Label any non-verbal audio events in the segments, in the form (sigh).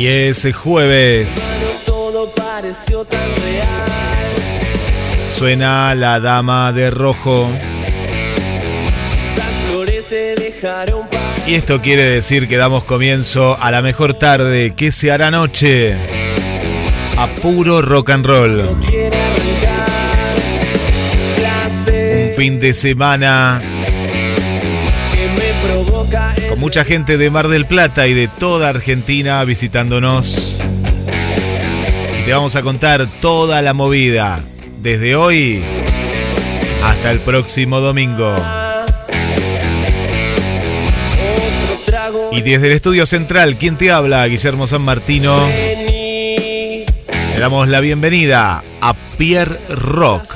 Y ese jueves cuando todo pareció tan real. suena la dama de rojo. Y esto quiere decir que damos comienzo a la mejor tarde que se hará noche. A puro rock and roll. Un fin de semana con mucha gente de Mar del Plata y de toda Argentina visitándonos. Y te vamos a contar toda la movida. Desde hoy hasta el próximo domingo. Y desde el estudio central, ¿quién te habla? Guillermo San Martino. Le damos la bienvenida a Pierre Rock.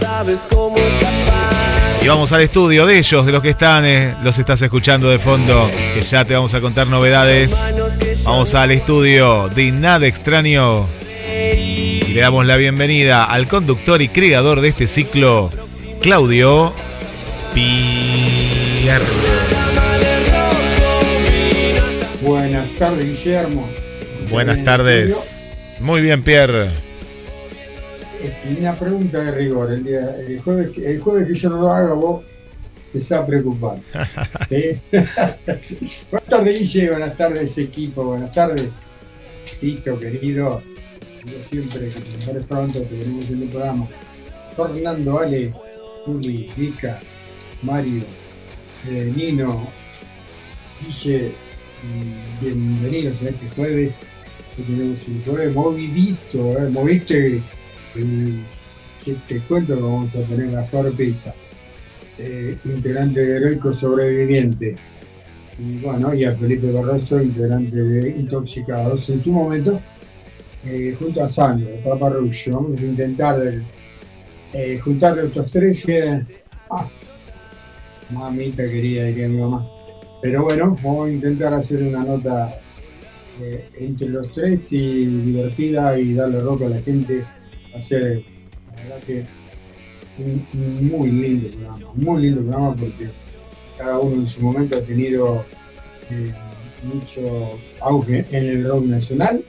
Y vamos al estudio de ellos, de los que están, eh, los estás escuchando de fondo, que ya te vamos a contar novedades. Vamos al estudio de Nada Extraño. Y le damos la bienvenida al conductor y creador de este ciclo, Claudio Pierre. Buenas tardes, Guillermo. Buenas tardes. Muy bien, Pierre. Es una pregunta de rigor. El, día, el, jueves, que- el jueves que yo no lo haga, vos te estás preocupando. ¿Sí? Buenas tardes, Guille. Buenas tardes, equipo. Buenas tardes, Tito, querido. Yo siempre que te mueres pronto, te tenemos en el programa. Fernando, Ale, Uli, Vika, Mario, eh, Nino, Guille, mm, bienvenidos a este jueves. que tenemos un jueves movidito, ¿eh? ¿Moviste? El- que te cuento vamos a tener a Flor eh, integrante de Heroico Sobreviviente. Y bueno, y a Felipe Barroso, integrante de Intoxicados en su momento, eh, junto a Sandro, Papa Rullo. Vamos a intentar eh, juntar estos tres. eh, ah, mamita querida, diría mi mamá. Pero bueno, vamos a intentar hacer una nota eh, entre los tres y divertida y darle roca a la gente. Hacer, la verdad que, un, muy lindo programa, muy lindo programa porque cada uno en su momento ha tenido eh, mucho auge en el rock nacional.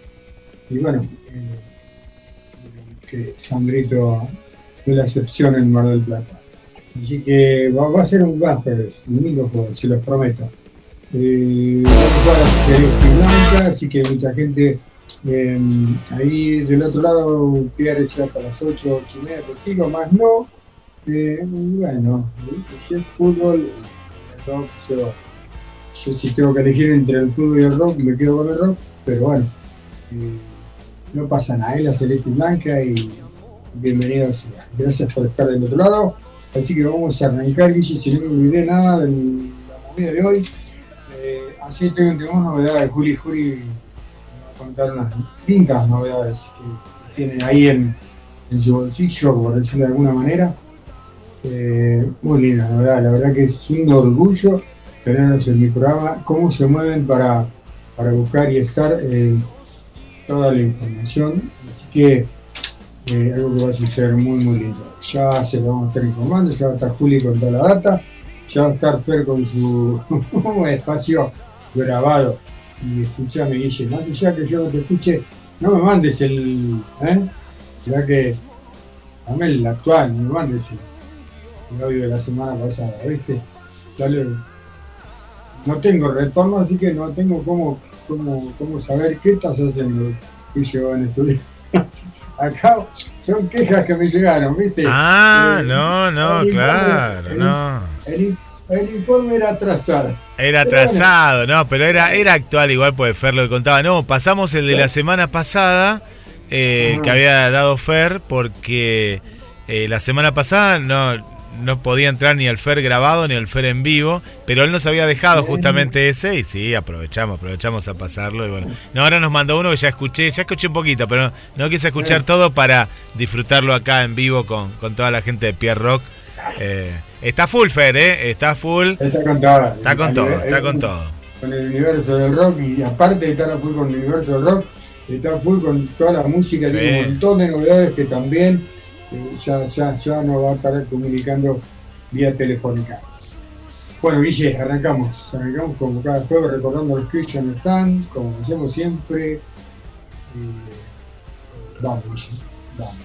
Y bueno, eh, que Sandrito fue la excepción en Mar del Plata. Así que va, a ser un jueves, un lindo jueves, se los prometo. Eh, Blanca, así que mucha gente eh, ahí del otro lado, Pierre ya hasta las 8, 8 y media, te sigo, más no. Eh, bueno, es fútbol, el rock, yo, yo si tengo que elegir entre el fútbol y el rock, me quedo con el rock, pero bueno, eh, no pasa nada, es la Celeste Blanca y bienvenidos, gracias por estar del otro lado. Así que vamos a arrancar, Guille, si no me olvidé nada de la movida de hoy. Eh, así tengo, tenemos novedades, Juli, Juli va contar unas lindas novedades que tiene ahí en, su bolsillo, por decirlo de alguna manera. Eh, muy linda novedad, la verdad que es un orgullo tenerlos en mi programa, cómo se mueven para, para buscar y estar eh, toda la información. Así que eh, algo que va a suceder muy, muy lindo. Ya se lo vamos a estar informando, ya va a estar Juli con toda la data, ya va a estar Fer con su (laughs) espacio grabado. Y escúchame, Guille, más allá que yo no te escuche, no me mandes el. ¿eh? Ya que. Dame el actual, no me mandes el, el audio de la semana pasada, ¿viste? Dale, no tengo retorno, así que no tengo cómo, cómo, cómo saber qué estás haciendo. Y yo en estudiar. (laughs) Acá son quejas que me llegaron, ¿viste? Ah, Eh, no, no, claro, el- no. El, el informe era atrasado. Era atrasado, no, pero era, era actual igual, pues Fer lo que contaba. No, pasamos el de la semana pasada, eh, que Ajá. había dado Fer, porque eh, la semana pasada no, no podía entrar ni el Fer grabado ni el Fer en vivo, pero él nos había dejado justamente ese y sí, aprovechamos, aprovechamos a pasarlo y bueno. No, ahora nos mandó uno que ya escuché, ya escuché un poquito, pero no, no quise escuchar todo para disfrutarlo acá en vivo con, con toda la gente de Pierre Rock. Eh, está full, Fer, ¿eh? Está full. Está con todo. Está con todo, está con todo. Con el universo del rock y aparte de estar a full con el universo del rock, está a full con toda la música, Sí. tiene un montón de novedades que también eh, ya, ya, ya nos va a estar comunicando vía telefónica. Bueno, Guille, arrancamos. Arrancamos como cada jueves recordando los que ya no están, como hacemos siempre. Eh, vamos, vamos.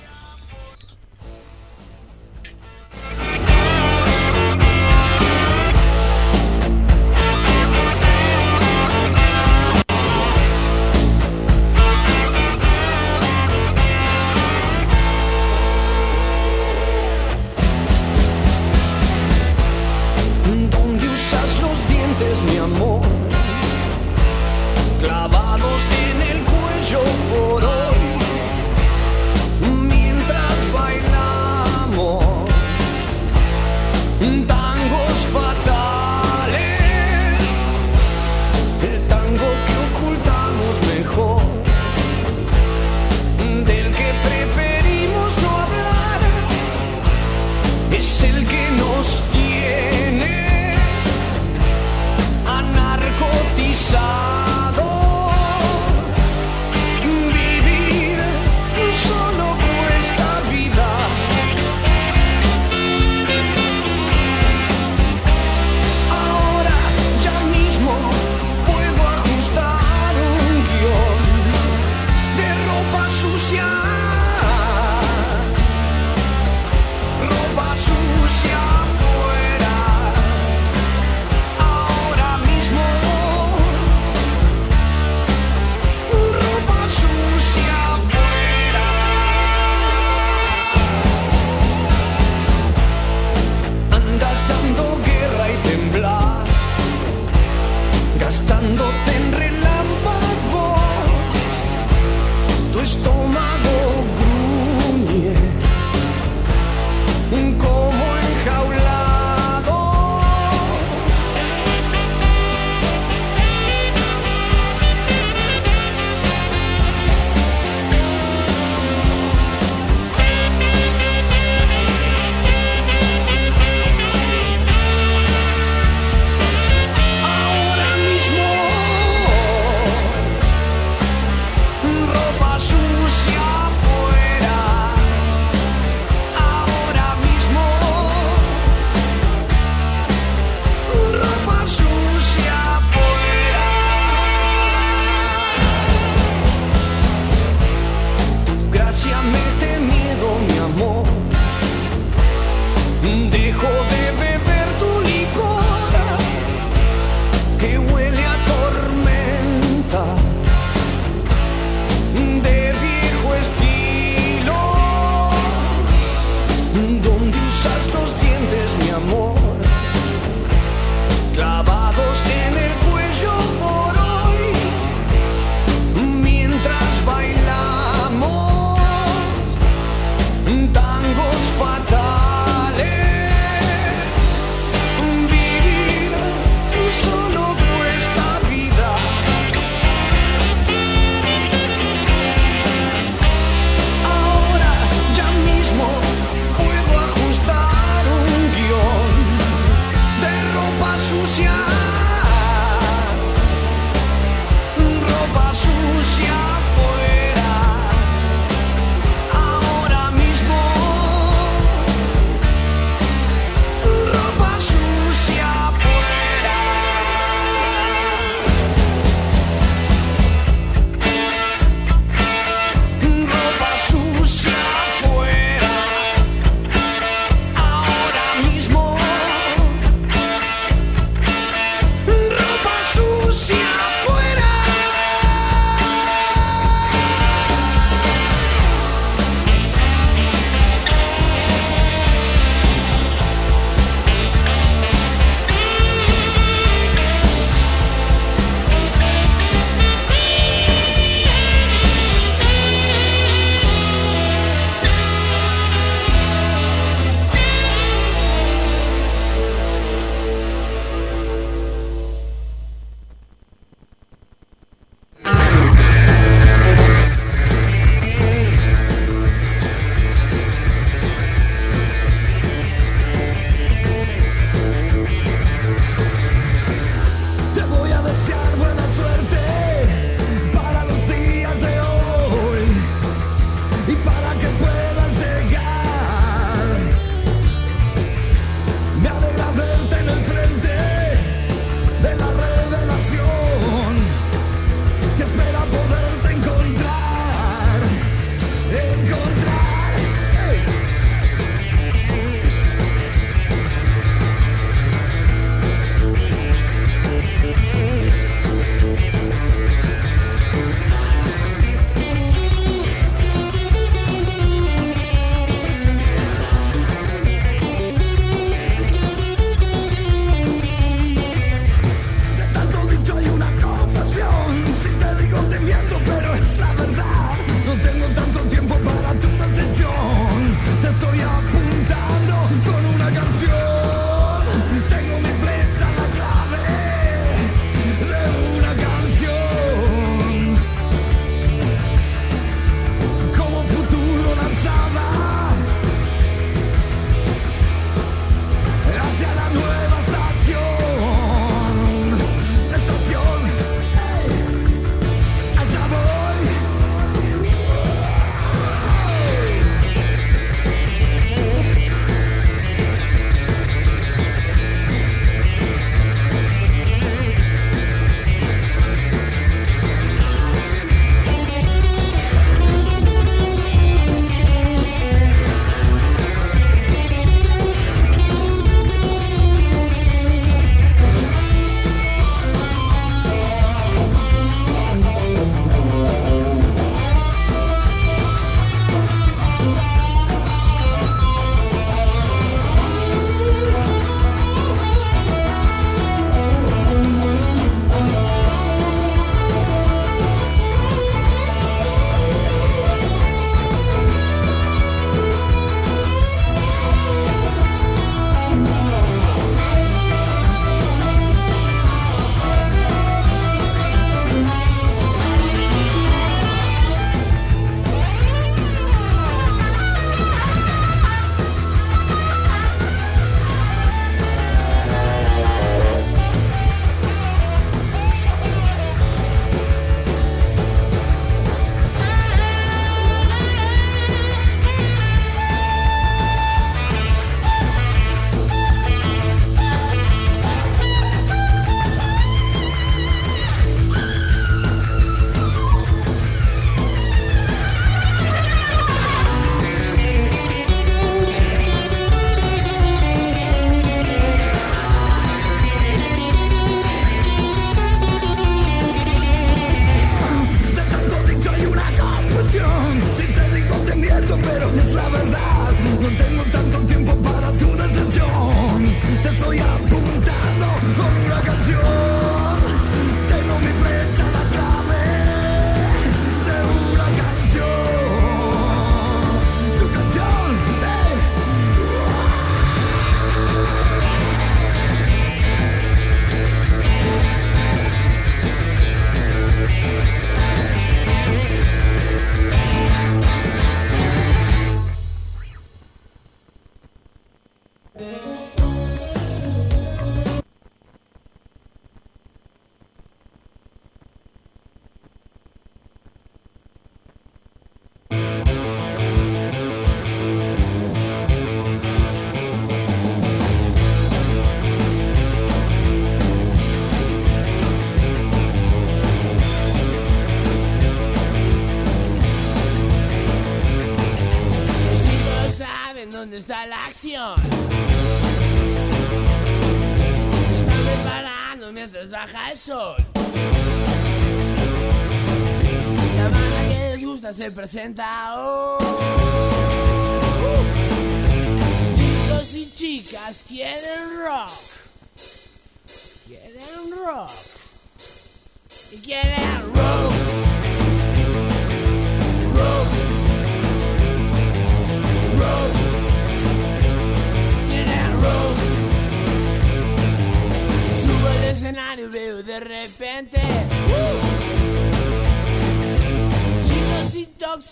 presenta.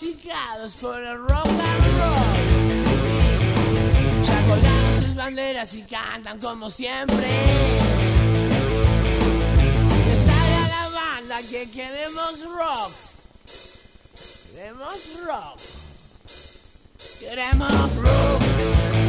intoxicados por el rock and roll. Chacolean sus banderas y cantan como siempre. Que salga la banda que queremos rock. Queremos rock. Queremos rock.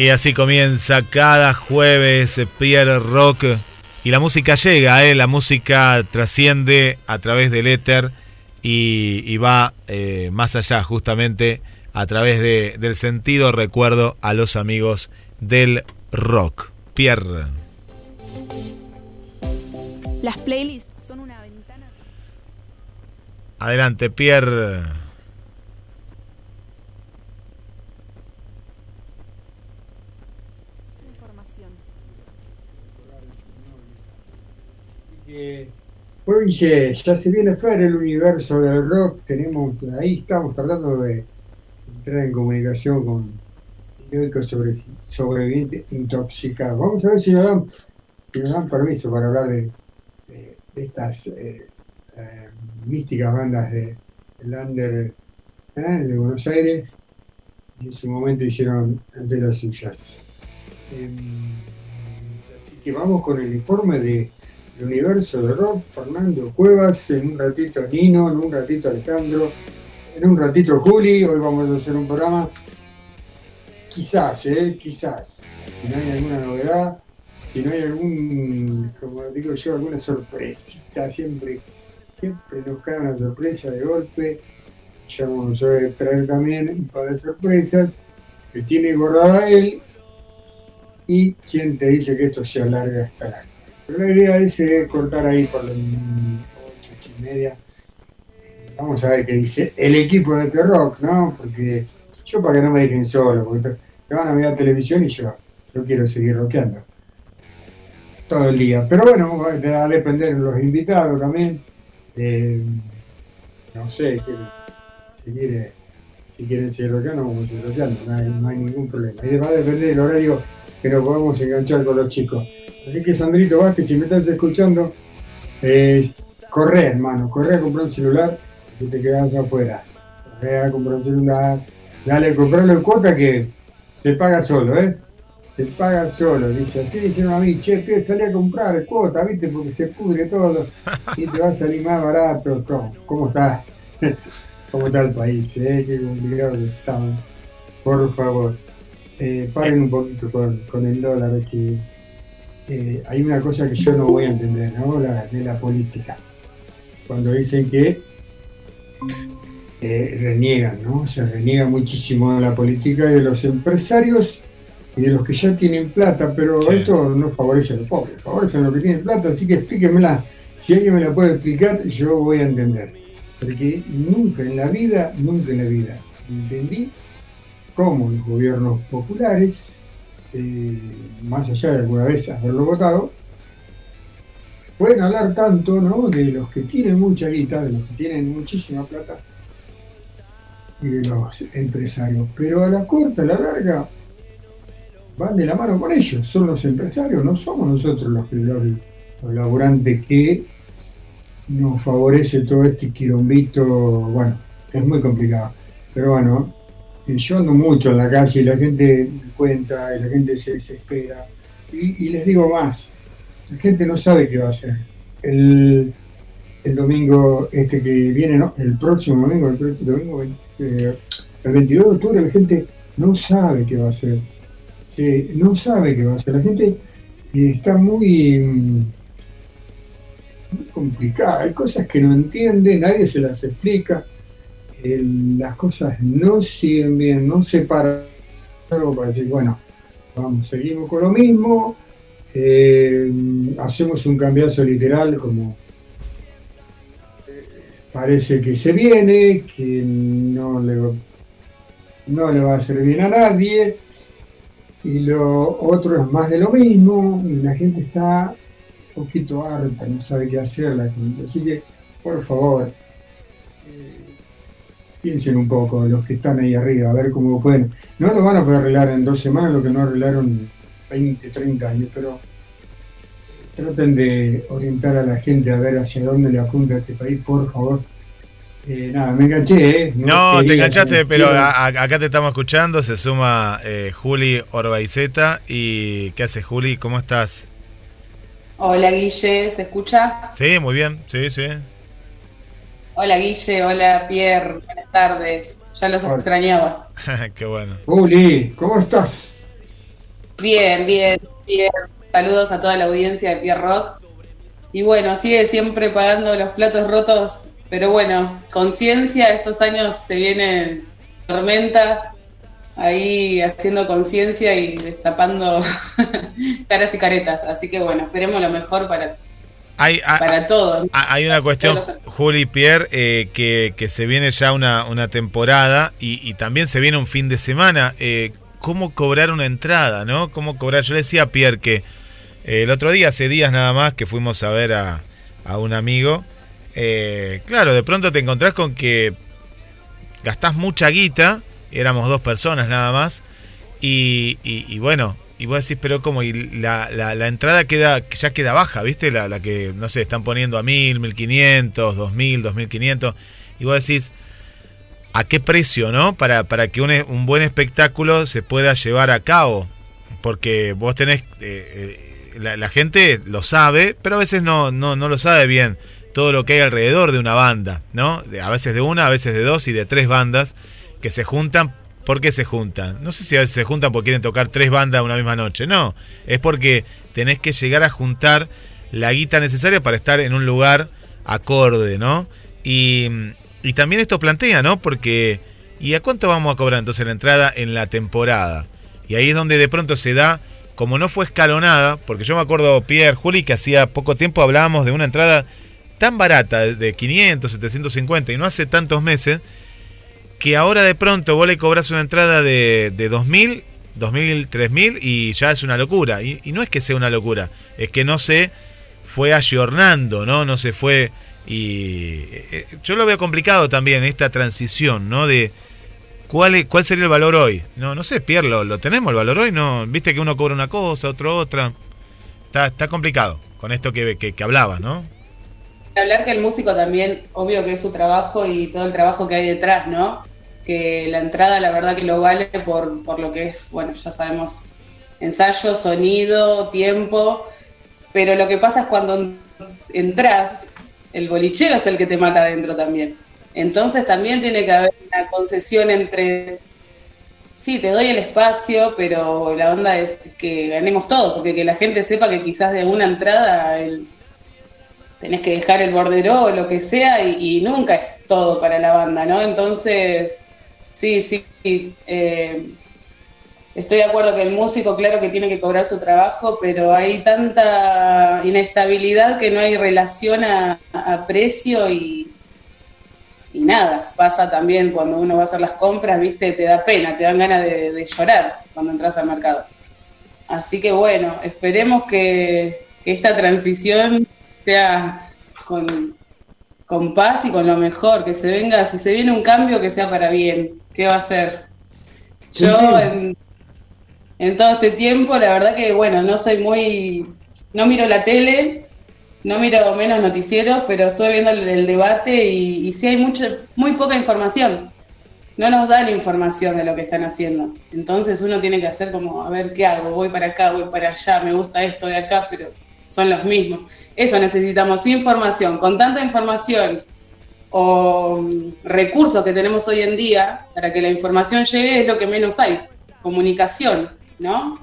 Y así comienza cada jueves Pierre Rock. Y la música llega, ¿eh? la música trasciende a través del éter y, y va eh, más allá, justamente a través de- del sentido recuerdo a los amigos del rock. Pierre. Las playlists son una ventana Adelante, Pierre. Que hoy se- ya se viene fuera el universo del rock, tenemos, ahí estamos tratando de entrar en comunicación con periódicos sobre, sobrevivientes intoxicados. Vamos a ver si nos dan, si nos dan permiso para hablar de, estas eh, eh, místicas bandas de, del under eh, de Buenos Aires, en su momento hicieron de las suyas. Em, así que vamos con el informe de el universo de rock, Fernando Cuevas, en un ratito Nino, en un ratito Alejandro, en un ratito Juli, hoy vamos a hacer un programa, quizás, eh, quizás, si no hay alguna novedad, si no hay algún, como digo yo, alguna sorpresita, siempre, siempre nos cae una sorpresa de golpe, ya vamos a traer también un par de sorpresas que tiene guardada él, y quién te dice que esto se alarga hasta la la idea es eh, cortar ahí por las ocho, y media. Vamos a ver qué dice el equipo de P-Rock, ¿no? Porque yo para que no me dejen solo, porque te- van a mirar televisión y yo, yo quiero seguir rockeando. Todo el día. Pero bueno, va a depender de los invitados también. Eh, no sé, si, si quieren seguir rockeando, vamos a seguir rockeando, no hay, no hay ningún problema. Y va a depender del horario que nos podamos enganchar con los chicos. Así que Sandrito Vázquez, si me estás escuchando, eh, corre hermano, corre a comprar un celular que te quedas afuera. Corre a comprar un celular, dale, comprarlo en cuota que se paga solo, ¿eh? Se paga solo, dice, así dijeron a mí, che, salí a comprar cuota, ¿viste? Porque se pudre todo y te va a salir más barato. ¿Cómo, cómo está? (laughs) ¿Cómo está el país? ¿eh? Qué complicado que estamos. Por favor, eh, paren un poquito con, con el dólar, que eh, hay una cosa que yo no voy a entender, ¿no? La, de la política. Cuando dicen que eh, reniegan, ¿no? Se reniega muchísimo de la política y de los empresarios y de los que ya tienen plata, pero Sí. esto no favorece a los pobres, favorece a los que tienen plata, así que explíquemela. Si alguien me la puede explicar, yo voy a entender. Porque nunca en la vida, nunca en la vida entendí cómo los gobiernos populares más allá de alguna vez haberlo votado, pueden hablar tanto ¿no? de los que tienen mucha guita, de los que tienen muchísima plata y de los empresarios. Pero a la corta, a la larga, van de la mano con ellos. Son los empresarios, no somos nosotros los, los, los laburantes que nos favorece todo este quilombito. Bueno, es muy complicado. Pero bueno, yo ando mucho en la calle y la gente me cuenta y la gente se desespera. Y, les digo más, la gente no sabe qué va a hacer. El, el domingo este que viene, ¿no? el próximo domingo, el, pr- domingo 20, eh, el 22 de octubre, la gente no sabe qué va a hacer. Eh, no sabe qué va a hacer. La gente eh, está muy, mm, muy complicada. Hay cosas que no entiende, nadie se las explica. Eh, las cosas no siguen bien, no se paran para decir, bueno, vamos, seguimos con lo mismo, eh, hacemos un cambiazo literal como eh, parece que se viene, que no le, no le va a hacer bien a nadie, y lo otro es más de lo mismo, y la gente está un poquito harta, no sabe qué hacer la. Así que, por favor, piensen un poco los que están ahí arriba, a ver cómo pueden. No lo van a poder arreglar en dos semanas lo que no arreglaron en 20, 30 años, pero traten de orientar a la gente a ver hacia dónde le apunta este país, por favor. Eh, nada, me enganché, ¿eh? No, te quería enganchaste, pero quiero- a- a- acá te estamos escuchando. Se suma eh, Juli Orbaizeta. ¿Y qué hace Juli? ¿Cómo estás? Hola Guille, ¿se escucha? Sí, muy bien. Sí, sí. Hola Guille, hola Pierre, buenas tardes. Ya los Hola. extrañaba. (laughs) qué bueno. Juli, ¿cómo estás? Bien, bien, bien. Saludos a toda la audiencia de Pierre Rock. Y bueno, sigue siempre pagando los platos rotos, pero bueno, conciencia, estos años se viene tormenta, ahí haciendo conciencia y destapando (laughs) caras y caretas. Así que bueno, esperemos lo mejor para, Hay, hay- para todos. Hay una cuestión, Juli Pierre, eh, que, que se viene ya una, una temporada y, y también se viene un fin de semana. Eh, ¿Cómo cobrar una entrada, no? ¿Cómo cobrar? Yo le decía a Pierre que eh, el otro día, hace días nada más, que fuimos a ver a, a un amigo. claro, de pronto te encontrás con que gastás mucha guita, éramos dos personas nada más, y, y- y bueno, y vos decís, pero como, y la, la- la entrada queda, ya queda baja, ¿viste? La, la que, no sé, están poniendo a mil, mil quinientos, dos mil, dos mil quinientos, y vos decís, ¿a qué precio, no? Para, para que un, un buen espectáculo se pueda llevar a cabo, porque vos tenés, eh, eh, la, la gente lo sabe, pero a veces no, no, no lo sabe bien todo lo que hay alrededor de una banda, ¿no? A veces de una, a veces de dos y de tres bandas que se juntan. ¿Por qué se juntan? No sé si a veces se juntan porque quieren tocar tres bandas una misma noche, no. Es porque tenés que llegar a juntar la guita necesaria para estar en un lugar acorde, ¿no? Y, y también esto plantea, ¿no? Porque, ¿y a cuánto vamos a cobrar entonces la entrada en la temporada? Y ahí es donde de pronto se da, como no fue escalonada, porque yo me acuerdo, Pierre, Juli, que hacía poco tiempo hablábamos de una entrada tan barata, de 500, 750, y no hace tantos meses, que ahora de pronto vos le cobras una entrada de, de 2.000, 2.000, 3.000 y ya es una locura. Y, no es que sea una locura, es que no se fue ayornando, ¿no? No se fue... Y eh, yo lo veo complicado también, esta transición, ¿no? De cuál, cuál sería el valor hoy. No, no sé, Pierre, ¿lo, lo tenemos el valor hoy? No, viste que uno cobra una cosa, otro otra. Está, está complicado con esto que, que, que hablabas, ¿no? hablar que el músico también, obvio que es su trabajo y todo el trabajo que hay detrás, ¿no? Que la entrada, la verdad que lo vale por, por lo que es, bueno, ya sabemos, ensayo, sonido, tiempo, pero lo que pasa es cuando entras, el bolichero es el que te mata adentro también. Entonces también tiene que haber una concesión entre, sí, te doy el espacio, pero la onda es que ganemos todo, porque que la gente sepa que quizás de una entrada tenés que dejar el bordero o lo que sea y nunca es todo para la banda, ¿no? Entonces, sí, sí, eh, estoy de acuerdo que el músico, claro que tiene que cobrar su trabajo, pero hay tanta inestabilidad que no hay relación a, precio y, nada, pasa también cuando uno va a hacer las compras, viste, te da pena, te dan ganas de, llorar cuando entras al mercado. Así que bueno, esperemos que esta transición sea con, con paz y con lo mejor, que se venga, si se viene un cambio, que sea para bien. ¿Qué va a ser? Yo en, en todo este tiempo, la verdad que, bueno, no soy muy, no miro la tele, no miro menos noticieros, pero estuve viendo el, el debate y, y sí hay mucho, muy poca información. no nos dan información de lo que están haciendo. Entonces uno tiene que hacer como, a ver, ¿qué hago? Voy para acá, voy para allá, me gusta esto de acá, pero son los mismos. Eso necesitamos, información. Con tanta información o mm, recursos que tenemos hoy en día para que la información llegue es lo que menos hay. Comunicación, ¿no?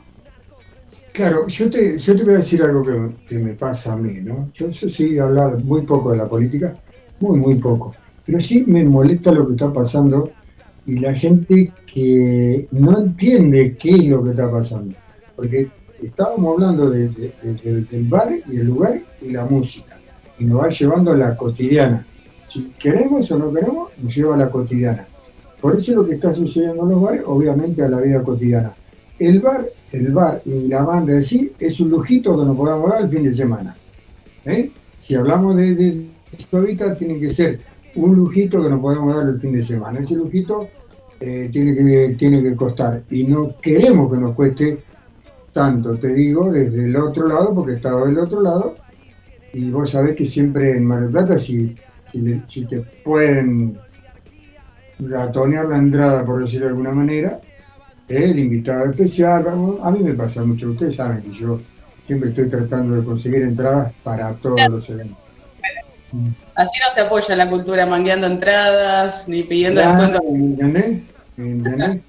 Claro, yo te, yo te voy a decir algo que, me pasa a mí, ¿no? Yo, yo sí hablar muy poco de la política, muy, muy poco. Pero sí me molesta lo que está pasando y la gente que no entiende qué es lo que está pasando. Porque estábamos hablando de- de- de- del bar y el lugar y la música. Y nos va llevando a la cotidiana. Si queremos o no queremos, nos lleva a la cotidiana. Por eso lo que está sucediendo en los bares, obviamente a la vida cotidiana. El bar, el bar y la banda de sí es un lujito que nos podamos dar el fin de semana. ¿eh? Si hablamos de, de esto ahorita, tiene que ser un lujito que nos podemos dar el fin de semana. Ese lujito eh, tiene, que, tiene que costar. Y no queremos que nos cueste tanto, te digo, desde el otro lado, porque he estado del otro lado. Y vos sabés que siempre en Mar del Plata, si, si, te pueden ratonear la entrada, por decirlo de alguna manera, el invitado especial, a mí me pasa mucho, ustedes saben que yo siempre estoy tratando de conseguir entradas para todos los eventos. Así no se apoya la cultura mangueando entradas ni pidiendo Claro, descuento. ¿me entendés? ¿Me entendés?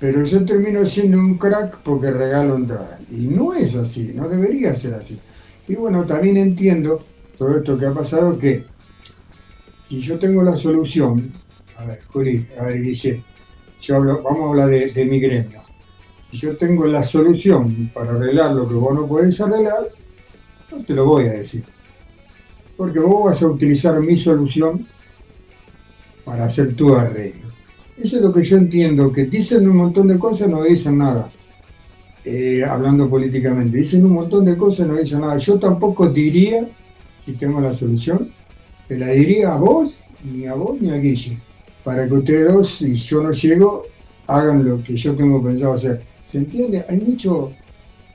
Pero yo termino siendo un crack porque regalo entradas. Y no es así, no debería ser así. Y bueno, también entiendo todo esto que ha pasado que si yo tengo la solución, a ver, Juli, a ver, Guille, yo hablo, vamos a hablar de, de mi gremio. Si yo tengo la solución para arreglar lo que vos no podés arreglar, no te lo voy a decir. Porque vos vas a utilizar mi solución para hacer tu arreglo. Eso es lo que yo entiendo, que dicen un montón de cosas, no dicen nada. Eh, hablando políticamente, dicen un montón de cosas, no dicen nada. Yo tampoco diría, si tengo la solución, te la diría a vos, ni a vos, ni a Guille, para que ustedes dos, si yo no llego, hagan lo que yo tengo pensado hacer. ¿Se entiende? Hay mucho,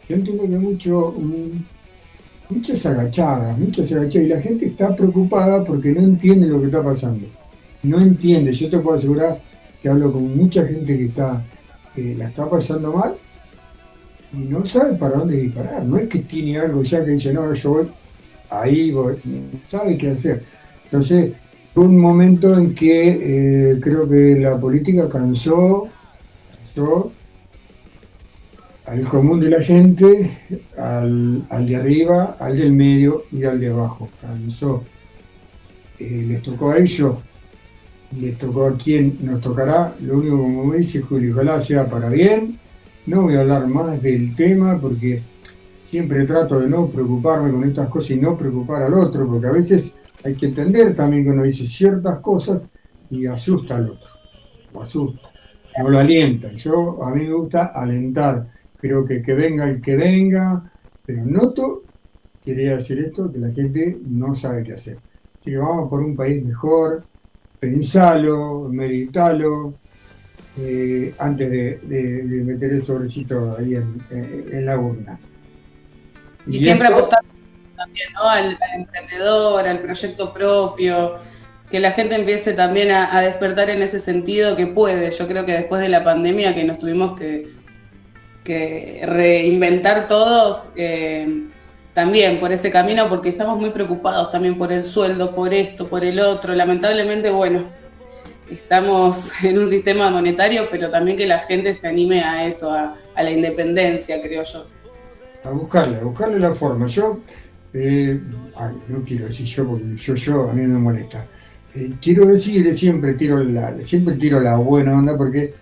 yo entiendo que hay mucho, mm, muchas agachadas, muchas agachadas, y la gente está preocupada porque no entiende lo que está pasando no entiende. Yo te puedo asegurar que hablo con mucha gente que está la está pasando mal y no sabe para dónde disparar. No es que tiene algo ya que dice, no, yo voy ahí, no sabe qué hacer. Entonces, un momento en que eh, creo que la política cansó, cansó al común de la gente, al, al de arriba, al del medio y al de abajo. Cansó. Eh, les tocó a ellos les tocó a quien nos tocará, lo único como me dice Julio, ojalá sea para bien, no voy a hablar más del tema porque siempre trato de no preocuparme con estas cosas y no preocupar al otro, porque a veces hay que entender también que uno dice ciertas cosas y asusta al otro, lo asusta, no lo alienta. Yo, a mí me gusta alentar, creo que que venga el que venga, pero noto, quería decir esto, que la gente no sabe qué hacer. Así que vamos por un país mejor, pensalo, meditalo, eh, antes de, de- de meter el sobrecito ahí en, la urna. Y siempre esto- apostar también ¿no? al, al emprendedor, al proyecto propio, que la gente empiece también a, a despertar en ese sentido que puede. Yo creo que después de la pandemia que nos tuvimos que, que reinventar todos, eh, también por ese camino, porque estamos muy preocupados también por el sueldo, por esto, por el otro. Lamentablemente, bueno, estamos (laughs) en un sistema monetario, pero también que la gente se anime a eso, a, la independencia, creo yo. a buscarle, a buscarle la forma. Yo, eh, no quiero decir yo porque yo, yo, a mí me molesta. Eh, quiero decir, siempre tiro la, siempre tiro la buena onda porque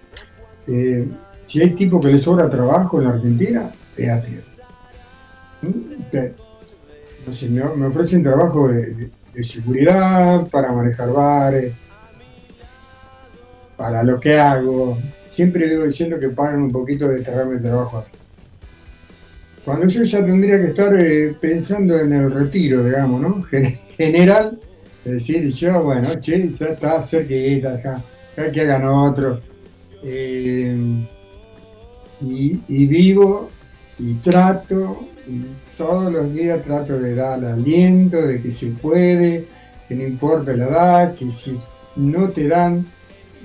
eh, si hay tipo que le sobra trabajo en la Argentina, es a Que- Entonces me, ofrecen trabajo de, seguridad, para manejar bares, para lo que hago. Siempre digo diciendo que pagan un poquito de traerme el trabajo cuando yo ya tendría que estar eh, pensando en el retiro, digamos, ¿no? (laughs) Gen- General, es decir, yo, bueno, che, ya está cerquita, acá, acá que hagan otro. Eh, y, vivo y trato, todos los días trato de dar aliento, de que se puede, que no importa la edad, que si no te dan,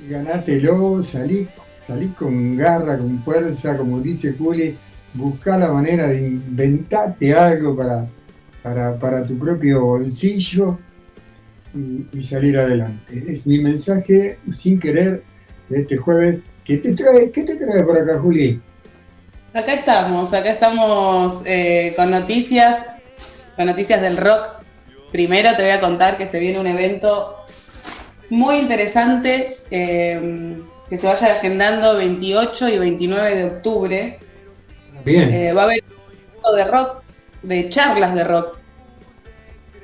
ganátelo, salí, salí con garra, con fuerza, como dice Juli, buscar la manera de inventarte algo para, para, para tu propio bolsillo y, y salir adelante. Es mi mensaje sin querer de este jueves. ¿Qué te trae, qué te trae por acá, Juli? Acá estamos, acá estamos eh, con noticias, con noticias del rock. Primero te voy a contar que se viene un evento muy interesante eh, que se vaya agendando 28 y 29 de octubre. Bien. Eh, va a haber un evento de rock, de charlas de rock.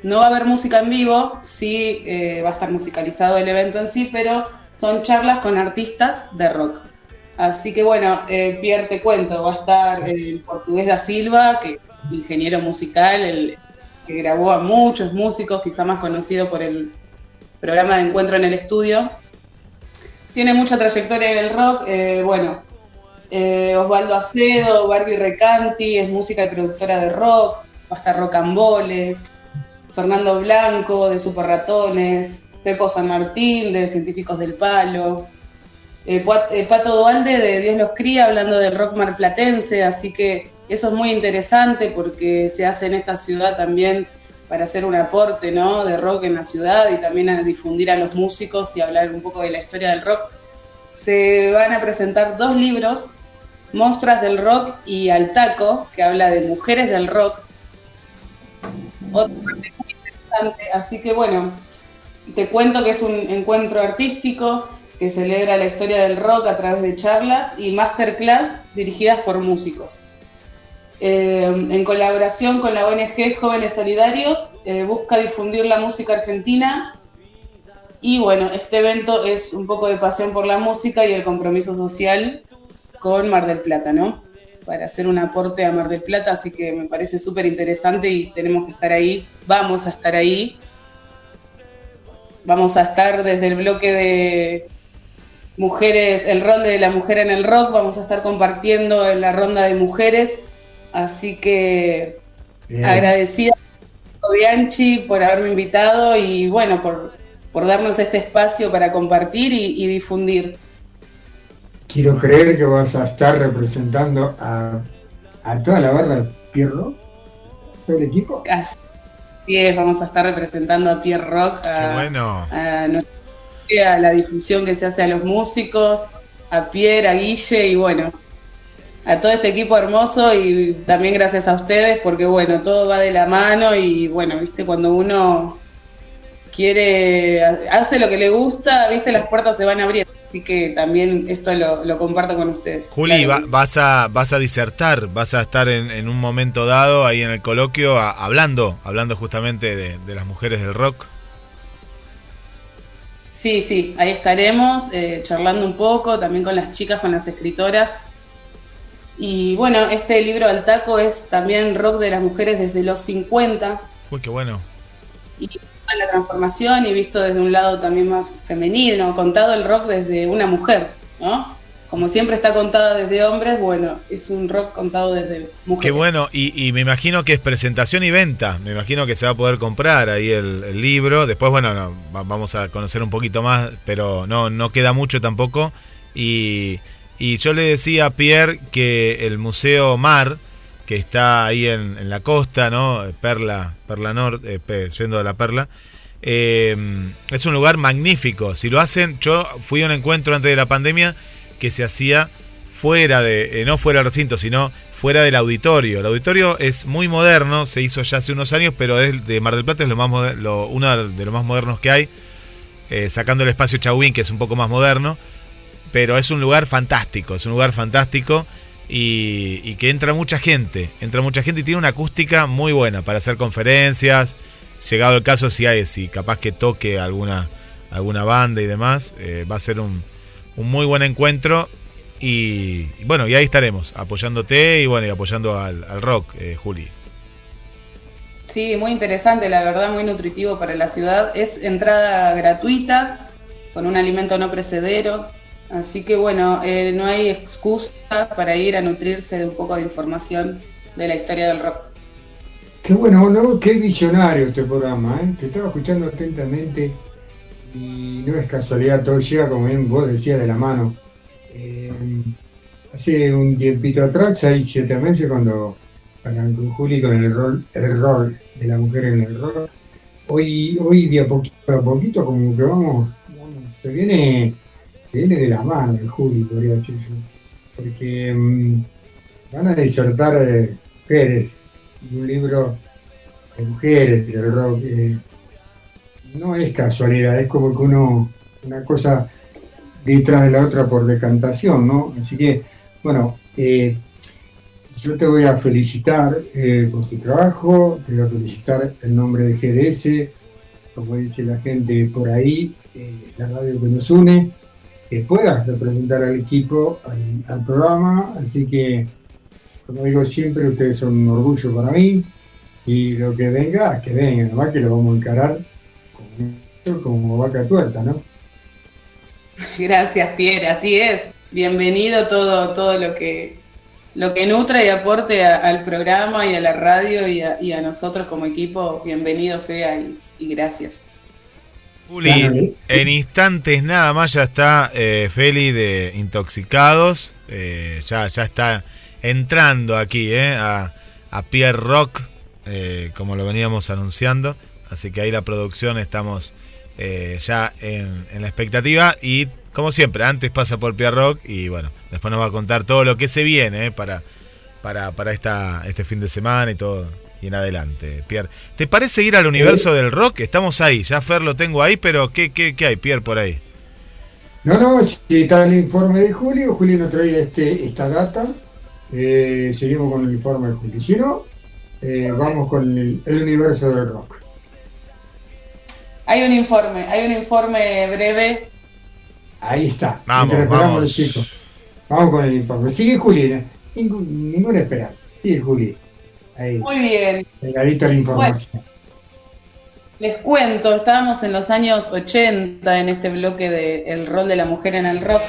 No va a haber música en vivo, sí eh, va a estar musicalizado el evento en sí, pero son charlas con artistas de rock. Así que bueno, eh, Pierre, te cuento, va a estar el portugués da Silva, que es ingeniero musical, el, que grabó a muchos músicos, quizá más conocido por el programa de encuentro en el estudio. Tiene mucha trayectoria en el rock, eh, bueno, eh, Osvaldo Acedo, Barbie Recanti, es música y productora de rock, va a estar Rocambole, Fernando Blanco de Super Ratones, Pepo San Martín de Científicos del Palo, eh, eh, Pato Dualde de Dios los cría hablando del rock marplatense, así que eso es muy interesante porque se hace en esta ciudad también para hacer un aporte ¿no? de rock en la ciudad y también a difundir a los músicos y hablar un poco de la historia del rock. Se van a presentar dos libros, Monstras del Rock y Altaco, que habla de mujeres del rock. Muy interesante, así que bueno, te cuento que es un encuentro artístico que celebra la historia del rock a través de charlas y masterclass dirigidas por músicos. Eh, en colaboración con la ONG Jóvenes Solidarios, eh, busca difundir la música argentina y bueno, este evento es un poco de pasión por la música y el compromiso social con Mar del Plata, ¿no? Para hacer un aporte a Mar del Plata, así que me parece súper interesante y tenemos que estar ahí, vamos a estar ahí. Vamos a estar desde el bloque de mujeres, el rol de la mujer en el rock, vamos a estar compartiendo en la ronda de mujeres, así que Bien. agradecida a Bianchi por haberme invitado y bueno, por, por darnos este espacio para compartir y, y difundir. Quiero creer que vas a estar representando a, a toda la barra Pierro, todo el equipo. Así es, vamos a estar representando a Pierre Rock, Qué a, bueno. a a la difusión que se hace a los músicos, a Pierre, a Guille y bueno, a todo este equipo hermoso y también gracias a ustedes porque bueno, todo va de la mano y bueno, viste, cuando uno quiere, hace lo que le gusta, viste, las puertas se van abriendo. Así que también esto lo, lo comparto con ustedes. Juli, Claro va- vas, a, vas a disertar, vas a estar en, en un momento dado ahí en el coloquio a- hablando, hablando justamente de, de las mujeres del rock. Sí, sí, ahí estaremos eh, charlando un poco, también con las chicas, con las escritoras. Y bueno, este libro al taco es también rock de las mujeres desde los 50 Uy, qué bueno. y la transformación y visto desde un lado también más femenino, contado el rock desde una mujer, ¿no? Como siempre está contado desde hombres, bueno, es un rock contado desde mujeres. Qué bueno, y, y me imagino que es presentación y venta. Me imagino que se va a poder comprar ahí el, libro. Después, bueno, no, va- vamos a conocer un poquito más, pero no, no queda mucho tampoco. Y, y yo le decía a Pierre que el Museo Mar, que está ahí en, en la costa, ¿no? Perla, Perla Norte, eh, yendo de la Perla. eh, es un lugar magnífico. Si lo hacen, yo fui a un encuentro antes de la pandemia que se hacía fuera de, eh, no fuera del recinto, sino fuera del auditorio. El auditorio es muy moderno, se hizo ya hace unos años, pero es de Mar del Plata es uno de los más modernos que hay, eh, sacando el espacio Chauín, que es un poco más moderno, pero es un lugar fantástico, es un lugar fantástico y, y que entra mucha gente, entra mucha gente y tiene una acústica muy buena para hacer conferencias, llegado el caso si hay, si capaz que toque alguna, alguna banda y demás, eh, va a ser un, un muy buen encuentro y, y bueno, y ahí estaremos, apoyándote y bueno, y apoyando al, al rock, eh, Juli. Sí, muy interesante, la verdad, muy nutritivo para la ciudad. Es entrada gratuita, con un alimento no precedero. Así que bueno, eh, no hay excusa para ir a nutrirse de un poco de información de la historia del rock. Qué bueno, ¿no? Qué visionario este programa, ¿eh? Te estaba escuchando atentamente y no es casualidad, todo llega, como bien vos decías, de la mano. Eh, hace un tiempito atrás, seis, siete meses, cuando arrancó Juli con el rol, el rol de la mujer en el rol, hoy, hoy de a poquito a poquito, como que vamos, se viene, se viene de la mano el Juli, podría decirse. Porque mm, van a disertar eh, mujeres, un libro de mujeres del rock. eh, no es casualidad, es como que uno, una cosa detrás de la otra por decantación, ¿no? Así que, bueno, eh, yo te voy a felicitar eh, por tu trabajo, te voy a felicitar en nombre de GDS, como dice la gente por ahí, eh, la radio que nos une, que puedas representar al equipo, al, al programa, así que, como digo siempre, ustedes son un orgullo para mí, y lo que venga, que venga, nomás que lo vamos a encarar como, vaca tuerta, ¿no? Gracias, Pierre, así es. Bienvenido todo, todo lo que lo que nutra y aporte a- al programa y a la radio y a, y a nosotros como equipo, bienvenido sea y, y gracias. Juli, en instantes nada más ya está eh, Feli de Intoxicados. eh, ya, ya está entrando aquí eh, a, a Pierre Rock, eh, como lo veníamos anunciando. Así que ahí la producción estamos eh, ya en, en la expectativa. Y como siempre, antes pasa por Pierre Rock y bueno, después nos va a contar todo lo que se viene eh, para, para, para esta, este fin de semana y todo. Y en adelante, Pierre. ¿Te parece ir al universo del rock? Estamos ahí, ya Fer lo tengo ahí, pero ¿qué, qué, qué hay, Pierre, por ahí? No, no, si está el informe de Julio, Julio nos trae este, esta data, eh, seguimos con el informe de Julio. Si no, eh, vamos con el, el universo del rock. Hay un informe, hay un informe breve. Ahí está. Vamos, vamos. chicos. Vamos con el informe. Sigue Juli, ¿eh? Ningún- ninguna espera. Sigue Juli. Ahí, Muy bien, pegadito la información. les cuento, estábamos en los años 80 en este bloque de El rol de la mujer en el rock.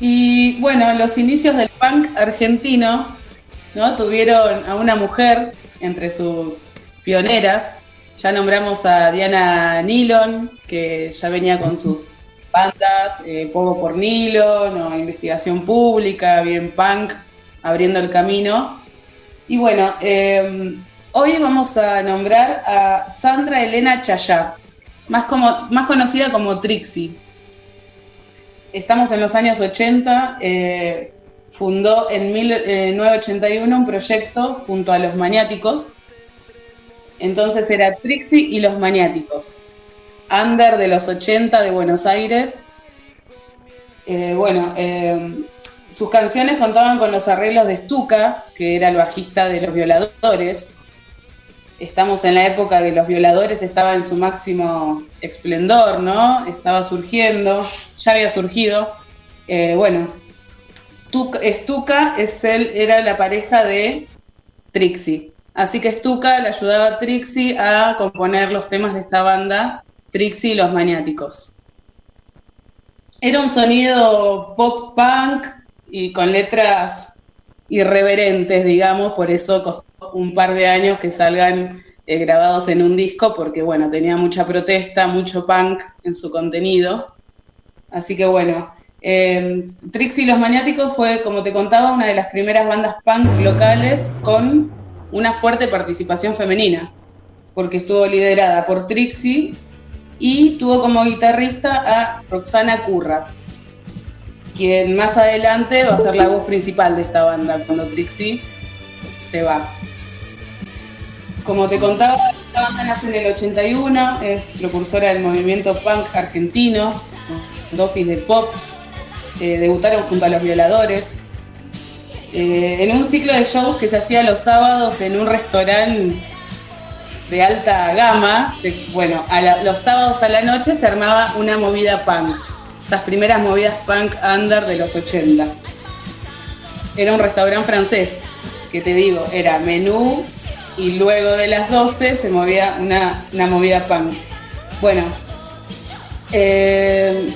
Y bueno, los inicios del punk argentino ¿no? tuvieron a una mujer entre sus pioneras. Ya nombramos a Diana Nilon, que ya venía con sus bandas eh, Fuego por Nilon o Investigación Pública, bien punk, abriendo el camino. Y bueno, eh, hoy vamos a nombrar a Sandra Elena Chayá, más, como, más conocida como Trixie. Estamos en los años 80, eh, fundó en 1981 un proyecto junto a los maniáticos. Entonces era Trixie y los maniáticos. Under de los 80 de Buenos Aires. Eh, bueno, eh, sus canciones contaban con los arreglos de Stuka, que era el bajista de los violadores. Estamos en la época de los violadores, estaba en su máximo esplendor, ¿no? Estaba surgiendo, ya había surgido. Eh, bueno, Stuka es él, era la pareja de Trixie. Así que Stuka le ayudaba a Trixie a componer los temas de esta banda, Trixie y los Maniáticos. Era un sonido pop punk y con letras irreverentes, digamos, por eso costó un par de años que salgan eh, grabados en un disco, porque bueno, tenía mucha protesta, mucho punk en su contenido. Así que bueno, eh, Trixie y los Maniáticos fue, como te contaba, una de las primeras bandas punk locales con una fuerte participación femenina, porque estuvo liderada por Trixie y tuvo como guitarrista a Roxana Curras, quien más adelante va a ser la voz principal de esta banda cuando Trixie se va. Como te contaba, esta banda nace en el 81, es precursora del movimiento punk argentino, dosis de pop, eh, debutaron junto a los violadores, eh, en un ciclo de shows que se hacía los sábados en un restaurante de alta gama, bueno, los sábados a la noche se armaba una movida punk, esas primeras movidas punk under de los 80. Era un restaurante francés, que te digo, era menú y luego de las 12 se movía una, una movida punk. Bueno, eh,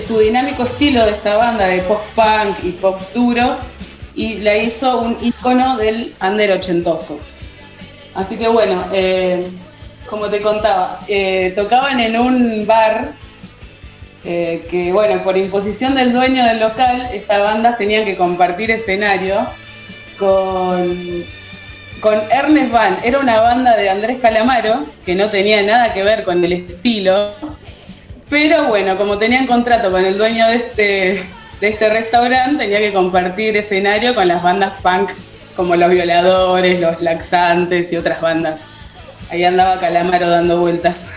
su dinámico estilo de esta banda de post-punk y pop duro y la hizo un icono del under ochentoso. Así que bueno, eh, como te contaba, eh, tocaban en un bar eh, que, bueno, por imposición del dueño del local, estas bandas tenían que compartir escenario con, con Ernest Van. Era una banda de Andrés Calamaro, que no tenía nada que ver con el estilo, pero bueno, como tenían contrato con el dueño de este, de este restaurante, tenía que compartir escenario con las bandas punk como Los Violadores, Los Laxantes y otras bandas. Ahí andaba Calamaro dando vueltas.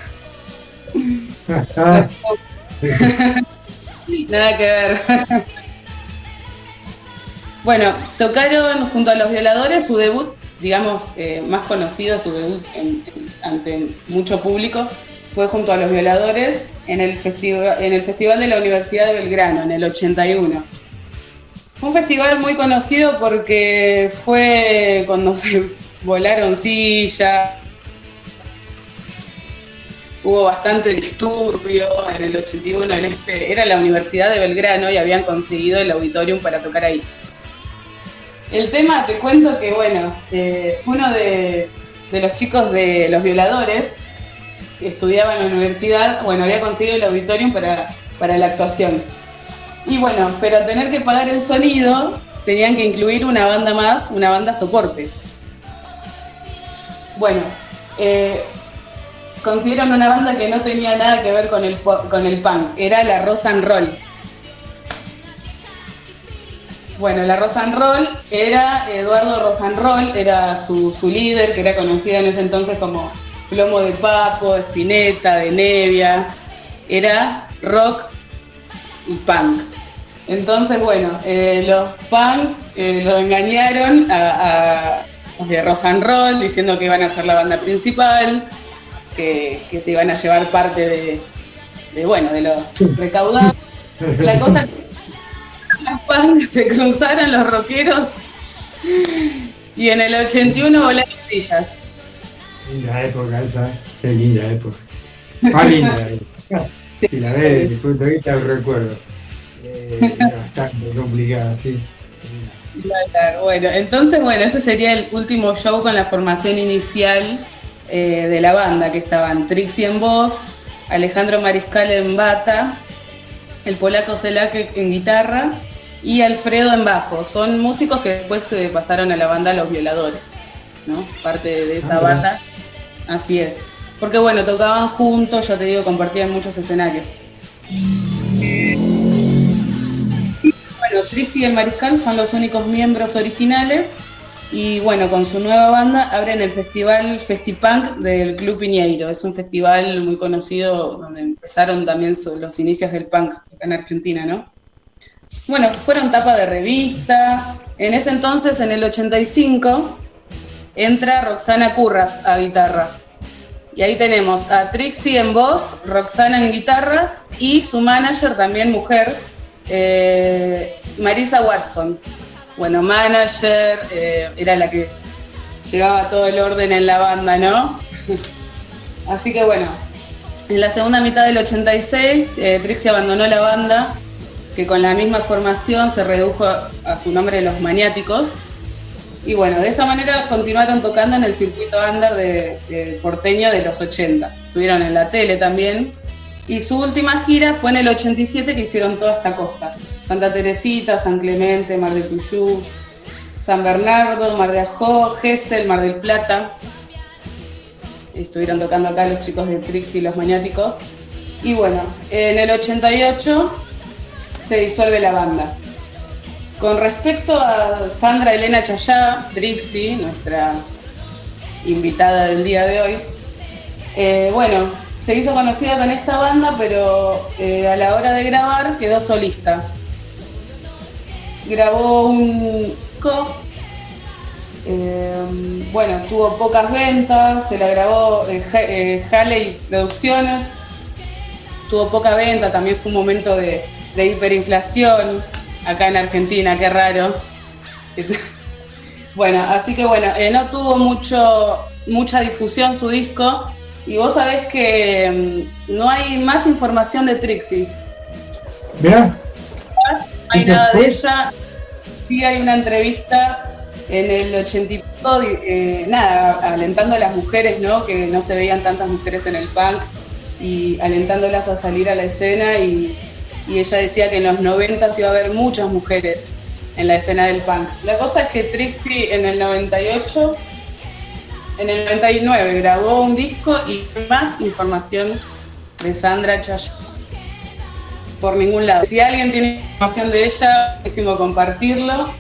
(laughs) (laughs) Nada que ver. bueno, tocaron junto a Los Violadores su debut, digamos, eh, más conocido, su debut en- en- ante mucho público, fue junto a Los Violadores en el, en el Festival de la Universidad de Belgrano, en el 81. Fue un festival muy conocido porque fue cuando se (laughs) volaron sillas, hubo bastante disturbio en el 81 en este, era la Universidad de Belgrano y habían conseguido el auditorium para tocar ahí. El tema, te cuento que bueno, eh, uno de, los chicos de los violadores estudiaba en la universidad, bueno, había conseguido el auditorium para, para la actuación. Y bueno, pero al tener que pagar el sonido, tenían que incluir una banda más, una banda soporte. Bueno, eh, consiguieron una banda que no tenía nada que ver con el, con el era la Rosa and Roll. Bueno, la Rosa and Roll era Eduardo Rosanroll, era su, su líder, que era conocido en ese entonces como Plomo de Papo, de Spinetta, de Nevia. Era rock y punk. Entonces, bueno, eh, los punk eh, lo engañaron a, a los de Rosanroll diciendo que iban a ser la banda principal, que, se iban a llevar parte de, bueno, de lo recaudado. La cosa las punk (laughs) se cruzaron los rockeros y en el 81 volaron sillas. Linda época esa, qué linda época. Más linda. eh. (laughs) Si la ves desde mi punto de vista, recuerdo. Eh, (laughs) bastante complicada, sí. Claro, bueno, entonces, bueno, ese sería el último show con la formación inicial eh, de la banda, que estaban Trixie en voz, Alejandro Mariscal en bata, el polaco Selake en guitarra y Alfredo en bajo. Son músicos que después se pasaron a la banda Los Violadores, ¿no? Parte de esa Ah, banda. Así es. Porque bueno, tocaban juntos, ya te digo, compartían muchos escenarios. Bueno, Trixie y el Mariscal son los únicos miembros originales y bueno, con su nueva banda abren el festival Festipunk del Club Piñeiro. Es un festival muy conocido donde empezaron también los inicios del punk en Argentina, ¿no? Bueno, fueron tapa de revista. En ese entonces, en el 85, entra Roxana Curras a guitarra. Y ahí tenemos a Trixie en voz, Roxana en guitarras y su manager, también mujer, eh, Marisa Watson. Bueno, manager, eh, era la que llevaba todo el orden en la banda, ¿no? (laughs) Así que bueno, en la segunda mitad del 86, eh, Trixie abandonó la banda, que con la misma formación se redujo a su nombre Los Maniáticos. Y bueno, de esa manera continuaron tocando en el circuito under de, de porteño de los 80. Estuvieron en la tele también. Y su última gira fue en el 87 que hicieron toda esta costa. Santa Teresita, San Clemente, Mar de Tuyú, San Bernardo, Mar de Ajó, Gesell, Mar del Plata. Estuvieron tocando acá los chicos de Trixie y los Maniáticos. Y bueno, en el 88 se disuelve la banda. Con respecto a Sandra Elena Chayá, Trixie, nuestra invitada del día de hoy, eh, bueno, se hizo conocida con esta banda, pero eh, a la hora de grabar quedó solista. Grabó un disco, eh, bueno, tuvo pocas ventas, se la grabó eh, Haley Producciones, tuvo poca venta, también fue un momento de hiperinflación acá en Argentina, qué raro. (laughs) Bueno, así que bueno, eh, no tuvo mucho, mucha difusión su disco y vos sabés que mm, no hay más información de Trixie. Más, no hay ¿Y nada de ella. Sí hay una entrevista En el 80 y pico, eh, nada, alentando a las mujeres, ¿no? Que no se veían tantas mujeres en el punk y alentándolas a salir a la escena y, y ella decía que en los 90 iba a haber muchas mujeres en la escena del punk. La cosa es que Trixie en el 98, en el 99 grabó un disco y más información de Sandra Chayo por ningún lado. Si alguien tiene información de ella, buenísimo compartirlo.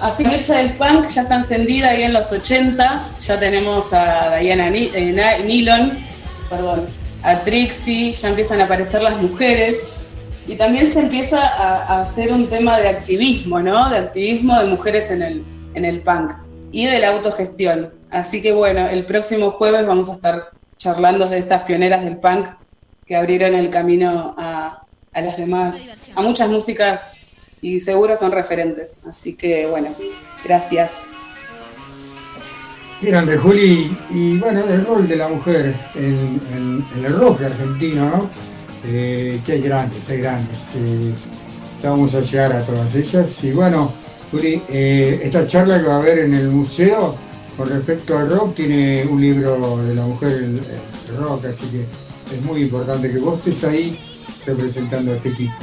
Así que Mecha del Punk ya está encendida ahí en los 80. Ya tenemos a Diana eh, Nilon, perdón, a Trixie, ya empiezan a aparecer las mujeres. Y también se empieza a, hacer un tema de activismo, ¿no? De activismo de mujeres en el, en el punk y de la autogestión. Así que bueno, el próximo jueves vamos a estar charlando de estas pioneras del punk que abrieron el camino a, a las demás, a muchas músicas y seguro son referentes. Así que bueno, gracias. Grande, Juli. Y bueno, el rol de la mujer en, el rock argentino, ¿no? Eh, que hay grandes, hay grandes. Eh, vamos a llegar a todas ellas. Y bueno, Juli, eh, esta charla que va a haber en el museo con respecto al rock tiene un libro de la mujer el, el rock, así que es muy importante que vos estés ahí representando a este equipo.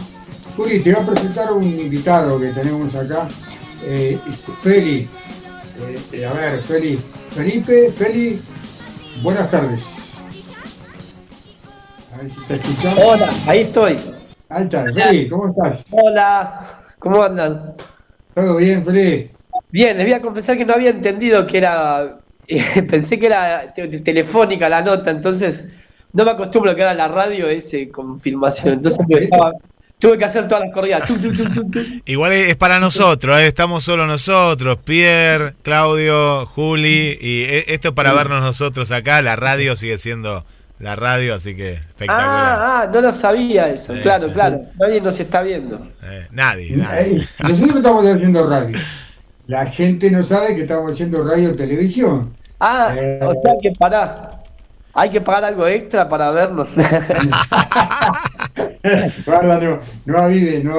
Juli, te va a presentar un invitado que tenemos acá, eh, Feli. Eh, a ver, Feli, Felipe, Feli, buenas tardes. A ver si te escuchamos. Hola, ahí estoy. Ahí está, Feli, ¿cómo estás? Hola, ¿cómo andan? ¿Todo bien, Feli? Bien, les voy a confesar que no había entendido que era. (laughs) pensé que era te- te- telefónica la nota, entonces no me acostumbro a que era la radio ese confirmación. Entonces me estaba- tuve que hacer todas las corridas. Igual es para nosotros, ¿eh? estamos solo nosotros, Pierre, Claudio, Juli, y e- esto es para vernos nosotros acá, la radio sigue siendo la radio, así que espectacular. Ah, ah, no lo sabía eso. Sí, claro, sí. claro. Nadie nos está viendo. Eh, nadie, nadie. Eh, Nosotros (laughs) estamos haciendo radio. La gente no sabe que estamos haciendo radio y televisión. Ah, Eh. o sea que pará. Hay que pagar algo extra para vernos. (laughs) (laughs) (laughs) Guarda, no, no no avide, no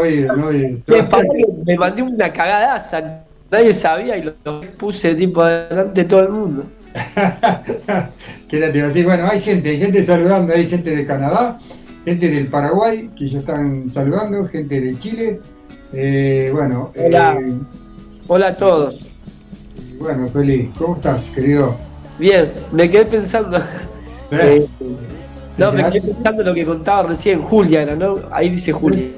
avide. Me, que mandé una cagadaza. Nadie sabía y lo, lo puse tipo delante de todo el mundo. (laughs) ¿Qué era te iba a decir? Bueno, hay gente, hay gente saludando, hay gente de Canadá, gente del Paraguay que ya están saludando, gente de Chile. Eh, bueno, Hola. eh, Hola a todos. bueno, Feli, ¿cómo estás, querido? Bien, me quedé pensando. Eh, (laughs) eh, no, me quedé pensando en lo que contaba recién Julia, era, ¿no? Ahí dice Julia.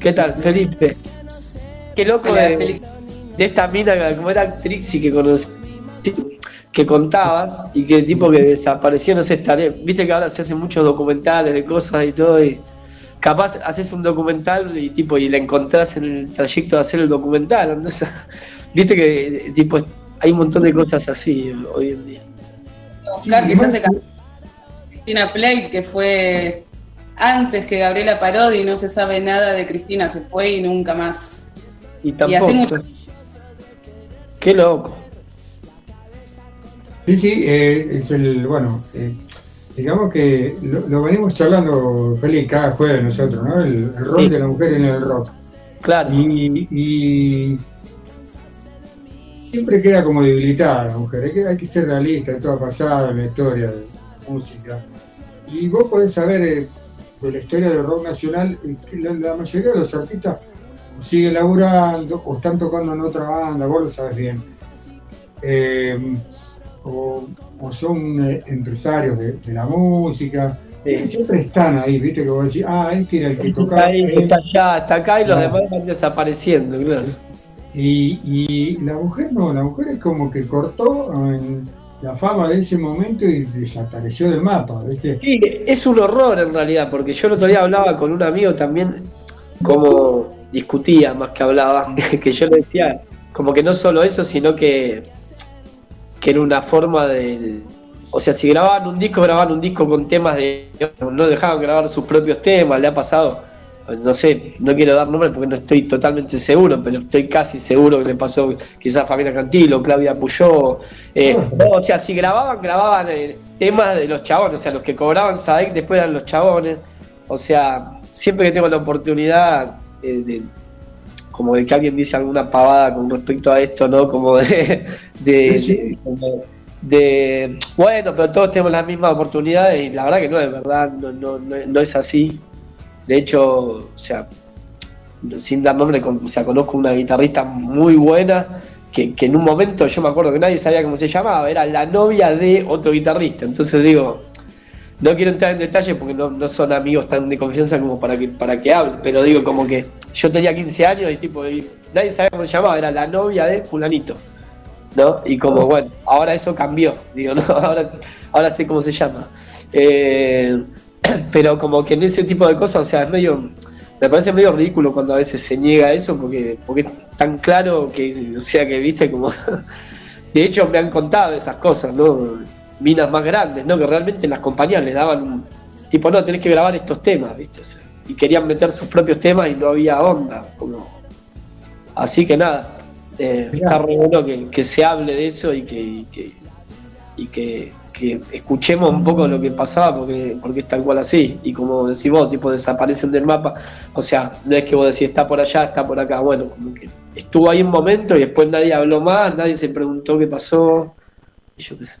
¿Qué tal, Felipe? Qué loco Hola, de, esta mina, como era Trixie que conocí, que contabas y que tipo que desapareció, no sé, estaré. Viste que ahora se hacen muchos documentales de cosas y todo, y capaz haces un documental y tipo y la encontrás en el trayecto de hacer el documental. (laughs) Viste que tipo hay un montón de cosas así hoy en día. Oscar Sí, no- se cambió. Cristina Plate, que fue antes que Gabriela Parodi, no se sabe nada de Cristina, se fue y nunca más. Y Y tampoco. así mucho. Qué loco. Sí, sí, eh, es el, bueno, eh, digamos que lo, lo venimos charlando, Feli, cada jueves nosotros, ¿no? El, el rol Sí. de la mujer en el rock. Claro. Y, y siempre queda como debilitada la mujer, hay que, hay que ser realista, todo ha pasado en la historia de la música. Y vos podés saber eh, de la historia del rock nacional, eh, que la, la mayoría de los artistas o siguen laburando o están tocando en otra banda, vos lo sabes bien. Eh, o, o son eh, empresarios de, de la música, Sí. siempre están ahí, viste que vos decís, ah, este era el que Está tocaba. ahí, ahí". está allá, está acá y los demás van desapareciendo, claro. Y, y la mujer no, la mujer es como que cortó en la fama de ese momento y desapareció del mapa, ¿viste? Sí, es un horror en realidad, porque yo el otro día hablaba con un amigo también, como discutía más que hablaba, (laughs) que yo le decía, como que no solo eso, sino que, que era una forma de... O sea, si grababan un disco, grababan un disco con temas de... No dejaban grabar sus propios temas, le ha pasado, no sé, no quiero dar nombres porque no estoy totalmente seguro, pero estoy casi seguro que le pasó quizás a Fabiana Cantilo, Claudia Puyó. eh, no, o sea, si grababan, grababan eh, temas de los chabones, o sea, los que cobraban Sadek después eran los chabones. O sea, siempre que tengo la oportunidad eh, de como de que alguien dice alguna pavada con respecto a esto, ¿no? Como de, (laughs) de, de- como de, bueno, pero todos tenemos las mismas oportunidades y la verdad que no es verdad, no, no, no, no es así. De hecho, o sea, sin dar nombre, o sea, conozco una guitarrista muy buena que, que en un momento yo me acuerdo que nadie sabía cómo se llamaba, era la novia de otro guitarrista. Entonces digo, no quiero entrar en detalles porque no, no son amigos tan de confianza como para que, para que hable, pero digo como que yo tenía 15 años y tipo, nadie sabía cómo se llamaba, era la novia de fulanito. ¿No? Y como bueno, ahora eso cambió, digo, no, (laughs) ahora, ahora sé cómo se llama. Eh, (coughs) pero como que en ese tipo de cosas, o sea, es medio, me parece medio ridículo cuando a veces se niega eso porque, porque es tan claro que, o sea, que viste como, (laughs) de hecho me han contado esas cosas, ¿no? Minas más grandes, ¿no? Que realmente las compañías les daban un, tipo, no, tenés que grabar estos temas, viste, O sea, y querían meter sus propios temas y no había onda, como, así que nada, eh, está re bueno que, que se hable de eso y que, y que, y que, que escuchemos un poco lo que pasaba porque, porque es tal cual así. Y como decís vos, tipo desaparecen del mapa. O sea, no es que vos decís está por allá, está por acá. Bueno, como que estuvo ahí un momento y después nadie habló más, nadie se preguntó qué pasó. Y yo qué sé.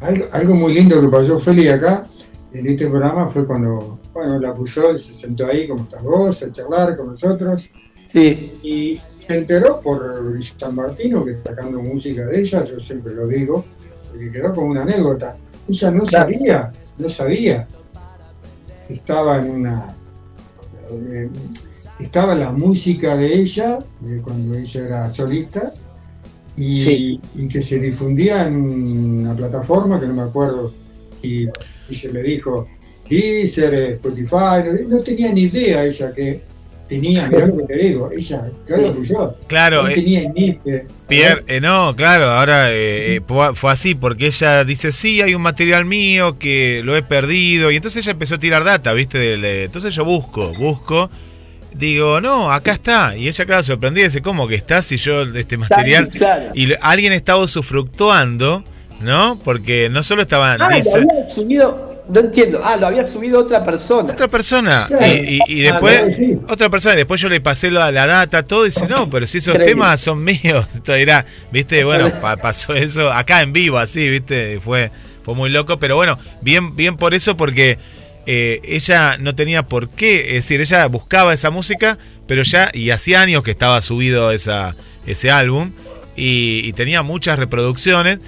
Algo, algo muy lindo que pasó Feli acá en este programa fue cuando, bueno, la Puyol se sentó ahí como estás vos, a charlar con nosotros. Sí. Y se enteró por San Martino que está sacando música de ella, yo siempre lo digo, porque quedó como una anécdota. Ella no sabía, no sabía. Estaba en una. eh, estaba la música de ella, de cuando ella era solista, y, Sí. y que se difundía en una plataforma que no me acuerdo si ella le dijo Deezer, Spotify, no, no tenía ni idea ella que tenía, mirá lo que te digo, ella, claro que yo, Claro, no eh, tenía. Pierre, eh, no, claro, ahora eh, eh, fue así, porque ella dice, sí, hay un material mío que lo he perdido, y entonces ella empezó a tirar data, ¿viste? De- entonces yo busco, busco, digo, no, acá está, y ella, claro, sorprendida, dice, ¿cómo que está si yo este material... claro. Y alguien estaba usufructuando, ¿no? Porque no solo estaban... Ah, lo dice- había subido, no entiendo. Ah, lo había subido otra persona. otra persona. Claro. Y, y- y Ah, después, sí. otra persona, después yo le pasé la, la data, todo, y dice, no, pero si esos Increíble. temas son míos. (laughs) Entonces dirá, viste, bueno, pa- pasó eso acá en vivo, así, viste, fue, fue muy loco, pero bueno, bien, bien por eso, porque eh, ella no tenía por qué, es decir, ella buscaba esa música, pero ya, y hacía años que estaba subido esa, ese álbum, y, y tenía muchas reproducciones.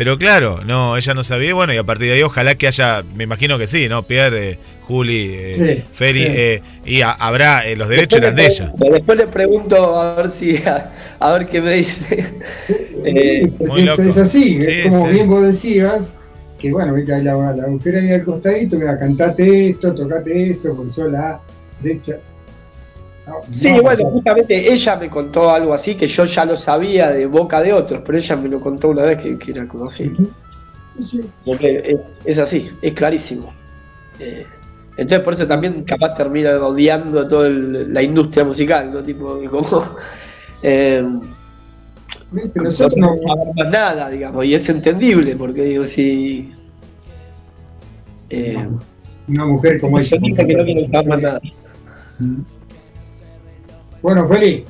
Pero claro, no, ella no sabía, bueno, y a partir de ahí ojalá que haya, me imagino que sí, ¿no? Pierre, eh, Juli, eh, Sí, Feri, sí. eh, y a- habrá, eh, los derechos Después eran de ella. Después le pregunto a ver si a, a ver qué me dice. (laughs) Eh, muy es, loco. es así, Sí, es como sí. bien vos decías, que bueno, viste, la, la mujer ahí al costadito, mira, cantate esto, tocate esto, porque sos la derecha. No, sí, no, bueno, justamente ella me contó algo así que yo ya lo sabía de boca de otros, pero ella me lo contó una vez que, que era como así. Sí, sí. Porque es, es así, es clarísimo. Eh, entonces por eso también capaz termina odiando toda el- la industria musical, ¿no? Tipo, como... eh, Viste, Nosotros no, más nada, digamos, y es entendible, porque digo, si... Eh, una mujer como ella. que no quiero saber más nada. Bueno, Feli,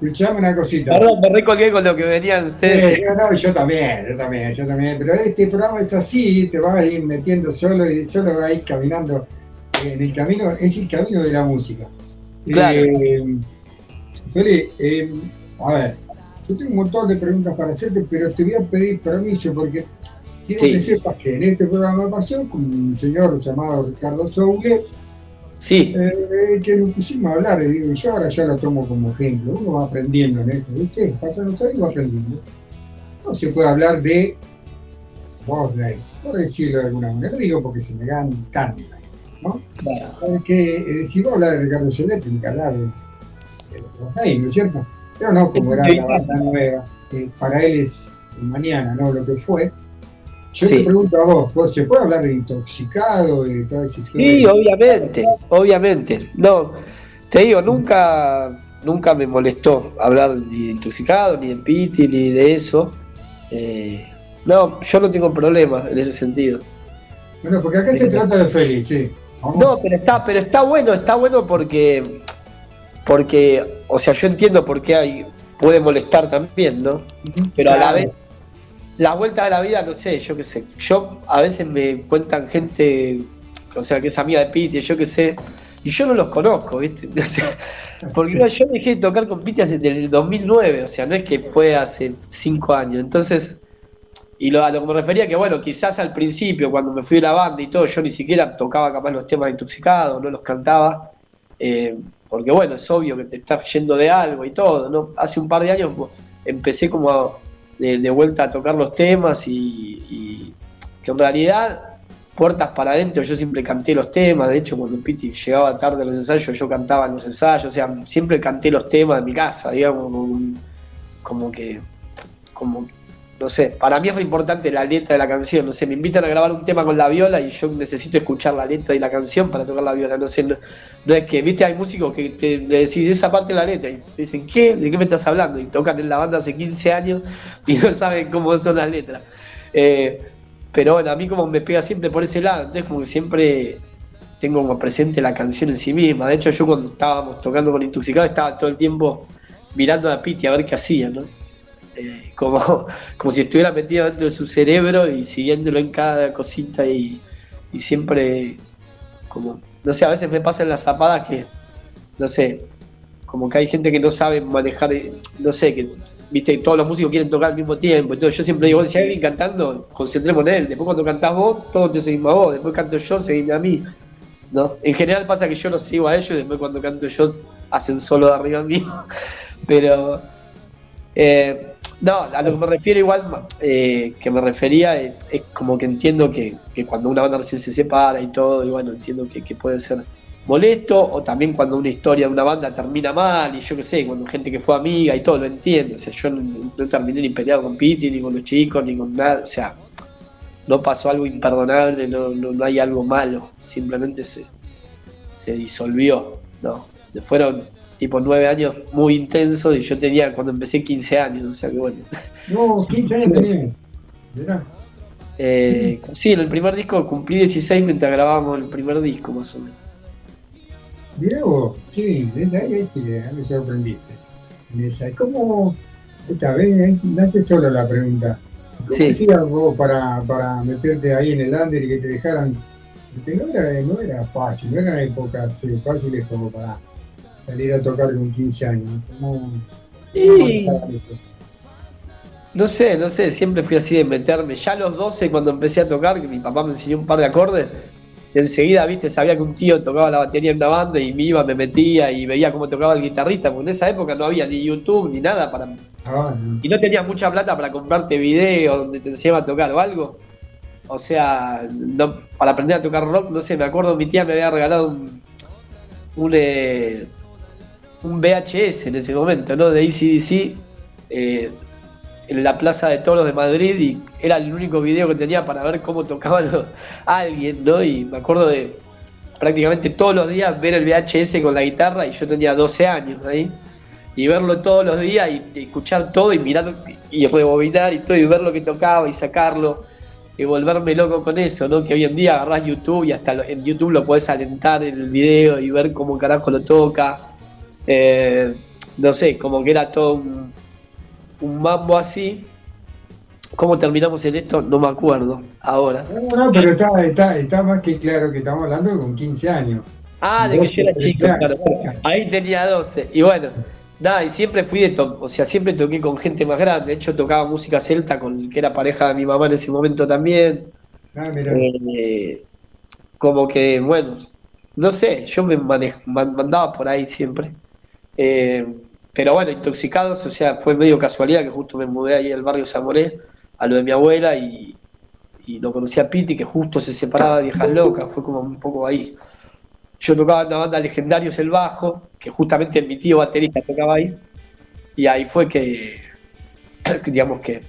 escuchame una cosita. Perdón, me recolgué con lo que venían ustedes. Eh, no, no, yo también, yo también, yo también. Pero este programa es así, te vas a ir metiendo solo y solo vas a ir caminando en el camino, es el camino de la música. Claro. Eh, Feli, eh, a ver, yo tengo un montón de preguntas para hacerte, pero te voy a pedir permiso porque quiero Sí. que sepas que en este programa pasó con un señor llamado Ricardo Soule, Sí, eh, que nos pusimos a hablar, y digo, yo ahora ya lo tomo como ejemplo, uno va aprendiendo en esto, ¿viste? Pasan los años y va aprendiendo. No se puede hablar de Bosley, por decirlo de alguna manera, digo porque se me encanta, ¿no? claro. Porque eh, si vos hablas de Ricardo Soler, tenés que hablar de, de Bosley, ¿no es cierto? Pero no como era la banda nueva, que para él es el mañana, no lo que fue. Yo Sí. te pregunto a vos, ¿vos ¿se puede hablar de intoxicado, de toda esa? Sí, obviamente, obviamente. No, te digo, nunca, nunca me molestó hablar ni de intoxicado, ni de piti, ni de eso. Eh, no, yo no tengo problema en ese sentido. Bueno, porque acá se trata de Félix, sí. Vamos. No, pero está, pero está bueno, está bueno porque, porque o sea, yo entiendo por qué hay, puede molestar también, ¿no? Pero a la vez, la vuelta de la vida, no sé, yo qué sé. Yo a veces me cuentan gente, o sea, que es amiga de Piti, yo qué sé, y yo no los conozco, ¿viste? (laughs) Porque no, yo dejé de tocar con Piti hace del 2009, o sea, no es que fue hace cinco años. Entonces, y lo, a lo que me refería que, bueno, quizás al principio, cuando me fui de la banda y todo, yo ni siquiera tocaba capaz los temas intoxicados, no los cantaba. eh, porque, bueno, es obvio que te estás yendo de algo y todo, ¿no? Hace un par de años empecé como a- de, de vuelta a tocar los temas y, y que en realidad, puertas para adentro, yo siempre canté los temas. De hecho, cuando Piti llegaba tarde a los ensayos, yo cantaba en los ensayos. O sea, siempre canté los temas de mi casa, digamos, como, que. Como, no sé, para mí es muy importante la letra de la canción, no sé, me invitan a grabar un tema con la viola y yo necesito escuchar la letra y la canción para tocar la viola, no sé, no, no es que, viste, hay músicos que te decís esa parte de la letra y te dicen, ¿qué? ¿De qué me estás hablando? Y tocan en la banda hace 15 años y no saben cómo son las letras. Eh, pero bueno, a mí como me pega siempre por ese lado, entonces como que siempre tengo como presente la canción en sí misma. De hecho, yo cuando estábamos tocando con Intoxicado estaba todo el tiempo mirando a Piti a ver qué hacía, ¿no? Eh, como, (laughs) como si estuviera metido dentro de su cerebro y siguiéndolo en cada cosita y, y siempre como, no sé, a veces me pasa en las zapadas que, no sé, como que hay gente que no sabe manejar, eh, no sé, que, viste, todos los músicos quieren tocar al mismo tiempo, entonces yo siempre digo, si hay alguien cantando, concentremos en él, después cuando cantás vos, todos te seguimos a vos, después canto yo, seguime a mí, ¿no? En general pasa que yo los sigo a ellos y después cuando canto yo hacen solo de arriba mío, (laughs) pero... Eh, no, a lo que me refiero igual, eh, que me refería, es como que entiendo que, que cuando una banda recién se separa y todo, y bueno, entiendo que, puede ser molesto, o también cuando una historia de una banda termina mal, y yo qué sé, cuando gente que fue amiga y todo, lo entiendo, o sea, yo no, no terminé ni peleado con Piti, ni con los chicos, ni con nada, o sea, no pasó algo imperdonable, no, no, no hay algo malo, simplemente se, se disolvió, ¿no? Fueron tipo nueve años muy intensos y yo tenía cuando empecé 15 años, o sea que bueno. No, 15 años tenías. Mirá. Eh, sí, en el primer disco cumplí 16 mientras grabábamos el primer disco más o menos. Mirá vos, sí, esa ahí sí, me sorprendiste. ¿Cómo? Esta vez me hace solo la pregunta. ¿Cómo Sí. hacías vos para, para meterte ahí en el under y que te dejaran? Porque no era, no era fácil, no eran épocas eh, fáciles como para salir a tocar con 15 años. ¿Cómo, eso? No sé, no sé, siempre fui así de meterme. Ya a los 12 cuando empecé a tocar, que mi papá me enseñó un par de acordes, enseguida, viste, sabía que un tío tocaba la batería en una banda y me iba, me metía y veía cómo tocaba el guitarrista, porque en esa época no había ni YouTube ni nada para Ah, no. y no tenías mucha plata para comprarte videos donde te enseñaban a tocar o algo. O sea, no, para aprender a tocar rock, no sé, me acuerdo mi tía me había regalado un, un, eh, un VHS en ese momento, ¿no? De ACDC eh, en la Plaza de Toros de Madrid y era el único video que tenía para ver cómo tocaba (laughs) alguien, ¿no? Y me acuerdo de prácticamente todos los días ver el VHS con la guitarra y yo tenía 12 años ahí y verlo todos los días y, escuchar todo y mirar y rebobinar y todo y ver lo que tocaba y sacarlo y volverme loco con eso, ¿no? Que hoy en día agarrás YouTube y hasta en YouTube lo podés alentar en el video y ver cómo carajo lo toca. Eh, no sé, como que era todo un, un mambo así. ¿Cómo terminamos en esto? No me acuerdo ahora. No, no, pero está, está, está más que claro que estamos hablando con 15 años. Ah, de que yo era chico, claro. Ahí tenía 12. Y bueno, nada, y siempre fui de to o sea, siempre toqué con gente más grande. De hecho, tocaba música celta con el que era pareja de mi mamá en ese momento también. Ah. Eh, como que, bueno, no sé, yo me mane- man- mandaba por ahí siempre. Eh, pero bueno, intoxicados, o sea, fue medio casualidad que justo me mudé ahí al barrio Zamoré, a lo de mi abuela, y, y lo conocí a Piti, que justo se separaba de Viejas Locas, fue como un poco ahí. Yo tocaba en una banda Legendarios el bajo, que justamente mi tío baterista tocaba ahí, y ahí fue que, (coughs) digamos que,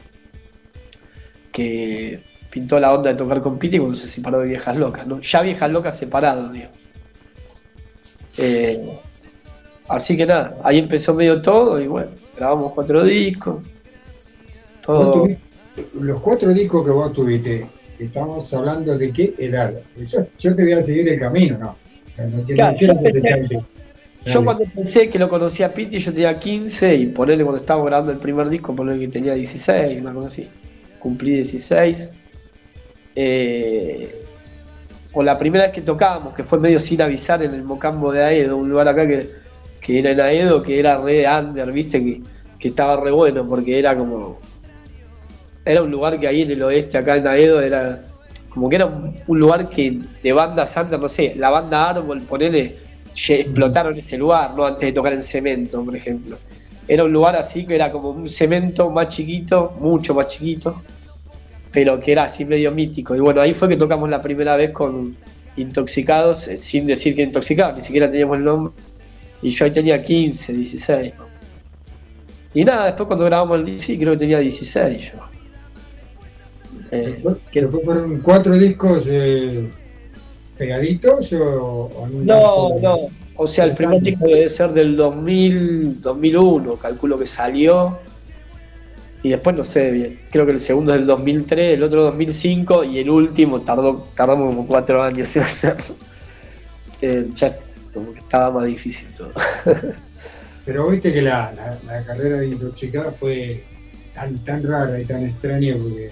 que pintó la onda de tocar con Piti cuando se separó de Viejas Locas, ¿no? Ya Viejas Locas separado, digo. Eh, así que nada, ahí empezó medio todo y bueno, grabamos cuatro discos. Todo. los cuatro discos que vos tuviste, estamos hablando de qué edad. Yo, yo te voy a seguir el camino, ¿no? O sea, no quiero- Claro, no quiero yo cuando pensé que lo conocía a Piti, yo tenía 15 y ponerle cuando estábamos grabando el primer disco, ponerle que tenía 16, una cosa así. Cumplí 16. Eh, o la primera vez que tocábamos, que fue medio sin avisar en el Mocambo de Aedo, un lugar acá que, que era en Aedo, que era re under, viste, que, que estaba re bueno, porque era como. Era un lugar que ahí en el oeste, acá en Aedo, era como que era un, un lugar que de bandas under, no sé, la banda Árbol, ponele, explotaron ese lugar, ¿no? Antes de tocar en cemento, por ejemplo. Era un lugar así que era como un cemento más chiquito, mucho más chiquito, pero que era así medio mítico. Y bueno, ahí fue que tocamos la primera vez con Intoxicados, eh, sin decir que Intoxicados, ni siquiera teníamos el nombre. Y yo ahí tenía 15, 16. Y nada, después cuando grabamos el disco, creo que tenía 16 yo. Eh, Después, después fueron cuatro discos eh, pegaditos o, No, no. O sea, el primer disco debe ser del 2000, 2001, calculo que salió. Y después no sé bien. Creo que el segundo es del 2003, el otro 2005 y el último tardó, tardamos como cuatro años en hacerlo. (laughs) Eh, ya como que estaba más difícil todo. (laughs) Pero viste que la, la, la carrera de Intoxicada fue tan, tan rara y tan extraña porque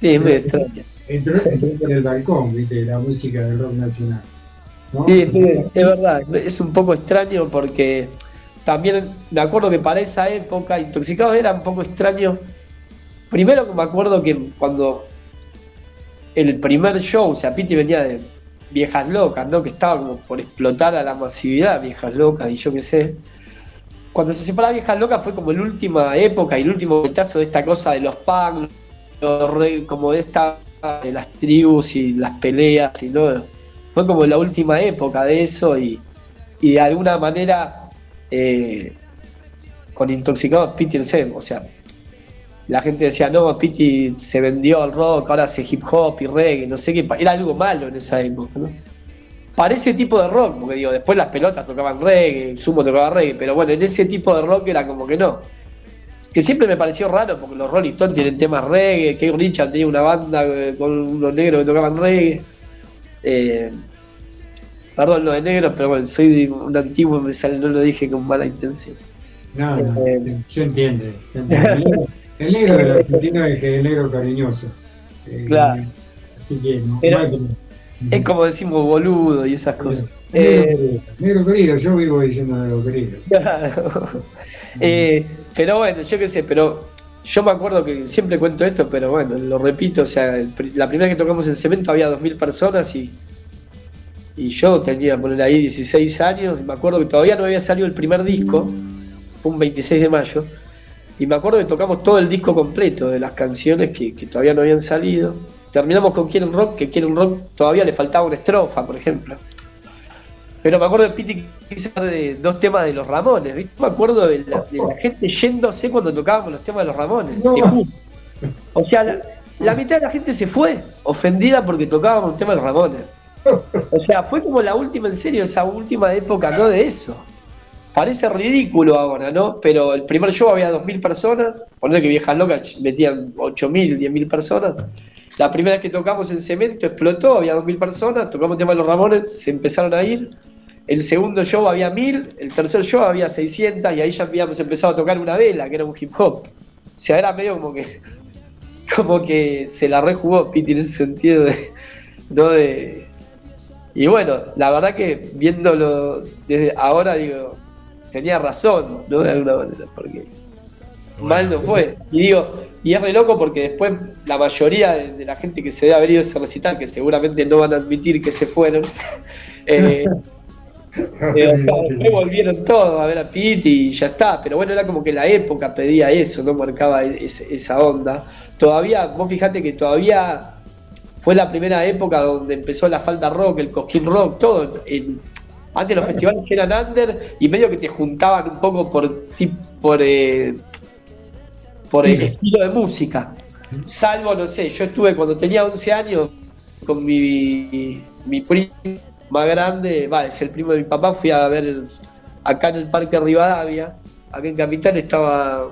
Sí, es medio extraño. entró, entró por el balcón, viste, la música del rock nacional. ¿no? Sí, es, es verdad, es un poco extraño porque también me acuerdo que para esa época Intoxicados era un poco extraño. Primero que me acuerdo que cuando el primer show, o sea, Piti venía de Viejas Locas, ¿no? Que estaba como por explotar a la masividad, Viejas Locas y yo qué sé. Cuando se separaba Viejas Locas fue como la última época y el último momentazo de esta cosa de los punk, como de esta de las tribus y las peleas y no fue como la última época de eso y, y de alguna manera eh, con Intoxicados sé, o sea la gente decía no, Piti se vendió al rock, ahora hace hip hop y reggae, no sé qué, era algo malo en esa época, ¿no? Para ese tipo de rock, porque digo, después las pelotas tocaban reggae, Sumo tocaba reggae, pero bueno, en ese tipo de rock era como que no. Que siempre me pareció raro porque los Rolling Stones tienen temas reggae, Keith Richard tenía una banda eh, con unos negros que tocaban reggae. Eh, perdón, lo de negros, pero bueno, soy un antiguo, me sale, no lo dije con mala intención. No, no, Eh, se entiende. se entiende. (laughs) El negro- de la Argentina es el negro cariñoso. Eh, Claro. Así que no, Pero- no hay como- Es como decimos boludo y esas cosas. Negro Eh, querido, negro querido, yo vivo diciendo negro querido. Claro. (laughs) Eh, pero bueno, yo qué sé, pero yo me acuerdo que siempre cuento esto, pero bueno, lo repito, o sea, el la primera vez que tocamos en cemento había 2.000 personas y, y yo tenía, poner ahí 16 años, y me acuerdo que todavía no había salido el primer disco, fue un 26 de mayo, y me acuerdo que tocamos todo el disco completo de las canciones que, que todavía no habían salido. Terminamos con Quieren Rock, que Quieren Rock todavía le faltaba una estrofa, por ejemplo. Pero me acuerdo de Piti de dos temas de los Ramones, ¿viste? Me acuerdo de la, de la gente yéndose cuando tocábamos los temas de los Ramones. No. O sea, la, la mitad de la gente se fue ofendida porque tocábamos un tema de los Ramones. O sea, fue como la última, en serio, esa última época, ¿no? De eso. Parece ridículo ahora, ¿no? Pero el primer show había 2.000 personas, poner que Viejas Locas metían 8.000, 10.000 personas. La primera vez que tocamos en cemento explotó, había 2.000 personas, tocamos el tema de los Ramones, se empezaron a ir. El segundo show había 1.000, el tercer show había 600 y ahí ya habíamos empezado a tocar una vela, que era un hip hop. O sea, era medio como que (laughs) como que se la rejugó Piti en ese sentido de, ¿no? de y bueno, la verdad que viéndolo desde ahora digo, tenía razón, ¿no? De alguna manera, porque mal no fue. Y digo, y es re loco porque después la mayoría de, de la gente que se debe haber ido a ese recital, que seguramente no van a admitir que se fueron, (laughs) eh, (laughs) eh, o sea, después volvieron todos a ver a Piti y ya está. Pero bueno, era como que la época pedía eso, no marcaba ese- esa onda. Todavía, vos fijate que todavía fue la primera época donde empezó la falda rock, el cosquín rock, todo. En- antes los festivales eran under y medio que te juntaban un poco por por eh, por el estilo de música. Salvo, no sé, yo estuve cuando tenía 11 años con mi, mi primo más grande, va, es el primo de mi papá, fui a ver el- acá en el Parque Rivadavia, acá en Capital estaba,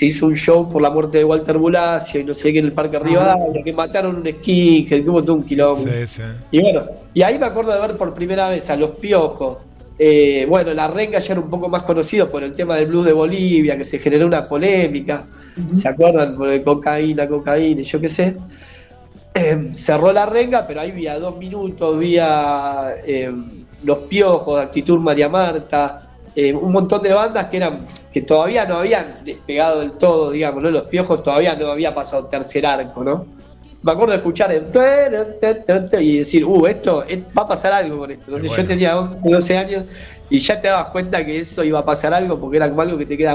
se hizo un show por la muerte de Walter Bulacio y no sé qué en el Parque Rivadavia, que mataron un esquí, que hubo todo un quilombo. Sí, sí. Y bueno, y ahí me acuerdo de ver por primera vez a los piojos, Eh, bueno, la renga ya era un poco más conocido por el tema del blues de Bolivia, que se generó una polémica. ¿Se acuerdan? Por el cocaína, cocaína, y yo qué sé. Eh, cerró la renga, pero ahí vía dos minutos, vía eh, Los Piojos, Actitud María Marta, un montón de bandas que eran que todavía no habían despegado del todo, digamos, ¿no? Los Piojos todavía no había pasado tercer arco, ¿no? Me acuerdo de escuchar el y decir, uh, esto va a pasar algo con esto. Entonces yo tenía 11, 12 años y ya te dabas cuenta que eso iba a pasar algo porque era como algo que te queda,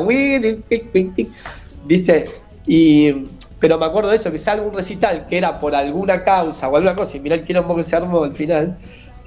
¿viste? Y, pero me acuerdo de eso, que salga un recital que era por alguna causa o alguna cosa, y mirá el quilombo que se armó al final.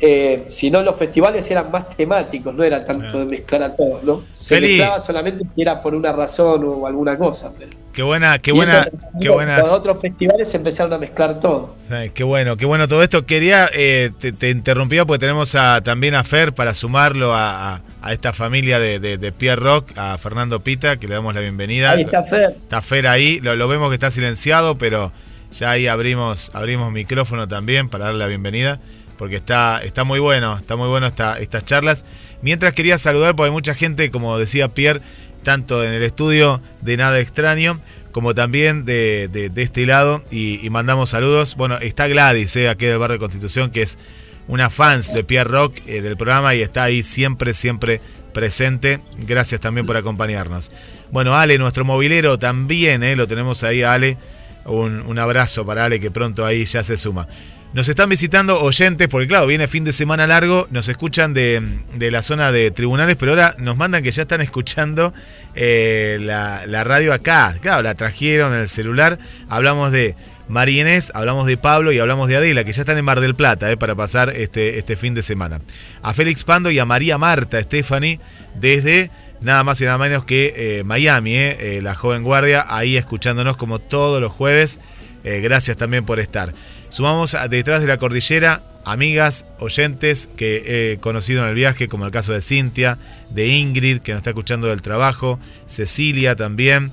Eh, si no, los festivales eran más temáticos, no era tanto de mezclar a todos, ¿no? Se Feli. mezclaba solamente si era por una razón o alguna cosa. pero- Qué buena, qué y buena, eso, qué buenas. Los otros festivales empezaron a mezclar todo. Ay, Qué bueno, qué bueno todo esto. Quería, eh, te, te interrumpía porque tenemos a, también a Fer para sumarlo a, a- a esta familia de, de, de Pierre Rock, a Fernando Pita, que le damos la bienvenida. Ahí está Fer. Está Fer ahí, lo, lo vemos que está silenciado, pero ya ahí abrimos, abrimos micrófono también para darle la bienvenida, porque está, está muy bueno, está muy bueno esta, estas charlas. Mientras quería saludar, porque hay mucha gente, como decía Pierre, tanto en el estudio de Nada Extraño, como también de, de- este lado, y, mandamos saludos. Bueno, está Gladys, eh, aquí del barrio de Constitución, que es una fans de Pierre Rock eh, del programa y está ahí siempre, siempre presente. Gracias también por acompañarnos. Bueno, Ale, nuestro movilero también, eh, lo tenemos ahí, Ale. Un, un abrazo para Ale que pronto ahí ya se suma. Nos están visitando oyentes, porque claro, viene fin de semana largo, nos escuchan de, de la zona de tribunales, pero ahora nos mandan que ya están escuchando eh, la, la radio acá. Claro, la trajeron en el celular. Hablamos de María Inés, hablamos de Pablo y hablamos de Adela, que ya están en Mar del Plata eh, para pasar este, este fin de semana. A Félix Pando y a María Marta Stephanie desde nada más y nada menos que eh, Miami, eh, eh, la joven guardia, ahí escuchándonos como todos los jueves. Gracias también por estar. Sumamos a detrás de la cordillera amigas, oyentes que he conocido en el viaje, como el caso de Cintia, de Ingrid, que nos está escuchando del trabajo, Cecilia también,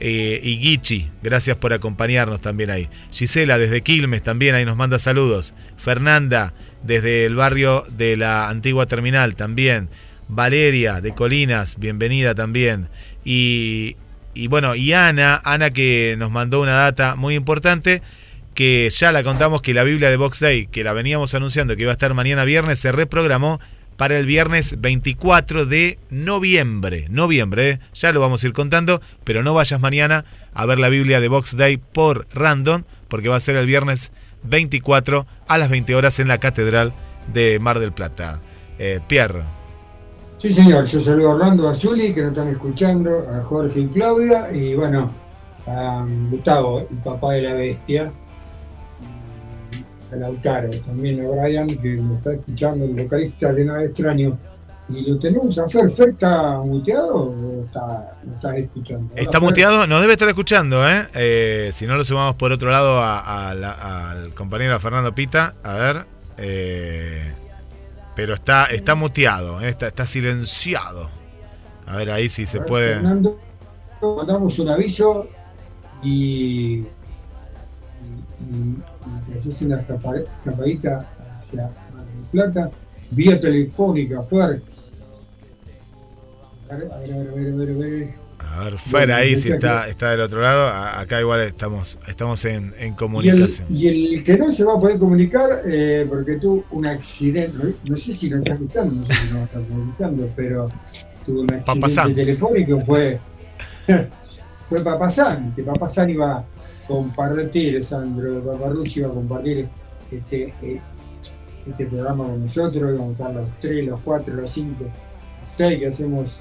eh, y Gichi, gracias por acompañarnos también ahí. Gisela desde Quilmes también ahí nos manda saludos. Fernanda desde el barrio de la antigua terminal también. Valeria de Colinas, bienvenida también. Y, y bueno, y Ana, Ana que nos mandó una data muy importante que ya la contamos que la Biblia de Box Day, que la veníamos anunciando que iba a estar mañana viernes, se reprogramó para el viernes 24 de noviembre. Noviembre, ¿eh? ya lo vamos a ir contando, pero no vayas mañana a ver la Biblia de Box Day por random, porque va a ser el viernes 24 a las 20 horas en la Catedral de Mar del Plata. Eh, Pierre. Sí, señor, yo saludo a Orlando, a Juli, que nos están escuchando, a Jorge y Claudia, y bueno, a Gustavo, el papá de la bestia, a Lautaro, también a Brian, que nos está escuchando, el vocalista de Nada Extraño. Y lo tenemos a Fer. ¿Fer está muteado o está, lo estás escuchando? Está Fer. muteado, nos debe estar escuchando, ¿eh? Eh, si no lo sumamos por otro lado a- a la- al compañero Fernando Pita, a ver. eh, pero está, está muteado, ¿eh? está, está silenciado. A ver ahí si se ver, puede. Fernando, mandamos un aviso y, y, y- y te haces una escapa- escapadita hacia Mar del Plata, vía telefónica, Fer. A ver, a ver, a ver, a ver, a ver, a ver. Fer ahí si está, que- está del otro lado. Acá igual estamos, estamos en, en Y el, comunicación. y el que no se va a poder comunicar eh, porque tuvo un accidente, no, sé si lo está escuchando, no sé si lo está comunicando, pero tuvo un accidente telefónico, fue, (laughs) fue Papasán, que Papasán iba compartir, Sandro Paparrucci iba a compartir este, eh, este programa con nosotros, íbamos a estar los tres, los cuatro, los cinco, los seis que hacemos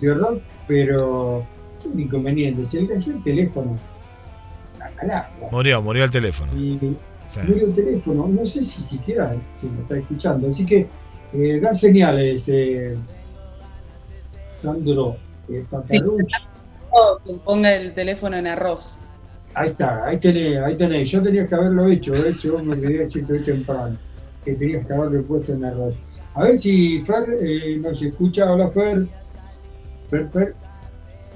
de rock, pero un inconveniente, se le cayó el teléfono. Murió, murió el teléfono. Y Sí. murió el teléfono, no sé si siquiera se lo está escuchando, así que eh, da señales, eh, Sandro eh, Sí, que ponga el teléfono en arroz. Ahí está, ahí tenés, ahí tenés. Yo tenía que haberlo hecho, ¿eh? yo me quería decir hoy temprano, que tenías que haberlo puesto en arroz. A ver si Fer eh, nos escucha, hola Fer. Fer, Fer.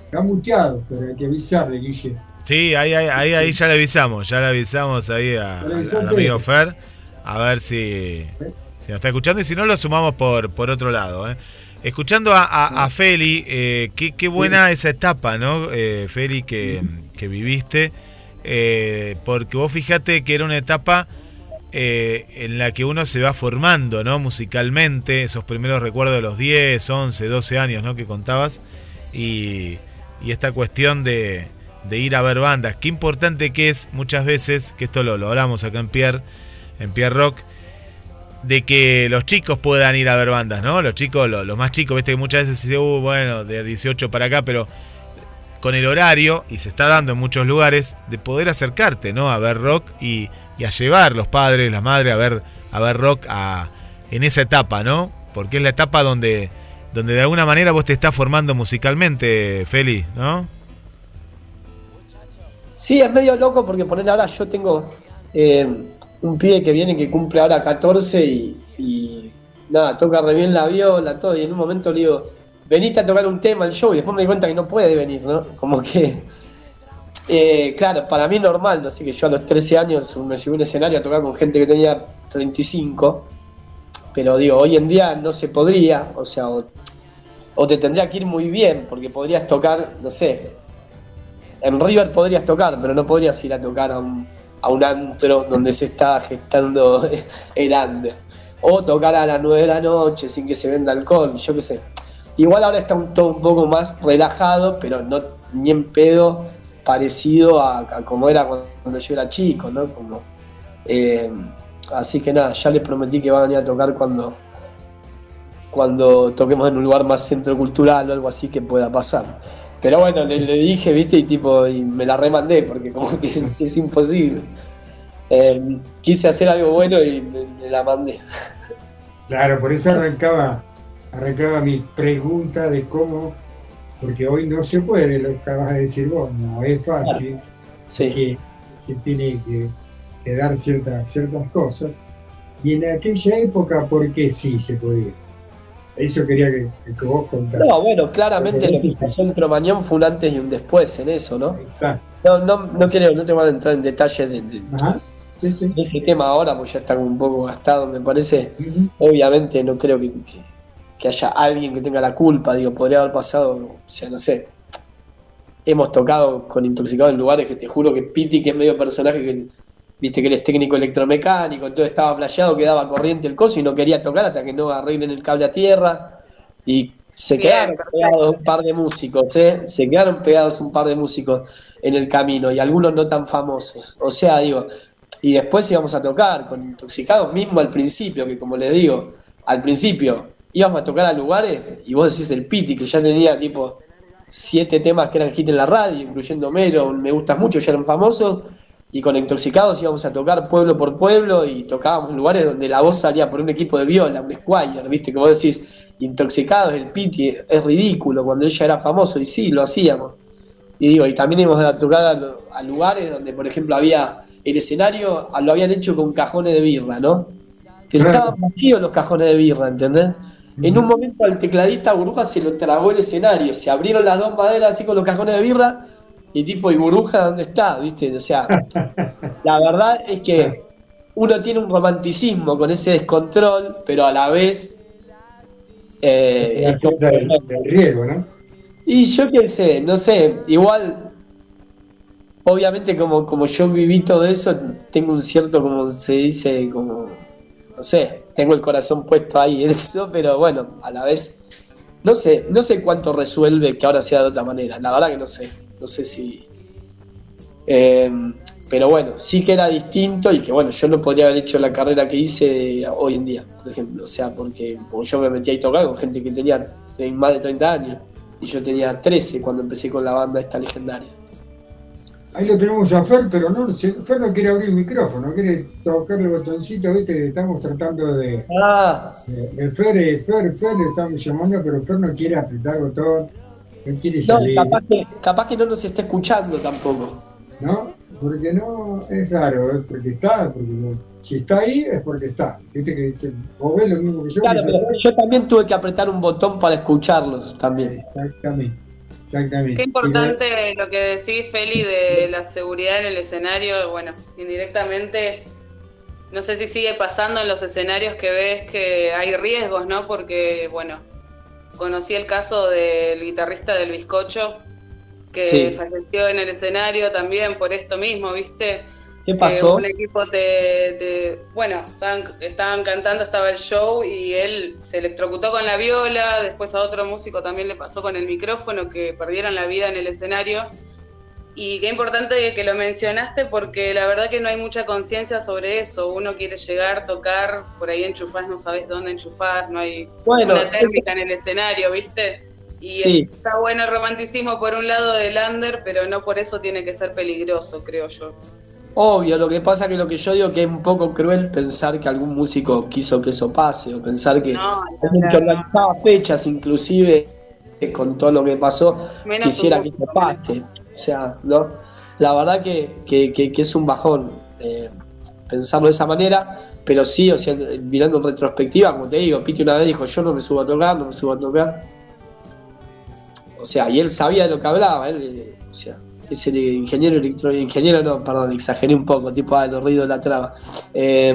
Está muteado, Fer, hay que avisarle, Guille. Sí, ahí, ahí, ahí, ahí ya le avisamos, ya le avisamos ahí a- al, amigo Fer, a ver si, Si nos está escuchando y si no lo sumamos por, por otro lado. ¿eh? Escuchando a, a- a Feli, eh, qué, qué buena esa etapa, ¿no? Eh, Feli, que, que viviste. Eh, porque vos fijate que era una etapa eh, en la que uno se va formando, ¿no? Musicalmente, esos primeros recuerdos de los 10, 11, 12 años, ¿no? Que contabas. Y, y esta cuestión de, ir a ver bandas. Qué importante que es muchas veces, que esto lo, hablamos acá en Pierre, en Pierre Rock, de que los chicos puedan ir a ver bandas, ¿no? Los chicos, lo- los más chicos, viste que muchas veces se dice, uh, bueno, de 18 para acá, pero con el horario, y se está dando en muchos lugares, de poder acercarte, ¿no? A ver rock y, a llevar los padres, las madres a ver, a ver rock a, en esa etapa, ¿no? Porque es la etapa donde, donde de alguna manera vos te estás formando musicalmente, Feli, ¿no? Sí, es medio loco porque poner ahora yo tengo eh, un pibe que viene que cumple ahora 14 y, y nada, toca re bien la viola, todo, y en un momento le digo, veniste a tocar un tema al show y después me di cuenta que no puede venir, ¿no? Como que, eh, claro, para mí es normal, no sé, que yo a los 13 años me subí a un escenario a tocar con gente que tenía 35, pero digo, hoy en día no se podría, o sea, o, te tendría que ir muy bien, porque podrías tocar, no sé, en River podrías tocar, pero no podrías ir a tocar a un, a un antro donde se está gestando (laughs) el under. O tocar a las 9 de la noche sin que se venda alcohol, yo qué sé. Igual ahora está un, todo un poco más relajado, pero no ni en pedo parecido a, como era cuando yo era chico, ¿no? Eh, así que nada, ya les prometí que va a venir a tocar cuando, cuando toquemos en un lugar más centro cultural o algo así que pueda pasar. Pero bueno, le, dije, viste, y tipo, y me la remandé, porque como que es, imposible. Eh, quise hacer algo bueno y me la mandé. Claro, por eso arrancaba, arrancaba mi pregunta de cómo, porque hoy no se puede, lo que acabas de decir vos, no es fácil, Sí. que se tiene que, que dar ciertas, ciertas cosas. Y en aquella época, ¿por qué sí se podía? Eso quería que, que vos contaras. No, bueno, claramente lo que pasó en Cromañón fue un antes y un después en eso, ¿no? No, no, no quiero, no te voy a entrar en detalles de, de- Ajá. Sí, sí. de ese tema ahora, porque ya está un poco gastado, me parece. Obviamente no creo que, que- que haya alguien que tenga la culpa, digo, podría haber pasado, o sea, no sé. Hemos tocado con intoxicados en lugares que te juro que Piti, que es medio personaje que viste que él es técnico electromecánico, entonces estaba flasheado, que daba corriente el coso y no quería tocar hasta que no arreglen el cable a tierra. Y se Bien, quedaron perfecto. pegados un par de músicos, ¿eh? Se quedaron pegados un par de músicos en el camino y algunos no tan famosos. O sea, digo, y después íbamos a tocar con intoxicados mismo al principio, que como les digo, al principio íbamos a tocar a lugares y vos decís el Piti, que ya tenía tipo siete temas que eran hit en la radio, incluyendo Mero, Me Gustas Mucho, ya eran famosos, y con Intoxicados íbamos a tocar pueblo por pueblo y tocábamos en lugares donde la voz salía por un equipo de viola, un Squire, viste, que vos decís, Intoxicados, el Piti, es ridículo cuando él ya era famoso, y sí, lo hacíamos. Y digo, y también íbamos a tocar a, lugares donde, por ejemplo, había el escenario, lo habían hecho con cajones de birra, ¿no? Pero estaban vacíos los cajones de birra, ¿entendés? En un momento al tecladista Burbuja se lo tragó el escenario, se abrieron las dos maderas así con los cajones de birra y tipo, ¿y Burbuja dónde está? ¿Viste? O sea, (laughs) la verdad es que uno tiene un romanticismo con ese descontrol, pero a la vez... eh, y yo qué sé, no sé, igual, obviamente como, como yo viví todo eso, tengo un cierto, como se dice, como, no sé, tengo el corazón puesto ahí en eso, pero bueno, a la vez, no sé, no sé cuánto resuelve que ahora sea de otra manera, la verdad que no sé, no sé si... eh, pero bueno, sí que era distinto y que bueno, yo no podría haber hecho la carrera que hice hoy en día, por ejemplo. O sea, porque, porque yo me metí ahí tocar con gente que tenía más de 30 años y yo tenía 13 cuando empecé con la banda esta legendaria. Ahí lo tenemos a Fer, pero no, Fer no quiere abrir el micrófono, quiere tocar el botoncito, viste, estamos tratando de... Ah, Fer, eh, Fer, Fer, le estamos llamando, pero Fer no quiere apretar botón, no quiere no, salir, capaz que, capaz que no nos está escuchando tampoco. ¿no? Porque no, es raro, es porque está, porque si está ahí es porque está. Viste que dicen, vos ves lo mismo que yo. Claro, que pero yo también tuve que apretar un botón para escucharlos también. Exactamente, exactamente. Qué importante lo que decís, Feli, de la seguridad en el escenario. Bueno, indirectamente no sé si sigue pasando en los escenarios que ves que hay riesgos, ¿no? Porque, bueno, conocí el caso del guitarrista del bizcocho que Sí. falleció en el escenario también por esto mismo, ¿viste? ¿Qué Eh, pasó? un equipo de, de- bueno, estaban, estaban cantando, estaba el show y él se electrocutó con la viola, después a otro músico también le pasó con el micrófono, que perdieron la vida en el escenario. Y qué importante que lo mencionaste porque la verdad que no hay mucha conciencia sobre eso. Uno quiere llegar, tocar, por ahí enchufás, no sabes dónde enchufás, no hay Bueno, una térmica en el escenario, ¿viste? Y Sí. está bueno el romanticismo por un lado del under, pero no por eso tiene que ser peligroso, creo yo. Obvio, lo que pasa que lo que yo digo que es un poco cruel pensar que algún músico quiso que eso pase, o pensar que No, alguien que organizaba fechas, inclusive eh, con todo lo que pasó, Menos quisiera que eso pase. O sea, ¿no? La verdad que, que- que- que es un bajón eh, pensarlo de esa manera, pero sí, o sea, mirando en retrospectiva, como te digo, Piti una vez dijo, yo no me subo a tocar, no me subo a tocar. O sea, y él sabía de lo que hablaba, él, eh, o sea, es el ingeniero electro, ingeniero no, perdón, exageré un poco, tipo, ah, los ruidos de la traba. Eh,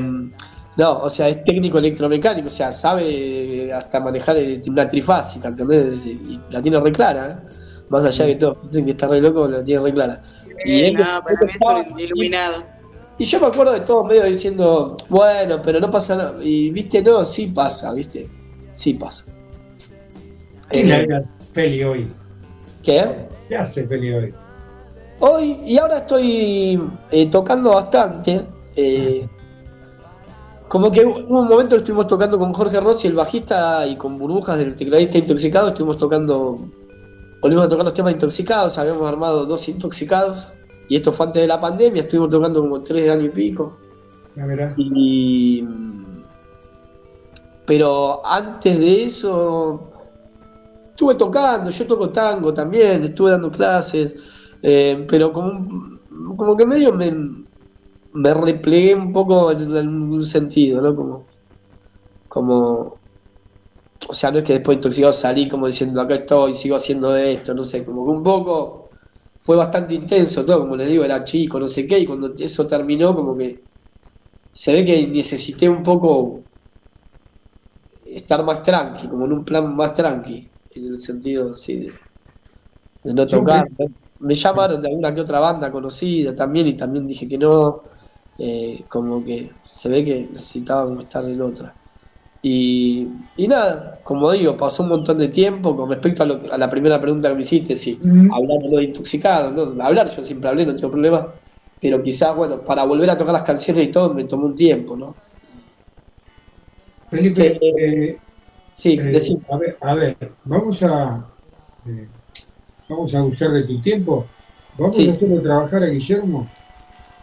no, o sea, es técnico electromecánico, o sea, sabe hasta manejar el- una trifásica, ¿entendés? Y la tiene re clara, ¿eh? Más allá de que todos piensen que está re loco, la tiene re clara. Y Eh, él- no, para mí es un iluminado. y yo me acuerdo de todos medio diciendo, bueno, pero no pasa nada. Y viste, no, sí pasa, viste. Sí pasa. ¿Qué Eh, Feli hoy? ¿Qué? ¿Qué hace Feli hoy? Hoy, y ahora estoy eh, tocando bastante. eh, como que hubo un momento estuvimos tocando con Jorge Rossi, el bajista, y con Burbujas, el tecladista intoxicado, estuvimos tocando, volvimos a tocar los temas intoxicados, habíamos armado dos intoxicados, y esto fue antes de la pandemia, estuvimos tocando como tres años y pico. Verás. Y. Pero antes de eso. Estuve tocando, yo toco tango también, estuve dando clases. Eh, pero como, como que medio me, me replegué un poco en algún sentido, ¿no? Como. Como. O sea, no es que después intoxicado salí como diciendo acá estoy, sigo haciendo esto, no sé, como que un poco fue bastante intenso todo, como les digo, era chico, no sé qué, y cuando eso terminó, como que se ve que necesité un poco estar más tranqui, como en un plan más tranqui, en el sentido así de, de no tocar. Me llamaron de alguna que otra banda conocida también y también dije que no, eh, como que se ve que necesitaba como estar en otra. Y, y nada, como digo, pasó un montón de tiempo con respecto a, lo- a la primera pregunta que me hiciste, si Ujú. hablar o no intoxicado, ¿no? hablar yo siempre hablé, no tengo problema, pero quizás, bueno, para volver a tocar las canciones y todo me tomó un tiempo, ¿no? Felipe, eh, Sí, eh, a, ver, a ver, vamos a eh, vamos a usar de tu tiempo. Vamos Sí. a hacerlo trabajar a Guillermo,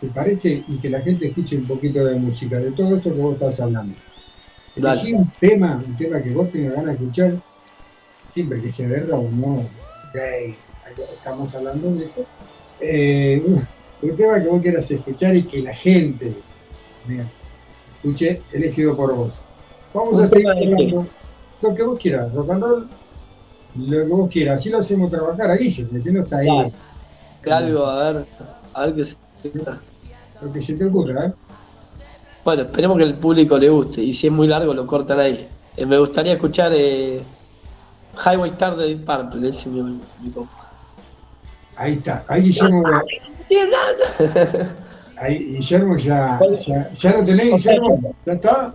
¿te parece? Y que la gente escuche un poquito de música, de todo eso que vos estás hablando. Elegí un tema, un tema que vos tengas ganas de escuchar, siempre que sea verdad o no, gay, estamos hablando de eso. Eh, un, tema que vos quieras escuchar y que la gente mira, escuche, elegido por vos. Vamos a seguir hablando lo que vos quieras, rock and roll, lo que vos quieras, así lo hacemos trabajar aquí, si no está ahí, algo, a ver, a ver qué se... lo que se te ocurra, ¿eh? Bueno, esperemos que al público le guste, y si es muy largo lo cortan ahí. Eh, me gustaría escuchar eh, Highway Star de Deep Purple, ese es mi, mi compa. Ahí está, ahí Guillermo, (laughs) ahí Guillermo ya, ya, ya lo tenés, Guillermo, ya está.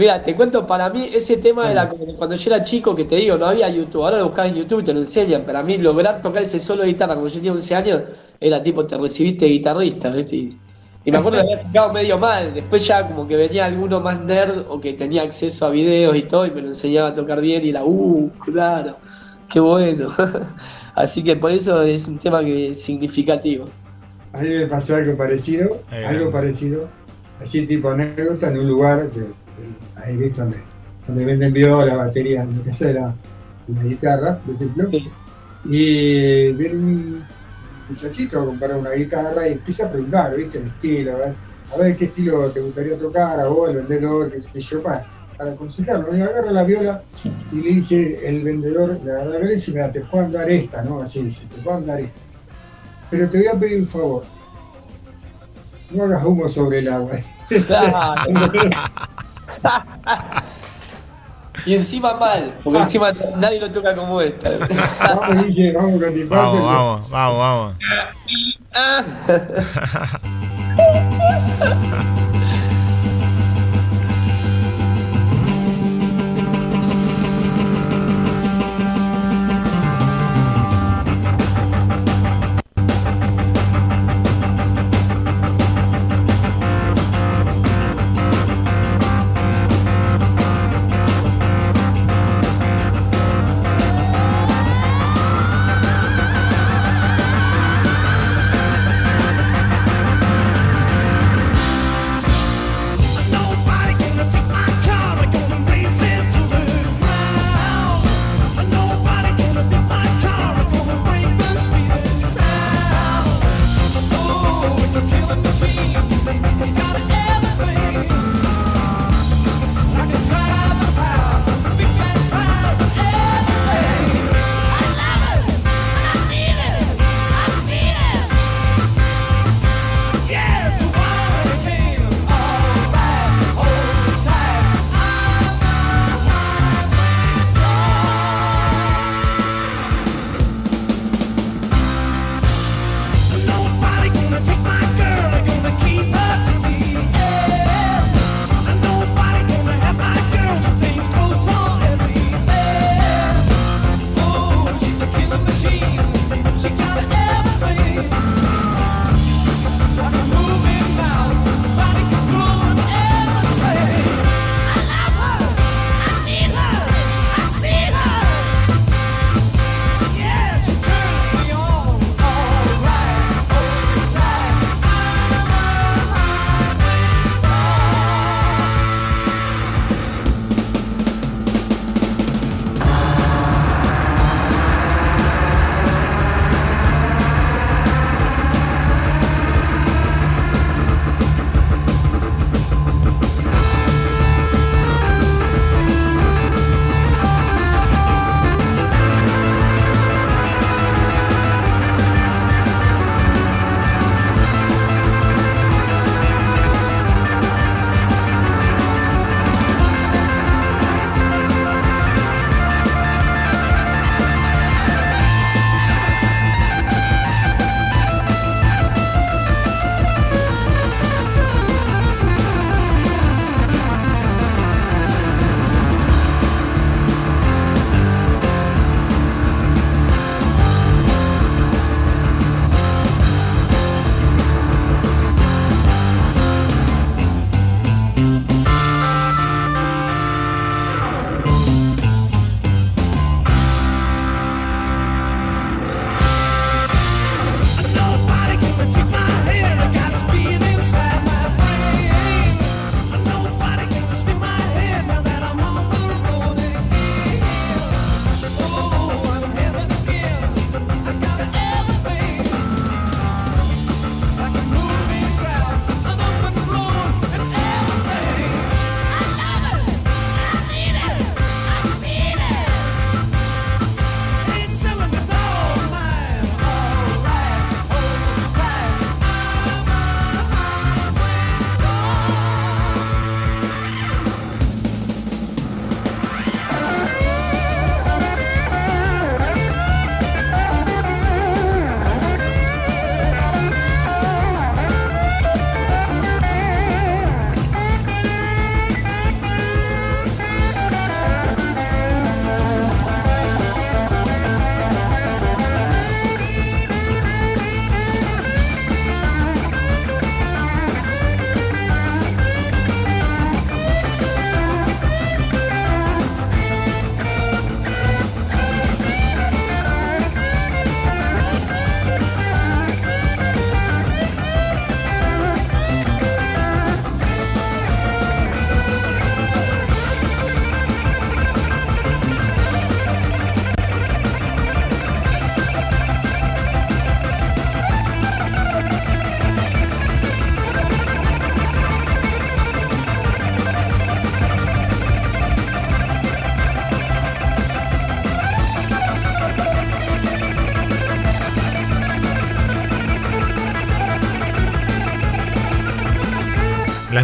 Mira, te cuento, para mí ese tema era como que cuando yo era chico, que te digo, no había YouTube, ahora lo buscas en YouTube y te lo enseñan. Para mí lograr tocar ese solo de guitarra, cuando yo tenía 11 años, era tipo, te recibiste de guitarrista, ¿viste? Y, y me acuerdo que había sacado medio mal, después ya como que venía alguno más nerd o que tenía acceso a videos y todo y me lo enseñaba a tocar bien y era, uh, claro, qué bueno. (laughs) Así que por eso es un tema que es significativo. A mí me pasó algo parecido, algo parecido, así tipo anécdota en un lugar que ahí ves donde, donde venden viola, batería, lo que sea, la, guitarra, por ejemplo. Y viene un muchachito a comprar una guitarra y empieza a preguntar, ¿viste? El estilo, a ver qué estilo te gustaría tocar, a vos, el vendedor, qué sé yo, para, para consultarlo. y agarra la viola y le dice el vendedor, le agarra la viola y dice, mira, te puedo dar esta, ¿no? Así dice, te puedo dar esta. Pero te voy a pedir un favor. No hagas humo sobre el agua. (laughs) (laughs) (laughs) y encima mal, porque encima nadie lo toca como (laughs) esta. vamos, vamos, vamos. vamos. Ah. (laughs)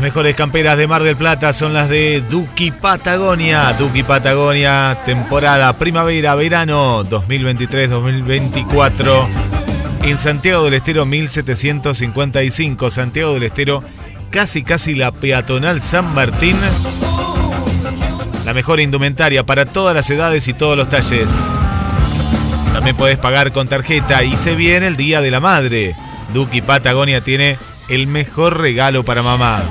mejores camperas de Mar del Plata son las de Duki Patagonia. Duki Patagonia, temporada primavera-verano 2023-2024. En Santiago del Estero 1755. Santiago del Estero, casi casi la peatonal San Martín. La mejor indumentaria para todas las edades y todos los talles. También podés pagar con tarjeta y se viene el Día de la Madre. Duki Patagonia tiene el mejor regalo para mamá.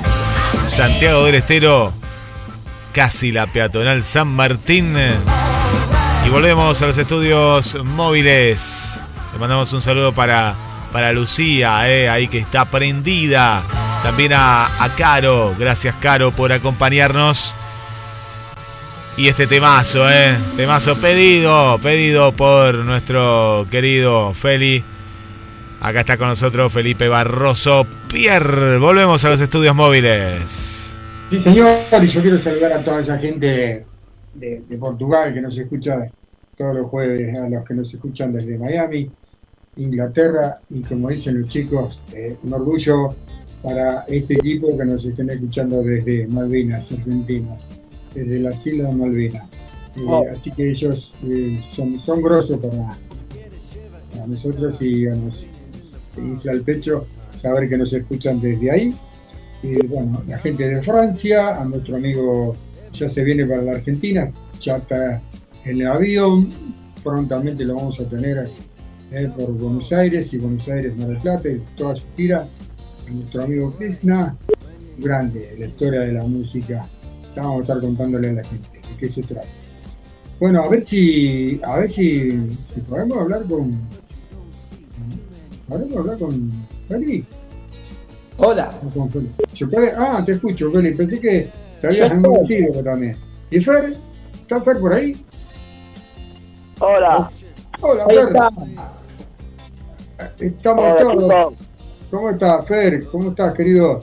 Santiago del Estero, casi la peatonal San Martín. Y volvemos a los estudios móviles. Le mandamos un saludo para, para Lucía, eh, ahí que está prendida. También a, a Caro, gracias Caro por acompañarnos. Y este temazo, eh, temazo pedido, pedido por nuestro querido Feli. Acá está con nosotros Felipe Barroso Pierre. Volvemos a los estudios móviles. Sí, señor, y yo quiero saludar a toda esa gente de, de Portugal que nos escucha todos los jueves, a los que nos escuchan desde Miami, Inglaterra, y como dicen los chicos, eh, un orgullo para este equipo que nos estén escuchando desde Malvinas, Argentina, desde las Islas Malvinas. Eh, Oh. Así que ellos eh, son, son grosos para, para nosotros y nos infla el pecho saber que nos escuchan desde ahí. Y bueno, la gente de Francia, a nuestro amigo ya se viene para la Argentina, ya está en el avión, prontamente lo vamos a tener por Buenos Aires y Buenos Aires Mar del Plata y toda su gira. A nuestro amigo Krishna, grande, la historia de la música. Ya vamos a estar contándole a la gente de qué se trata. Bueno, a ver si, a ver si podemos hablar con, podemos hablar con Feli. Hola. No, con Feli. Yo, Feli- Ah, te escucho, Feli. Pensé que te habías enmudecido también. ¿Y Fer? ¿Está Fer por ahí? Hola. Hola, Ahí Fer. está. Estamos Hola, todos. ¿Cómo estás, Fer? ¿Cómo estás, querido?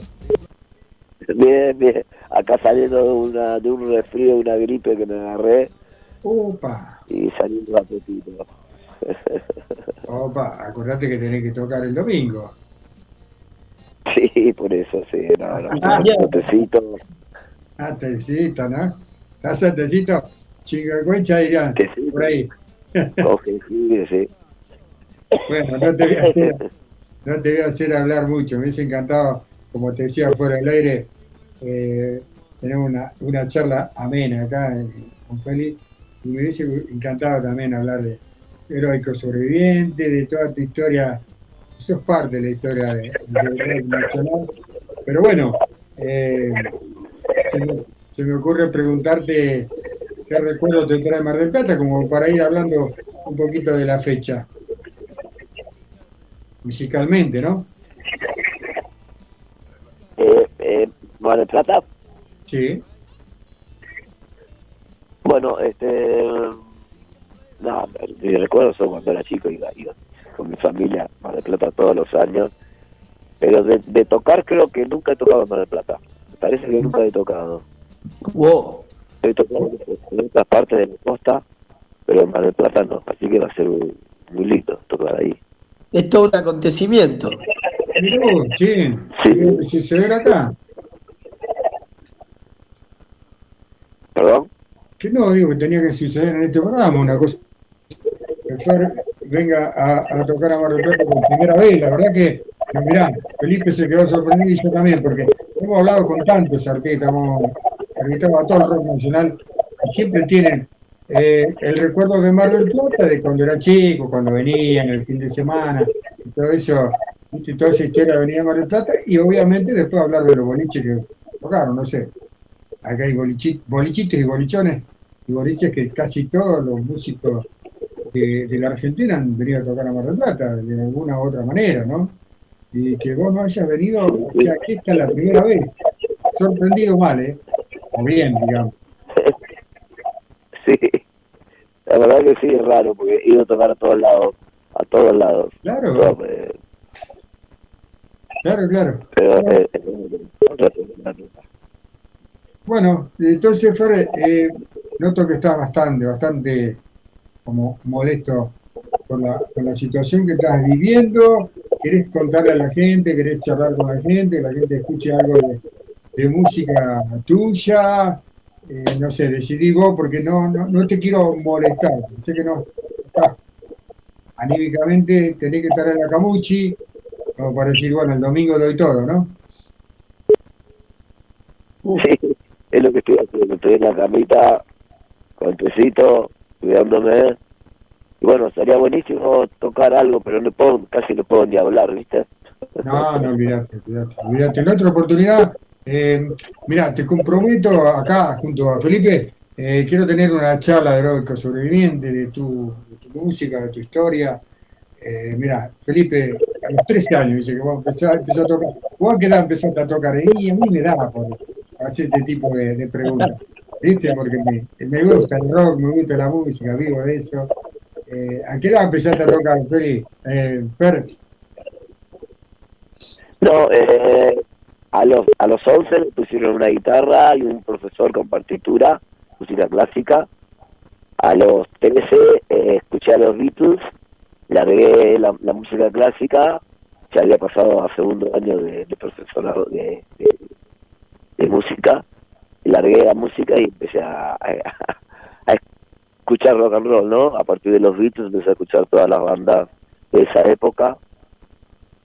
Bien, bien. Acá saliendo de, una, de un resfrío, una gripe que me agarré Opa, y saliendo a poquito. (laughs) opa, acordate que tenés que tocar el domingo. sí, por eso, sí. No, no, (laughs) Ah. Necesito. Ah, tecito, ¿no? ¿Estás al tecito? Chicacuencha dirían, Tecito. por ahí. (laughs) Coge, sí, sí. Bueno, no te voy a hacer, no te voy a hacer hablar mucho. Me hubiese encantado, como te decía fuera del aire, eh, tener una, una charla amena acá eh, con Feli. Y me hubiese encantado también hablar de heroico sobreviviente, de toda tu historia. Eso es parte de la historia de, de nacional. Pero bueno, eh, se, me, se me ocurre preguntarte qué recuerdo te trae Mar del Plata, como para ir hablando un poquito de la fecha musicalmente, ¿no? Eh, eh, Mar del Plata. Sí. Bueno, este. No, mis recuerdos son cuando era chico, iba, iba con mi familia a Mar del Plata todos los años. Pero de, de tocar, creo que nunca he tocado en Mar del Plata. Me parece que nunca he tocado. Wow. He tocado en otras partes de la costa, pero en Mar del Plata no. Así que va a ser muy, muy lindo tocar ahí. Es todo un acontecimiento. Vos, sí. Sí. Si se ve acá. ¿Perdón? No, digo que tenía que suceder en este programa una cosa. Que Fer venga a, a tocar a Mar del Plata por primera vez. La verdad que, mirá, Felipe se quedó sorprendido y yo también, porque hemos hablado con tantos artistas, hemos invitado a todo el rock nacional y siempre tienen eh, el recuerdo de Mar del Plata de cuando era chico, cuando venían el fin de semana, y todo eso, ¿viste? toda esa historia de Mar del Plata, y obviamente después hablar de los boliches que tocaron, no sé. Acá hay bolichi- bolichitos y bolichones, y boliches que casi todos los músicos de, de la Argentina han venido a tocar a Mar del Plata, de alguna u otra manera, ¿no? Y que vos no hayas venido, o sea, que esta es la primera vez. Sorprendido mal, ¿eh? O bien, digamos. (laughs) Sí. La verdad que sí, es raro, porque he ido a tocar a todos lados. A todos lados. Claro, eh, claro, claro. pero eh, Bueno, entonces, Fer, eh, noto que estás bastante, bastante como molesto con la, con la situación que estás viviendo. ¿Querés contarle a la gente? ¿Querés charlar con la gente? La gente escuche algo de, de música tuya, eh, no sé, decidí vos porque no, no, no te quiero molestar, sé que no estás anímicamente, tenés que estar en la camuchi, como para decir, bueno, el domingo doy todo, ¿no? Sí, es lo que estoy haciendo. Estoy en la camita, con el tecito, cuidándome. Y bueno, estaría buenísimo tocar algo, pero no puedo, casi no puedo ni hablar, ¿viste? No, no, olvidate, olvidate. En otra oportunidad, eh, mira, te comprometo acá junto a Felipe, eh, quiero tener una charla de heroico sobreviviente, de tu, de tu música, de tu historia. Eh, mira, Felipe, a los 13 años dice que vos empezar, empezó a tocar. ¿Vos a qué edad empezaste a tocar? Y a mí me da por hacer este tipo de preguntas. ¿Viste? Porque me, me gusta el rock, me gusta la música, vivo de eso. Eh, ¿A qué edad empezaste a tocar, Feli? Eh, No, eh, a los a los 11 me pusieron una guitarra y un profesor con partitura, música clásica. A los 13 eh, escuché a los Beatles, largué la, la música clásica, ya había pasado a segundo año de, de profesorado de, de, música, largué la música y empecé a, escuchar rock and roll, ¿no? A partir de los Beatles empecé a escuchar todas las bandas de esa época.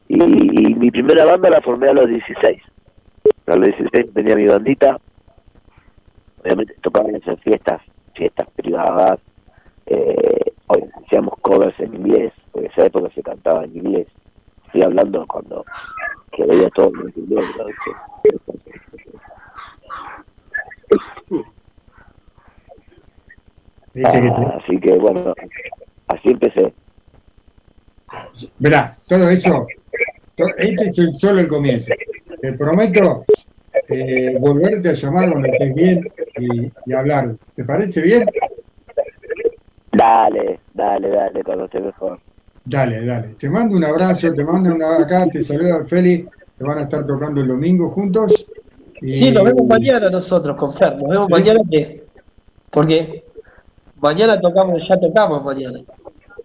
Y, y mi primera banda la formé a los 16. A los 16 tenía mi bandita. Obviamente tocábamos en fiestas, fiestas privadas. Eh, hacíamos covers en inglés, porque en esa época se cantaba en inglés. Estoy hablando cuando que veía todo en inglés. ¿no? viste que te- Ah, así que bueno, así empecé. Verá, todo eso, to- este es el- solo el comienzo. Te prometo eh, volverte a llamar cuando estés bien y, y hablar. ¿Te parece bien? Dale, dale, dale, cuando esté mejor. Dale, dale. Te mando un abrazo, te mando una acá, te saluda Feli, te van a estar tocando el domingo juntos. Sí, nos vemos mañana nosotros con Fer. Nos vemos Sí. mañana que. Porque mañana tocamos, ya tocamos mañana.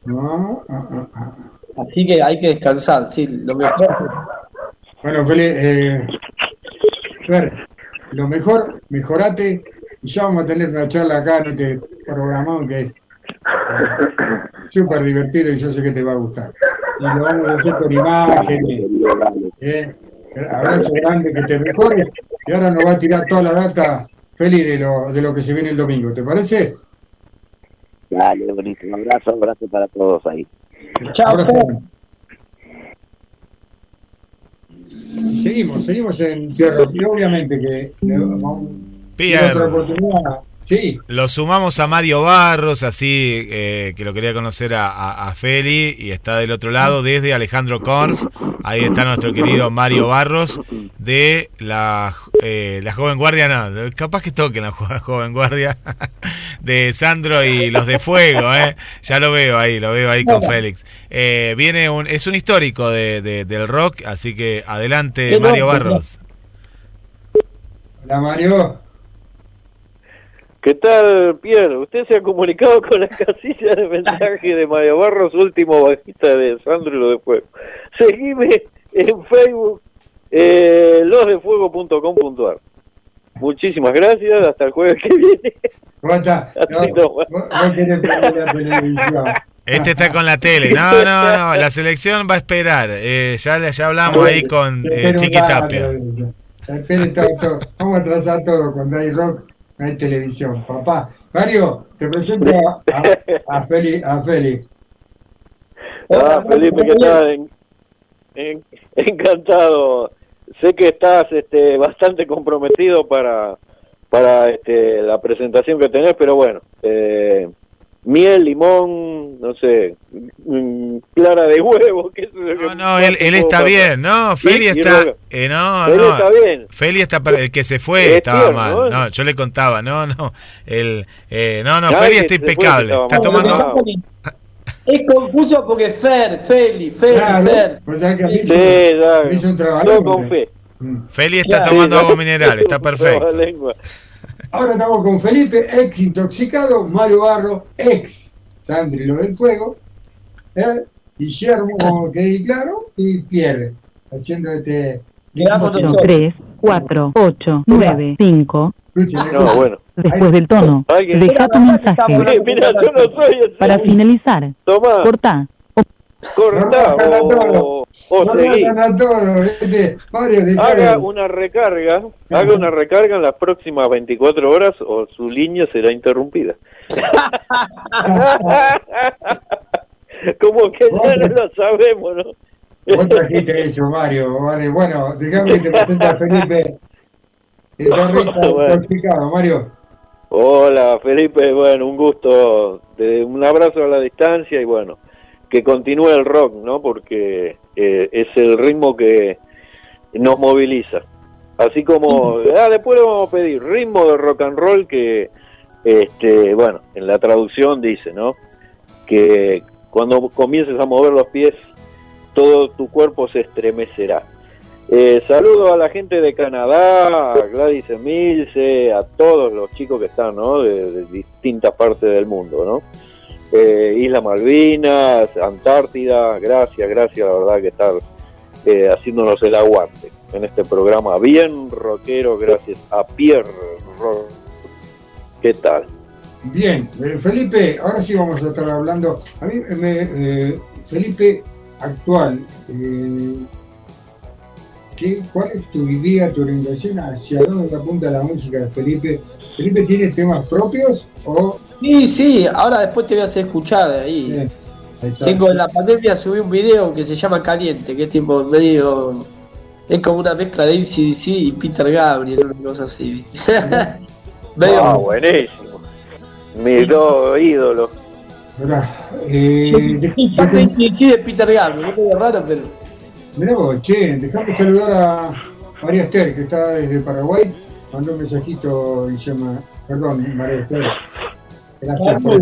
No, ah, ah, ah. Así que hay que descansar, sí, lo mejor. Bueno, Feli, eh, Fer, lo mejor, mejorate y ya vamos a tener una charla acá en este programón que es eh, súper divertido y yo sé que te va a gustar. Y lo vamos a hacer por imágenes. Eh, abrazo grande, que te mejores. Y ahora nos va a tirar toda la data, Feli, de lo, de lo que se viene el domingo. ¿Te parece? Dale, buenísimo. Abrazo, abrazo para todos ahí. Chao. Y seguimos, seguimos en Tierra. Y obviamente que Pierre. otra oportunidad. Sí, Lo sumamos a Mario Barros, así eh, que lo quería conocer a, a- a Feli, y está del otro lado desde Alejandro Corns. Ahí está nuestro querido Mario Barros de la, eh, la Joven Guardia, no, capaz que toquen la jo- Joven Guardia (laughs) de Sandro y los de Fuego, ¿eh? ya lo veo ahí, lo veo ahí con Félix. Eh, viene un, es un histórico de, de- del rock, así que adelante Mario Barros. hola Mario. ¿Qué tal, Pierre? Usted se ha comunicado con la casilla de (laughs) mensaje de Mario Barros, último bajista de Sandro y lo de Fuego. Seguime en Facebook, eh, losdefuego.com.ar. Muchísimas gracias, hasta el jueves que viene. ¿Cómo está? (laughs) No, la. Este está con la tele. No, no, no. La selección va a esperar. Eh, ya, ya hablamos ahí con eh, Chiqui Tapia. espere todo, todo. Vamos a atrasar todo. Cuando hay rock, no hay televisión. Papá, Mario, te presento a, a, a Feli. A Feli. Ah, Felipe, ¿qué tal? En- en- (laughs) encantado. Sé que estás este, bastante comprometido para, para este, la presentación que tenés, pero bueno, eh, miel, limón, no sé, mm, clara de huevo. ¿qué es lo que- No, no, él, él está pasar? bien, ¿no? Feli está. eh, no, Él no. está bien. Feli está. para- El que se fue Es estaba mal. ¿no? No, yo le contaba. No, no. El, eh, no, no, Feli está fue, impecable. Está tomando. Es confuso porque Fer, Feli, Feli, Claro, Fer. ya que a mí Sí, me ya, hizo un trabajo. todo con fe. Feli está Claro. tomando Sí, agua mineral. Está (laughs) perfecto. Ahora estamos con Felipe, ex intoxicado, Mario Barro, ex Sandri lo del fuego, ¿eh? Guillermo, que claro, y Pierre, haciendo este. Quedamos mismo- nosotros. 4, 8, 9, 5. No, bueno. Después del tono, deja tu mensaje. Mira, yo no soy el Para finalizar, Tomá, corta. Corta o, o seguí. dejá Haga una recarga, haga una recarga en las próximas 24 horas o su línea será interrumpida. (laughs) Como que ya no lo sabemos, ¿no? Vos trajiste eso, Mario. Vale, bueno, déjame que te presente a Felipe. (laughs) Está Bueno. Mario. Hola Felipe, bueno, un gusto, un abrazo a la distancia y bueno, que continúe el rock, ¿no? Porque eh, es el ritmo que nos moviliza. Así como, ah, después le vamos a pedir ritmo de rock and roll que, este, bueno, en la traducción dice, ¿no? Que cuando comiences a mover los pies, todo tu cuerpo se estremecerá. Eh, saludo a la gente de Canadá, a Gladys Emilce, a todos los chicos que están, ¿no? De, de distintas partes del mundo, ¿no? Eh, Isla Malvinas, Antártida, gracias, gracias, la verdad que estar eh, haciéndonos el aguante en este programa bien rockero, gracias a Pierre Rock. ¿Qué tal? Bien, eh, Felipe, ahora sí vamos a estar hablando. A mí, me, eh, Felipe, actual, ¿qué, ¿cuál es tu idea, tu orientación? ¿Hacia dónde apunta la música de Felipe? ¿Felipe tiene temas propios o Sí, sí, ahora después te voy a hacer escuchar ahí. Tengo en la pandemia subí un video que se llama Caliente, que es tipo medio. Es como una mezcla de ACDC y Peter Gabriel, una cosa así, ¿viste? (laughs) medio. Ah, buenísimo. Mis dos ídolos. Eh, (laughs) de Peter Gabriel, es medio raro, pero. Mirá vos, che, dejame saludar a María Esther, que está desde Paraguay. Mandó un mensajito y llama, perdón, María Esther. Gracias por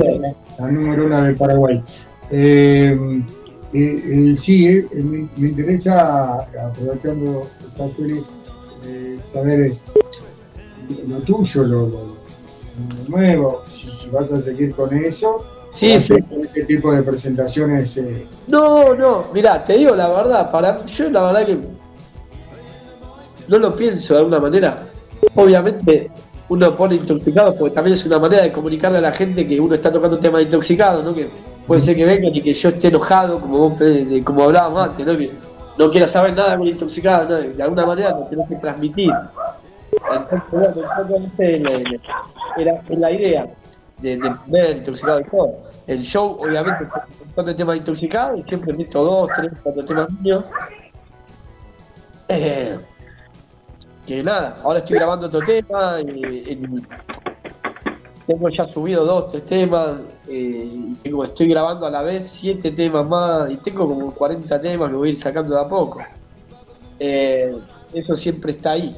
la número una de Paraguay. Eh, eh, eh, sí, me, me interesa, aprovechando eh, saber lo tuyo, lo, lo- lo nuevo, si, si vas a seguir con eso. Sí, sí. Este tipo de presentaciones. eh, No, no, mirá, te digo la verdad, para yo la verdad que no lo pienso de alguna manera. Obviamente uno pone intoxicado porque también es una manera de comunicarle a la gente que uno está tocando un tema de intoxicado, ¿no? Que puede ser que vengan y que yo esté enojado, como vos, eh, como hablábamos antes, ¿no? Que no quiera saber nada con intoxicado, ¿no? De alguna manera lo tenés que transmitir. Entonces, bueno, un poco ese es la- era, es la idea de, de el intoxicado y todo. El show, obviamente, un montón de temas intoxicados y siempre meto dos, tres, cuatro temas míos. Eh, que nada, ahora estoy grabando otro tema. eh, en- tengo ya subido dos, tres temas. eh, tengo, estoy grabando a la vez siete temas más. Y tengo como 40 temas que voy a ir sacando de a poco. Eh, eso siempre está ahí.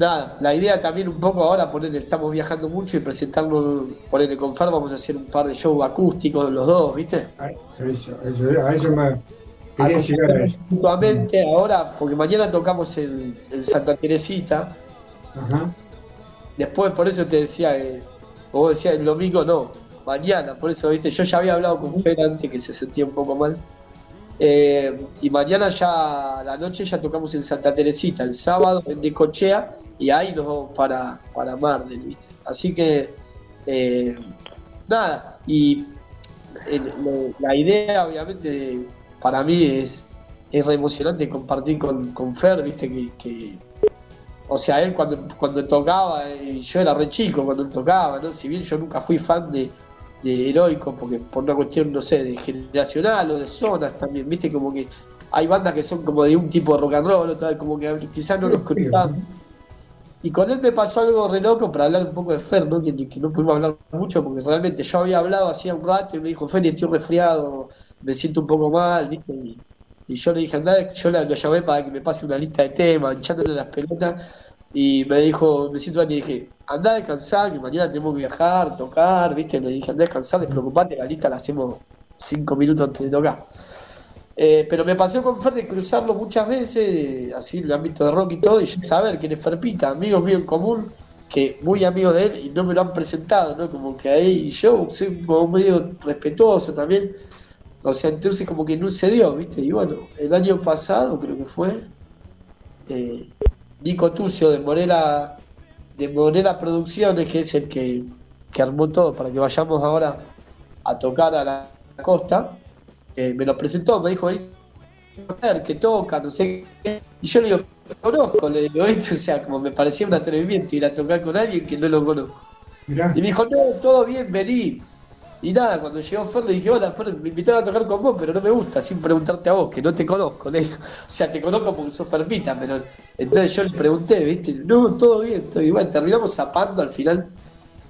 Eh, nada, la idea también un poco ahora, ponerle, estamos viajando mucho y presentarnos, ponerle con Fer, vamos a hacer un par de shows acústicos los dos, ¿viste? Eso, eso, a eso me quería llegar a eso. Mutuamente ahora, porque mañana tocamos en, en Santa Teresita, Ajá. después por eso te decía, como vos decías, el domingo no, mañana, por eso, viste, yo ya había hablado con Fer antes que se sentía un poco mal. Eh, y mañana ya a la noche ya tocamos en Santa Teresita, el sábado en Necochea y nos vamos para, para Mardel, ¿viste? Así que eh, nada, y el- la idea obviamente para mí es, es re emocionante compartir con, con Fer, ¿viste? Que, que- o sea, él cuando, cuando tocaba, eh, yo era re chico cuando él tocaba, ¿no? Si bien yo nunca fui fan de, de Heroico, porque por una cuestión, no sé, de generacional o de zonas también, viste, como que hay bandas que son como de un tipo de rock and roll, otras como que quizás no nos cruzamos. Y con él me pasó algo re loco para hablar un poco de Fer, ¿no? Que, no pudimos hablar mucho, porque realmente yo había hablado hacía un rato y me dijo, Fer, estoy resfriado, me siento un poco mal, ¿viste? Y, yo le dije, andá, yo la- lo llamé para que me pase una lista de temas, hinchándole las pelotas, y me dijo, me siento mal, y dije, andá a descansar, que mañana tenemos que viajar, tocar, ¿viste? Le dije, andá a descansar, despreocupate, la lista la hacemos cinco minutos antes de tocar. Eh, pero me pasó con Fer de cruzarlo muchas veces, así en el ámbito de rock y todo, y yo saber quién es Ferpita, amigos míos en común, que muy amigos de él y no me lo han presentado, ¿no? Como que ahí yo soy como medio respetuoso también. O sea, entonces como que no se dio, ¿viste? Y bueno, el año pasado creo que fue, eh, Nico Tucio de Morela, de Morela Producciones, que es el que, que armó todo para que vayamos ahora a tocar a la costa, me lo presentó, me dijo, "Vení a ver que toca, no sé qué. Y yo le digo, conozco, le digo esto, o sea, como me parecía un atrevimiento ir a tocar con alguien que no lo conozco. Mirá. Y me dijo, no, todo bien, vení. Y nada, cuando llegó Fer le dije, hola Fer, me invitaron a tocar con vos, pero no me gusta, sin preguntarte a vos, que no te conozco. Le digo, (laughs) o sea, te conozco porque sos Ferpita, pero entonces yo le pregunté, ¿viste? No, todo bien, todo. Bueno, terminamos zapando al final.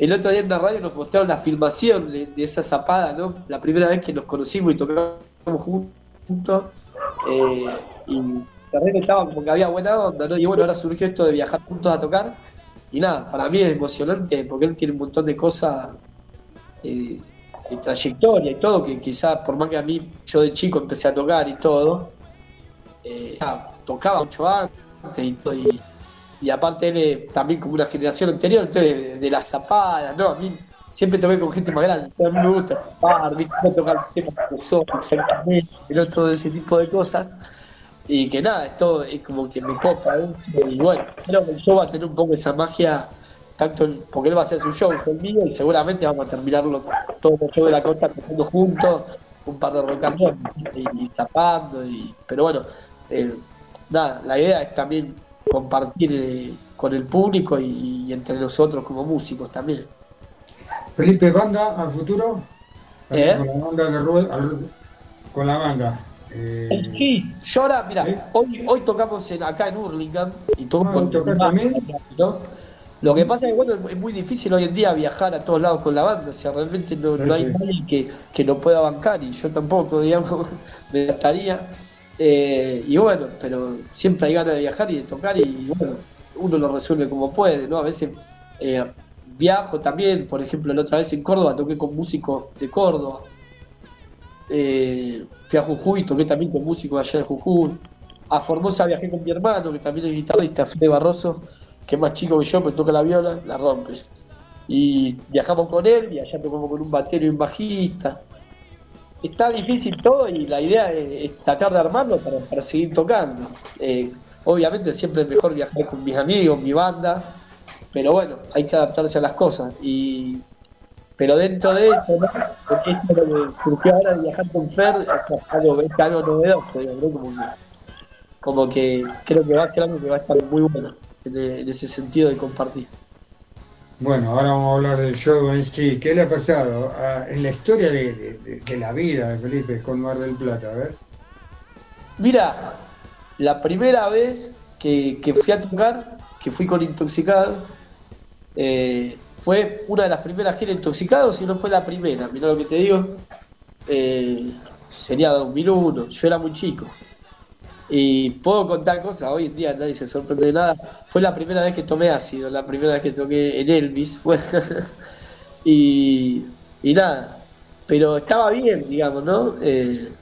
El otro día en la radio nos mostraron la filmación de, esa zapada, ¿no? La primera vez que nos conocimos y tocamos juntos. Eh, y que estaba como que había buena onda, ¿no? Y bueno, ahora surgió esto de viajar juntos a tocar. Y nada, para mí es emocionante porque él tiene un montón de cosas eh, de trayectoria y todo, que quizás por más que a mí yo de chico empecé a tocar y todo, eh, tocaba mucho antes y, todo, y, y aparte él es también como una generación anterior, entonces de, de las zapadas, ¿no? A mí siempre toqué con gente más grande, a mí me gusta zapar, ¿viste? No tocar temas que son exactamente, pero todo ese tipo de cosas. Y que nada, esto es como que me copa, ¿eh? y bueno, creo que el show va a tener un poco esa magia tanto el- porque él va a hacer su show conmigo y seguramente vamos a terminarlo todos los shows de la costa tocando juntos, un par de rock y, y zapando, y, pero bueno, eh, nada, la idea es también compartir eh, con el público y, y entre nosotros como músicos también. Felipe, ¿banda al futuro? ¿Eh? Con la banda de Rubén, al- con la banda. Eh, Sí, yo ahora, mira, hoy, hoy tocamos en- acá en Hurlingham y tocamos Ah, ¿tocás también? ¿no? Lo que pasa es que bueno, es muy difícil hoy en día viajar a todos lados con la banda, o sea, realmente no, no hay Sí. nadie que, que lo pueda bancar y yo tampoco, (laughs) digamos, me gastaría. Eh, y bueno, pero siempre hay ganas de viajar y de tocar y bueno, uno lo resuelve como puede, ¿no? A veces eh, viajo también, por ejemplo, la otra vez en Córdoba toqué con músicos de Córdoba. Eh, fui a Jujuy, toqué también con músicos allá de Jujuy. A Formosa viajé con mi hermano, que también es guitarrista, Fede Barroso, que es más chico que yo, pero toca la viola, la rompe. Y viajamos con él y allá tocamos con un batero y un bajista. Está difícil todo y la idea es, es tratar de armarlo para, seguir tocando. Eh, obviamente siempre es mejor viajar con mis amigos, mi banda, pero bueno, hay que adaptarse a las cosas. Y, pero dentro de eso. Porque esto es lo que surgió ahora de viajar con Fer, es algo, es algo novedoso, como, que, creo que va a ser algo que va a estar muy bueno en, en ese sentido de compartir. Bueno, ahora vamos a hablar del show en sí. ¿Qué le ha pasado ah, en la historia de, la vida de Felipe con Mar del Plata? A ver. Mira, la primera vez que, que fui a tocar, que fui con Intoxicado, eh, fue una de las primeras giras Intoxicados, si no fue la primera, mira lo que te digo. Eh, sería 2001, yo era muy chico. Y puedo contar cosas, hoy en día nadie se sorprende de nada. Fue la primera vez que tomé ácido, la primera vez que toqué en Elvis. Fue (laughs) y, y nada, pero estaba bien, digamos, ¿no? Eh,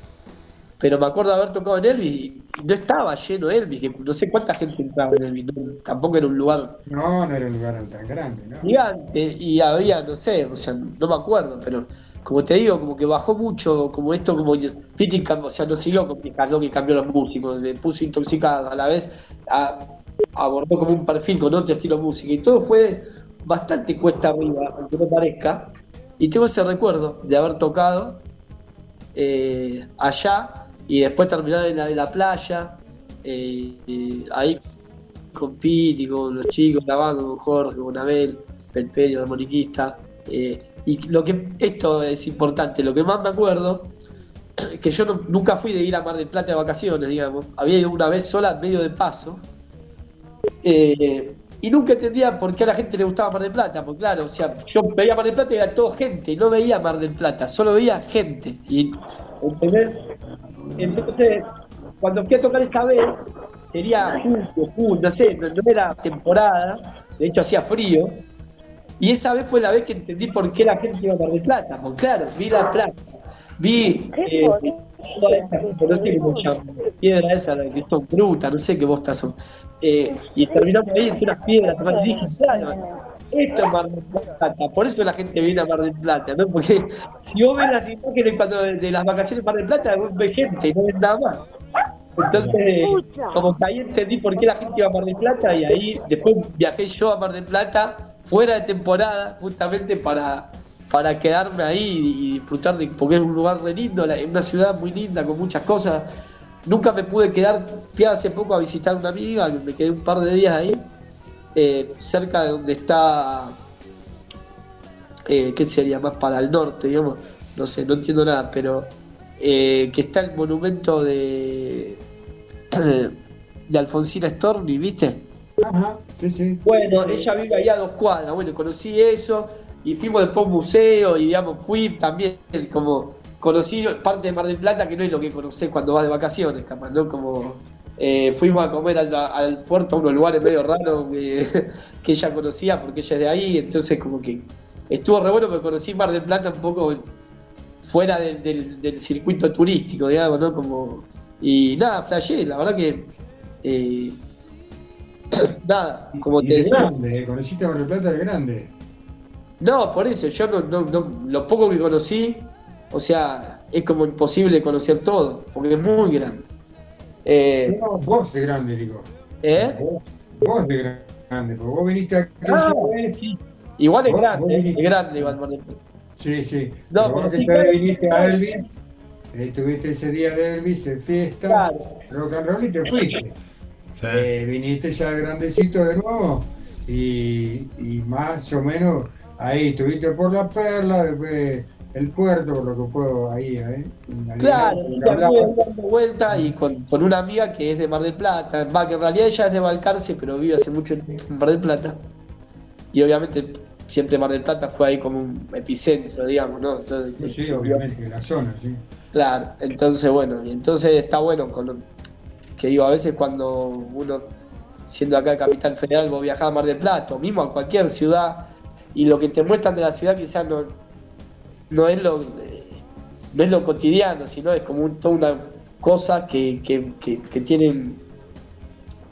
pero me acuerdo haber tocado en Elvis y y no estaba lleno Elvis, que no sé cuánta gente entraba en Elvis, no- tampoco era un lugar No, no era un lugar tan grande, ¿no? gigante y había, no sé, o sea, no me acuerdo, pero como te digo, como que bajó mucho, como esto, como cam- o sea, no siguió con cambió, que cambió los músicos, le puso intoxicado, a la vez abordó como un perfil con otro estilo de música y todo fue bastante cuesta arriba, aunque no parezca, y tengo ese recuerdo de haber tocado eh, allá y después terminar en la, playa, eh, eh, ahí con Piti, con los chicos, grabando con Jorge, con Abel, Pelperi, el armoniquista. Y lo que esto es importante, lo que más me acuerdo, (clears throat) que yo nunca fui de ir a Mar del Plata de vacaciones, digamos. Había ido una vez sola, medio de paso. Eh, y nunca entendía por qué a la gente le gustaba Mar del Plata, porque claro, o sea, yo veía Mar del Plata y era todo gente, y no veía Mar del Plata, solo veía gente. Y ¿entendés? Entonces, cuando fui a tocar esa vez, sería julio, no sé, no era temporada, de hecho hacía frío. Y esa vez fue la vez que entendí por qué la gente iba a Mar del Plata, porque claro, vi la plata, vi eh, toda esa, no sé cómo piedra esa que son brutas, no sé qué bostas son. Eh, y terminamos ahí entre unas piedras, y dije, claro, esto es Mar del Plata, por eso la gente viene a Mar del Plata, ¿no? Porque si vos ves las imágenes cuando de, las vacaciones en Mar del Plata, vos ves gente y no ves nada más. Entonces, como que ahí entendí por qué la gente iba a Mar del Plata y ahí después viajé yo a Mar del Plata fuera de temporada, justamente para, para quedarme ahí y disfrutar de, porque es un lugar re lindo, es una ciudad muy linda con muchas cosas. Nunca me pude quedar, fui hace poco a visitar a una amiga, me quedé un par de días ahí, eh, cerca de donde está, eh, ¿qué sería? Más para el norte, digamos, no sé, no entiendo nada, pero eh, que está el monumento de, (clears throat) de Alfonsina Storni, ¿viste? Ajá, sí. Bueno, ella vive ahí a dos cuadras, bueno, conocí eso y fuimos después a un museo y digamos, fui también como, conocí parte de Mar del Plata que no es lo que conocés cuando vas de vacaciones, capaz, ¿no? Como eh, fuimos a comer al, puerto a unos lugares medio raros (laughs) que, ella conocía porque ella es de ahí, entonces como que estuvo re bueno, pero conocí Mar del Plata un poco fuera del circuito turístico, digamos, ¿no? Como, y nada, flashé, la verdad que... eh, (coughs) nada, como Y te de decía. grande, eh, conociste a Mar del Plata de grande. No, por eso, yo no, no, no- lo poco que conocí, o sea, es como imposible conocer todo, porque es muy grande. Eh, No, vos de grande, digo. ¿eh? Vos de grande, porque vos viniste aquí. Ah, sí. Igual es Vos- grande, vos viniste- es grande igual Mar del Plata. Sí, sí. No, Pero vos que sí, claro. viniste a Elvis, eh, tuviste ese día de Elvis, de fiesta, rock and roll y te fuiste. (laughs) Eh, viniste ya grandecito de nuevo y, y más o menos ahí estuviste por la perla, después el puerto, por lo que puedo ahí, ¿eh? En la Claro, dando vuelta y con, con una amiga que es de Mar del Plata, va, que en realidad ella es de Balcarce, pero vive hace mucho tiempo en Mar del Plata. Y obviamente siempre Mar del Plata fue ahí como un epicentro, digamos, ¿no? Entonces, Sí, obviamente, en la zona, sí. Claro, entonces bueno, y entonces está bueno con que digo, a veces cuando uno, siendo acá de Capital Federal, vos viajás a Mar del Plata, o mismo a cualquier ciudad, y lo que te muestran de la ciudad quizás no, no es lo no es lo cotidiano, sino es como un- toda una cosa que, que, que, que tienen,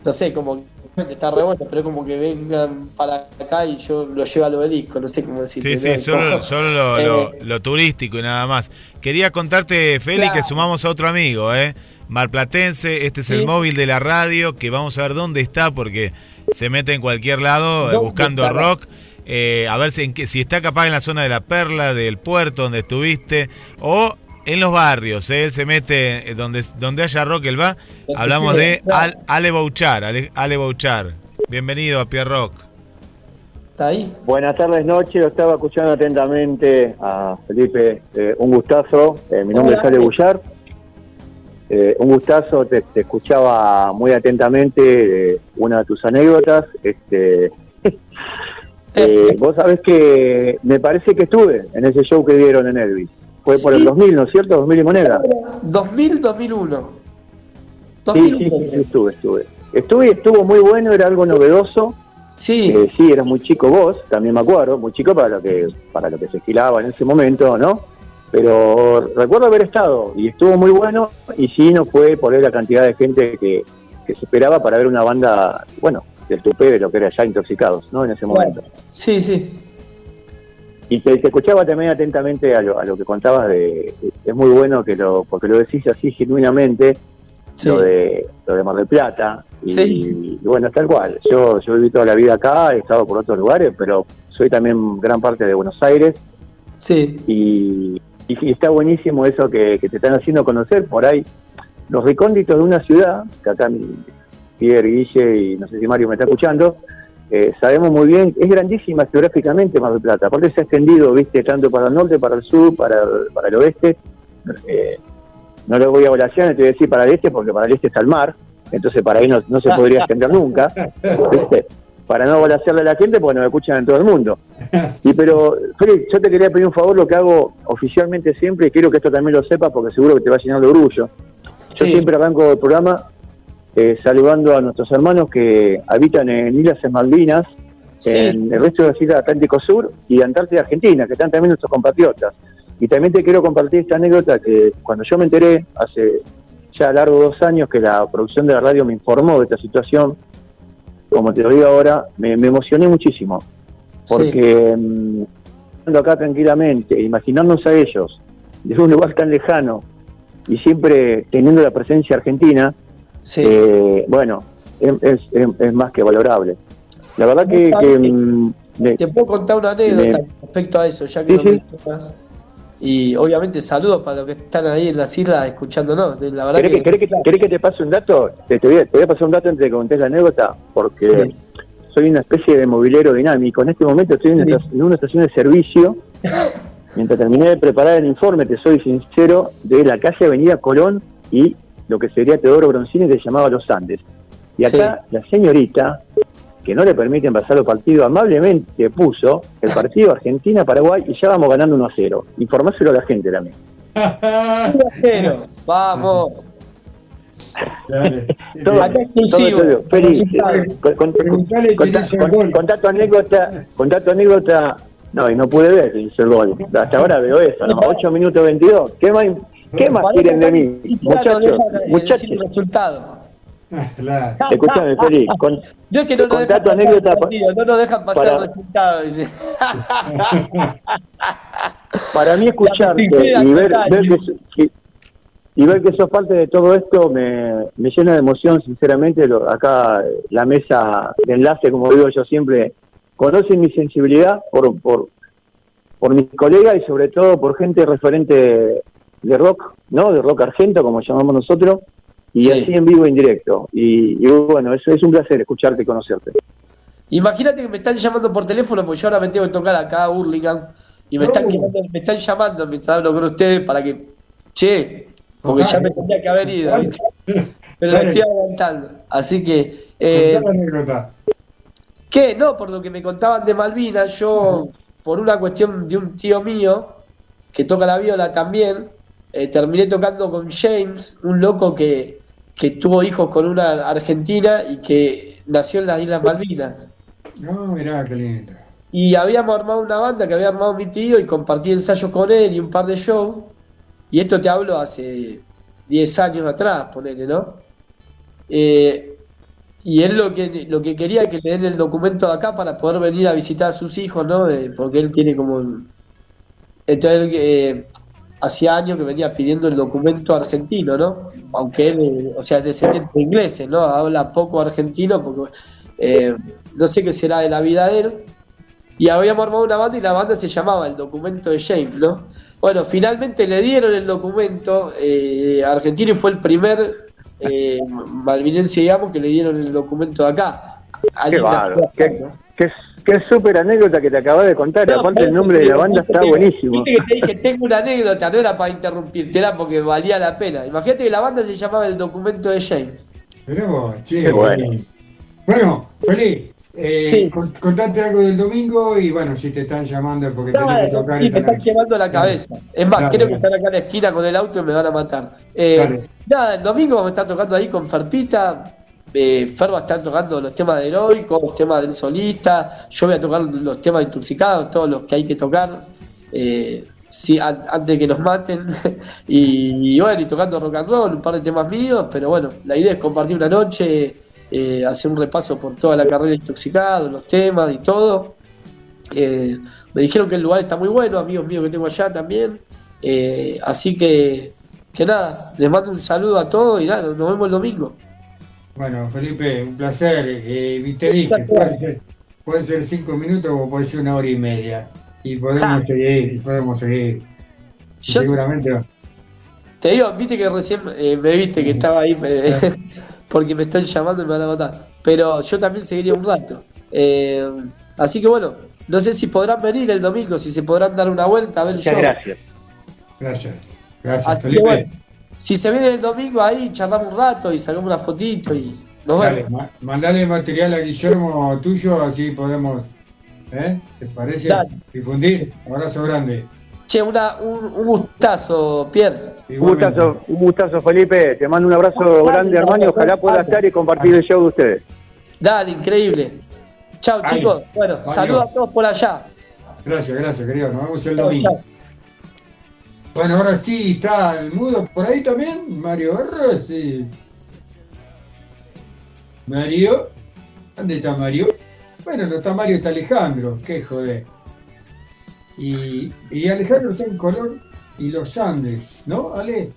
no sé, como está re bueno, pero es como que vengan para acá y yo lo llevo al obelisco, no sé cómo decirte. Sí, sí, solo, solo lo, lo- Eh, lo turístico y nada más. Quería contarte, Feli, Claro. que sumamos a otro amigo, ¿eh? Marplatense, este es el móvil de la radio, que vamos a ver dónde está, porque se mete en cualquier lado eh, ¿Dónde buscando estará? rock. Eh, a ver si, en qué- si está capaz en la zona de la Perla, del puerto donde estuviste, o en los barrios, ¿eh? Él se mete donde, donde haya rock, él va. Hablamos de. Al- Ale Bouchar, Ale, Ale Bouchar. Bienvenido a Pierre Rock. ¿Está ahí? Buenas tardes, noche. Lo estaba escuchando atentamente a Felipe. Eh, un gustazo. Eh, mi nombre Hola. es Ale Bullar. Eh, un gustazo. Te, te escuchaba muy atentamente eh, una de tus anécdotas. Este, (laughs) eh, vos sabés que me parece que estuve en ese show que dieron en Elvis. Fue por Sí. el 2000, ¿no es cierto? 2000 y moneda. 2000, 2001. Sí, sí, sí, sí, estuve, estuve. Estuve y estuvo muy bueno, era algo novedoso. Sí. Eh, sí, eras muy chico vos, también me acuerdo, muy chico para lo que para lo que se giraba en ese momento, ¿no? Pero recuerdo haber estado y estuvo muy bueno y sí, no fue por la cantidad de gente que, que se esperaba para ver una banda, bueno, del tupé de lo que era ya Intoxicados, ¿no? En ese momento. Sí, sí. Y te, te escuchaba también atentamente a lo, a lo que contabas de, es muy bueno que lo, porque lo decís así genuinamente, lo de lo de Mar del Plata, y, y bueno, tal cual. Yo, yo viví toda la vida acá, he estado por otros lugares, pero soy también gran parte de Buenos Aires. Sí. Y, y está buenísimo eso que, te están haciendo conocer por ahí los recónditos de una ciudad, que acá mi Pierre, Guille y no sé si Mario me está escuchando, eh, sabemos muy bien, es grandísima geográficamente Mar del Plata, aparte se ha extendido, viste, tanto para el norte, para el sur, para, para el oeste. Eh, no lo voy a volasear, te voy a decir para el este, porque para el este está el mar, entonces para ahí no, no se podría extender nunca, (laughs) ¿viste? Para no volasearle a la gente, porque nos escuchan en todo el mundo. Y pero, Félix, yo te quería pedir un favor, lo que hago oficialmente siempre, y quiero que esto también lo sepas, porque seguro que te va a llenar de orgullo. Yo siempre arranco el programa eh, saludando a nuestros hermanos que habitan en Islas Malvinas, en el resto de las islas Atlántico Sur y Antártida Argentina, que están también nuestros compatriotas. Y también te quiero compartir esta anécdota que cuando yo me enteré, hace ya largo dos años, que la producción de la radio me informó de esta situación, como te lo digo ahora, me, me emocioné muchísimo. Porque mm, estando acá tranquilamente, imaginarnos a ellos desde un lugar tan lejano y siempre teniendo la presencia argentina, eh, bueno, es, es- es- es más que valorable. La verdad que... que, mm, me- Te puedo contar una anécdota me- respecto a eso, ya que Sí, lo sí. Y obviamente saludos para los que están ahí en las islas escuchándonos. La verdad ¿Querés que, querés que- querés que te pase un dato? Te, te voy a, te voy a pasar un dato antes de que contés la anécdota, porque soy una especie de movilero dinámico. En este momento estoy en, una estación- en una estación de servicio. Mientras terminé de preparar el informe, te soy sincero, de la calle Avenida Colón y lo que sería Teodoro Broncini, que se llamaba Los Andes. Y acá la señorita, que no le permiten pasar los partidos, amablemente puso el partido Argentina-Paraguay y ya vamos ganando 1 a 0. Informáselo a la gente también. 1 a 0. Vamos. (laughs) Acá exclusivo. todo, todo. Feliz. Contá con- contá tu anécdota, contá tu anécdota. No, y no pude ver hizo el gol. Hasta ahora veo eso, ¿no? 8 minutos 22. ¿Qué más, qué más quieren de mí? Muchachos, muchachos. (laughs) el resultado. Escúchame, Feli. Con, No es que no nos contá dejan pasar anécdota el partido, no nos dejan pasar para- el resultado. Dice. (laughs) para mí escucharte y ver, ver que, que- y ver que sos parte de todo esto me, me llena de emoción, sinceramente. Lo- acá eh, la mesa de enlace, como digo yo siempre, conoce mi sensibilidad por, por, por mis colegas y sobre todo por gente referente de rock, ¿no? De rock argento, como llamamos nosotros, y Sí. así en vivo e indirecto. Y, y bueno, eso es un placer escucharte y conocerte. Imagínate que me están llamando por teléfono, porque yo ahora me tengo que tocar acá a Hurlingham. Y me están, quedando- me están llamando mientras hablo con ustedes para que. Che, porque ya me tendría que haber ido, ¿viste? (laughs) Pero lo estoy aguantando. Así que. eh. ¿Qué? No, por lo que me contaban de Malvinas, yo, por una cuestión de un tío mío, que toca la viola también, eh, terminé tocando con James, un loco que, que tuvo hijos con una argentina y que nació en las Islas Malvinas. No, mirá, qué lindo. Y habíamos armado una banda que había armado mi tío y compartí ensayos con él y un par de shows. Y esto te hablo hace 10 años atrás, ponele, ¿no? Eh, y él lo que, lo que quería es que le den el documento de acá para poder venir a visitar a sus hijos, ¿no? Eh, porque él tiene como... Entonces, él, eh, hacía años que venía pidiendo el documento argentino, ¿no? Aunque él, o sea, es descendiente de ingleses, ¿no? Habla poco argentino porque eh, no sé qué será de la vida de él. Y habíamos armado una banda y la banda se llamaba El Documento de James, ¿no? Bueno, finalmente le dieron el documento eh, argentino y fue el primer eh, malvinense, digamos, que le dieron el documento de acá. Qué bárbaro. hacía- Qué, qué, qué súper anécdota que te acabas de contar. No, Aparte, el nombre de la banda está buenísimo. Viste que te dije, tengo una anécdota, no era para interrumpirte, era porque valía la pena. Imagínate que la banda se llamaba El Documento de James. Mirá vos, che, Qué bueno. bueno. Feli, eh, Sí. con- contate algo del domingo y bueno, si te están llamando es porque tenés que Dale, tocar. sí, me están quemando la cabeza. Es más, Dale, creo que están acá en la esquina con el auto y me van a matar. Eh, Dale. nada, el domingo vamos a estar tocando ahí con Ferpita. Eh, Fer a tocando los temas de Heroico, los temas del solista. Yo voy a tocar los temas intoxicados, todos los que hay que tocar. Eh, sí, an- antes de que nos maten. (laughs) y, bueno, y tocando rock and roll, un par de temas míos. Pero bueno, la idea es compartir una noche, eh, hacer un repaso por toda la carrera intoxicado, los temas y todo. Eh, me dijeron que el lugar está muy bueno, amigos míos que tengo allá también. Eh, así que, que nada, les mando un saludo a todos y nada, nos vemos el domingo. Bueno, Felipe, un placer. Eh, te dije, puede ser, puede ser cinco minutos o puede ser una hora y media. Y podemos Ja. seguir, y podemos seguir. Y Yo- seguramente. Te digo, viste que recién eh, me viste que estaba ahí me- (laughs) porque me están llamando y me van a matar. Pero yo también seguiría un rato. Eh, así que bueno, no sé si podrán venir el domingo, si se podrán dar una vuelta a ver el Muchas show. gracias. Gracias. Gracias, Así que Felipe. bueno, si se viene el domingo ahí, charlamos un rato y sacamos una fotito y nos Dale, vemos. ma- mandale material a Guillermo tuyo, así podemos. ¿eh? ¿Te parece? Dale. Difundir. Abrazo grande. Che, una, un, un gustazo, Pierre. Un gustazo, un gustazo, Felipe. Te mando un abrazo grande, hermano. y Ojalá pueda estar y compartir el show de ustedes. Dale, increíble. Chao, chicos. Bueno, saludos a todos por allá. Gracias, gracias, querido. Nos vemos el domingo. Bueno, ahora sí está el mudo por ahí también. Mario R. Sí. Mario. ¿Dónde está Mario? Bueno, no está Mario, está Alejandro. Qué joder. Y, y Alejandro está en Colón y los Andes, ¿no, Ale?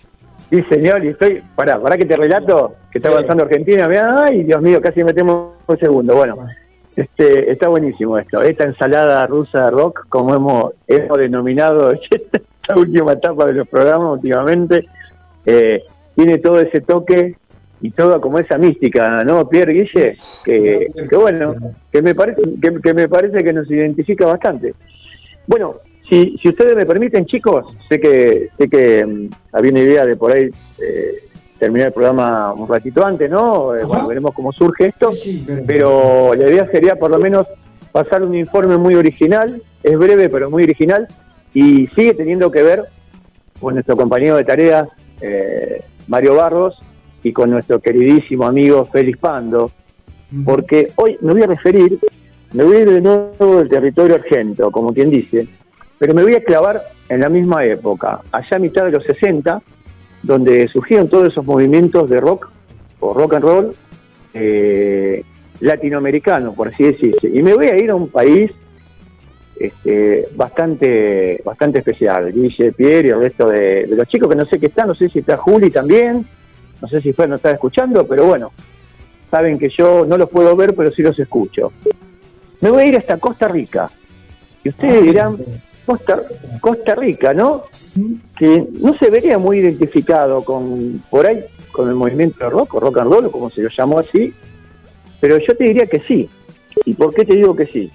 Sí, señor, y estoy. Pará, pará que te relato que está avanzando Argentina. Mirá, ay, Dios mío, casi metemos un segundo. Bueno, este, está buenísimo esto. Esta ensalada rusa de rock, como hemos, hemos denominado (laughs) esta última etapa de los programas últimamente, eh, tiene todo ese toque y toda como esa mística, ¿no, Pierre Guille? Que, que bueno, que me parece que, me parece que nos identifica bastante. Bueno, si, si ustedes me permiten, chicos, sé que sé que mm, había una idea de por ahí eh, terminar el programa un ratito antes, ¿no? Eh, bueno, veremos cómo surge esto, pero la idea sería por lo menos pasar un informe muy original, es breve pero muy original, y sigue teniendo que ver con nuestro compañero de tareas, eh, Mario Barros, y con nuestro queridísimo amigo Félix Pando, porque hoy me voy a referir, me voy a ir de nuevo del territorio argento, como quien dice, pero me voy a clavar en la misma época, allá a mitad de los 60, donde surgieron todos esos movimientos de rock o rock and roll eh, latinoamericano, por así decirse. Y me voy a ir a un país este, bastante bastante especial, Guille, Pierre y el resto de, de los chicos que no sé qué están, no sé si está Juli también, no sé si Fer nos está escuchando, pero bueno, saben que yo no los puedo ver, pero sí los escucho. Me voy a ir hasta Costa Rica. Y ustedes dirán, Costa, Costa Rica, ¿no? Que no se vería muy identificado con, por ahí, con el movimiento de rock, o rock and roll, como se lo llamó así, pero yo te diría que sí. ¿Y por qué te digo que sí?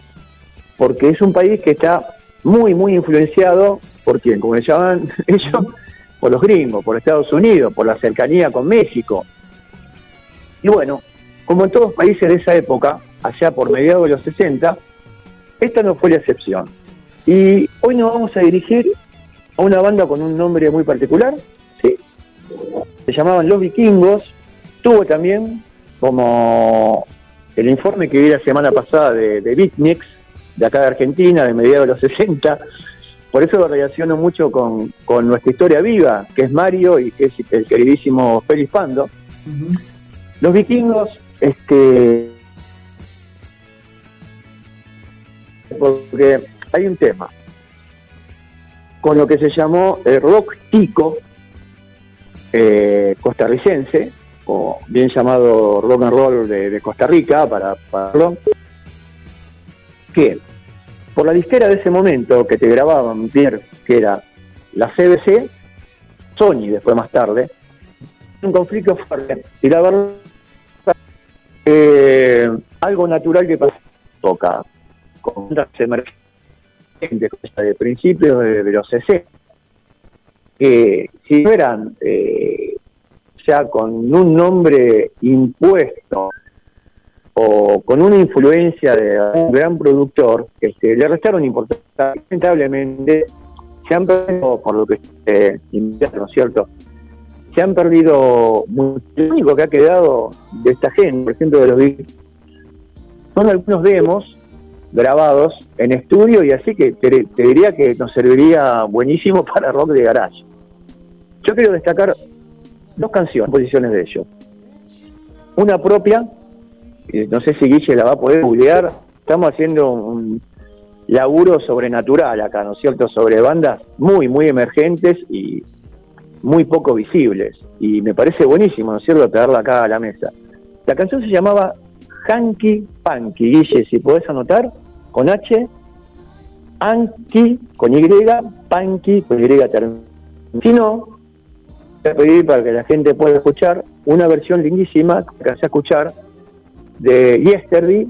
Porque es un país que está muy, muy influenciado, ¿por quién? Como le llaman (laughs) ellos, por los gringos, por Estados Unidos, por la cercanía con México. Y bueno, como en todos los países de esa época, allá por mediados de los 60, esta no fue la excepción. Y hoy nos vamos a dirigir a una banda con un nombre muy particular, ¿sí? se llamaban Los Vikingos, tuvo también como el informe que vi la semana pasada de, de Beatmix, de acá de Argentina, de mediados de los 60, por eso lo relaciono mucho con, con nuestra historia viva, que es Mario y que es el queridísimo Félix Pando. Los vikingos, este, porque hay un tema con lo que se llamó el rock tico eh, costarricense, o bien llamado rock and roll de, Costa Rica, para, para que por la disquera de ese momento que te grababan, Pierre, que era la CBC, Sony después más tarde, un conflicto fuerte. Y la verdad, eh, algo natural que pasó toca con las de principios de, los 60, que si no eh, ya con un nombre impuesto o con una influencia de un gran productor, este, le restaron importancia. Lamentablemente, se han perdido, por lo que eh, ¿no es cierto? Se han perdido, mucho. lo único que ha quedado de esta gente, por ejemplo, de los son algunos demos grabados en estudio y así que te, diría que nos serviría buenísimo (laughs) para rock de garage. Yo quiero destacar dos canciones, posiciones de ellos. Una propia, no sé si Guille la va a poder googlear, estamos haciendo un laburo sobrenatural acá, ¿no es cierto?, sobre bandas muy, muy emergentes y muy poco visibles. Y me parece buenísimo, ¿no es cierto?, traerla acá a la mesa. La canción se llamaba Hanky Panky, Guille, si podés anotar, con H, Anki con Y, Panky con Y terminada. Si no, voy a pedir para que la gente pueda escuchar una versión lindísima que hace escuchar de Yesterday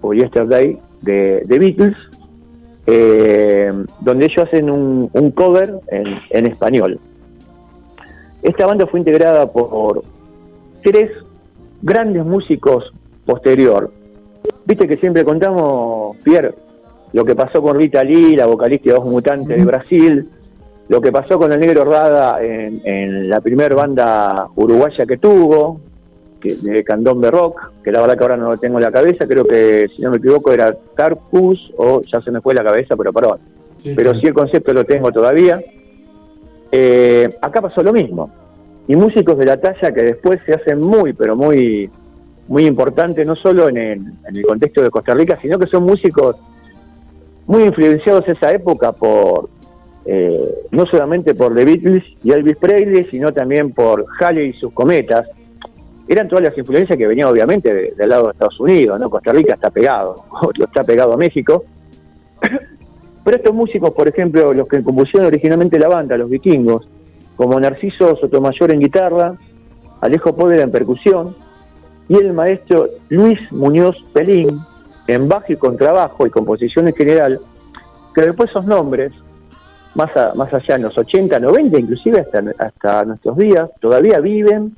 o Yesterday de, Beatles, eh, donde ellos hacen un, un cover en, en, español. Esta banda fue integrada por tres grandes músicos posterior. Viste que siempre contamos, Pierre, lo que pasó con Rita Lee, la vocalista de Voz Mutante de Brasil, lo que pasó con el Negro Rada en, en la primera banda uruguaya que tuvo, que, de Candombe Rock, que la verdad que ahora no lo tengo en la cabeza, creo que si no me equivoco era Tarkus o ya se me fue la cabeza, pero perdón. Sí, pero sí el concepto lo tengo todavía. Eh, acá pasó lo mismo. Y músicos de la talla que después se hacen muy, pero muy, muy importantes, no solo en el, en el contexto de Costa Rica, sino que son músicos muy influenciados esa época por, eh, no solamente por The Beatles y Elvis Presley, sino también por Halley y sus cometas. Eran todas las influencias que venían obviamente de- del lado de Estados Unidos, ¿no? Costa Rica está pegado, (laughs) está pegado a México. (coughs) Pero estos músicos, por ejemplo, los que compusieron originalmente la banda, los vikingos, como Narciso Sotomayor en guitarra, Alejo Poveda en percusión, y el maestro Luis Muñoz Pelín en bajo y contrabajo y composición en general, que después esos nombres, más, a- más allá en los 80, 90, inclusive hasta, hasta nuestros días, todavía viven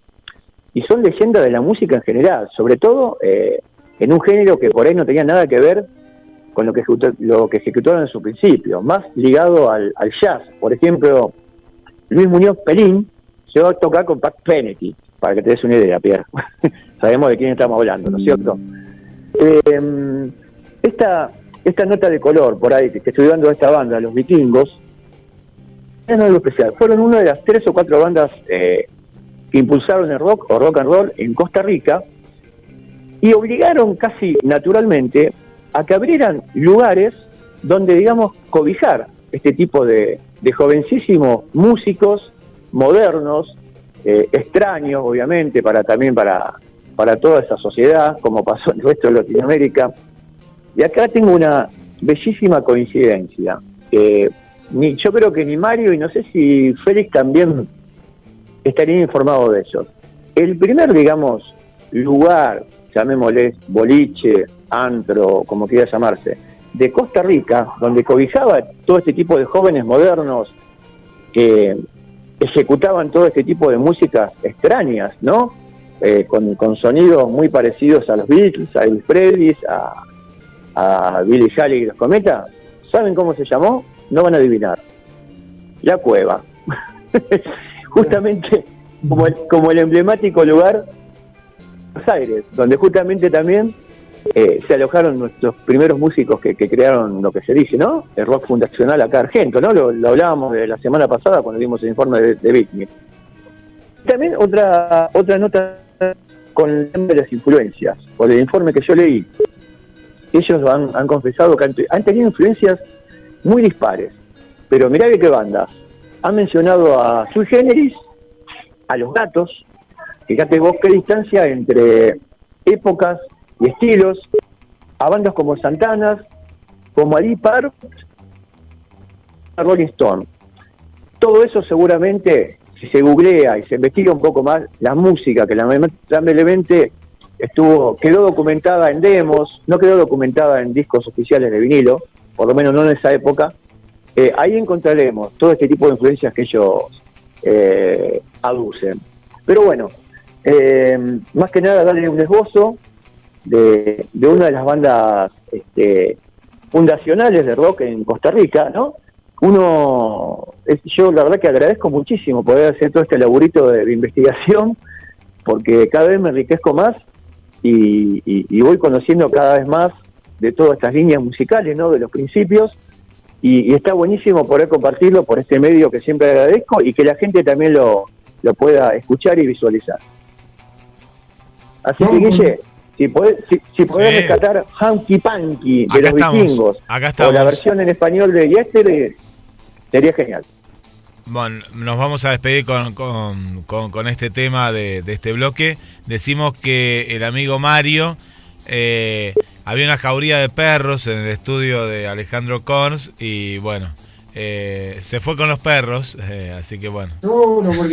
y son leyendas de la música en general, sobre todo eh, en un género que por ahí no tenía nada que ver con lo que, lo que ejecutaron en su principio, más ligado al, jazz. Por ejemplo, Luis Muñoz Pelín llegó a tocar con Pat Penety, para que te des una idea, Pierre. (laughs) Sabemos de quién estamos hablando, ¿no es cierto? Eh, esta, esta nota de color por ahí que que estoy dando a esta banda, los vikingos, es algo especial. Fueron una de las tres o cuatro bandas eh, que impulsaron el rock o rock and roll en Costa Rica y obligaron casi naturalmente a que abrieran lugares donde, digamos, cobijar este tipo de jovencísimos músicos modernos, eh, extraños, obviamente, para también para, para toda esa sociedad, como pasó en el resto de Latinoamérica. Y acá tengo una bellísima coincidencia. que ni, yo creo que ni Mario y no sé si Félix también estarían informados de eso. El primer, digamos, lugar, llamémosle boliche, antro, como quiera llamarse, de Costa Rica, donde cobijaba todo este tipo de jóvenes modernos que ejecutaban todo este tipo de músicas extrañas, ¿no? Eh, con, con sonidos muy parecidos a los Beatles, a Elvis Presley, a, a Billy Halley y los Cometas. ¿Saben cómo se llamó? No van a adivinar. La Cueva. (laughs) justamente como el, como el emblemático lugar Buenos Aires, donde justamente también eh, se alojaron nuestros primeros músicos que, que crearon lo que se dice, ¿no? El rock fundacional acá argento, ¿no? Lo, hablábamos de la semana pasada cuando dimos el informe de, de Beatnik. También otra otra nota con las influencias, por el informe que yo leí. Ellos han, han confesado que han tenido influencias muy dispares, pero mirá de qué bandas. Han mencionado a Sui Generis, a Los Gatos, fíjate vos qué distancia entre épocas estilos, a bandas como Santanas, como Ali Park, Rolling Stone. Todo eso seguramente, si se googlea y se investiga un poco más, la música que lamentablemente estuvo, quedó documentada en demos, no quedó documentada en discos oficiales de vinilo, por lo menos no en esa época, eh, ahí encontraremos todo este tipo de influencias que ellos eh, aducen. Pero bueno, eh, más que nada darle un esbozo de, de una de las bandas este, fundacionales de rock en Costa Rica, ¿no? Uno, es- yo la verdad que agradezco muchísimo poder hacer todo este laburito de, de investigación, porque cada vez me enriquezco más y, y- y voy conociendo cada vez más de todas estas líneas musicales, ¿no? De los principios, y, y está buenísimo poder compartirlo por este medio que siempre agradezco y que la gente también lo, lo pueda escuchar y visualizar. Así que, Guille, si podés, si, si podés Sí. rescatar Hanky Panky de Acá los estamos, vikingos acá o la versión en español de Yesterday, sería genial. Bueno, nos vamos a despedir con, con- con- con este tema de, de este bloque. Decimos que el amigo Mario, eh, había una jauría de perros en el estudio de Alejandro Corns y bueno, eh, se fue con los perros, eh, así que bueno, No, no (laughs)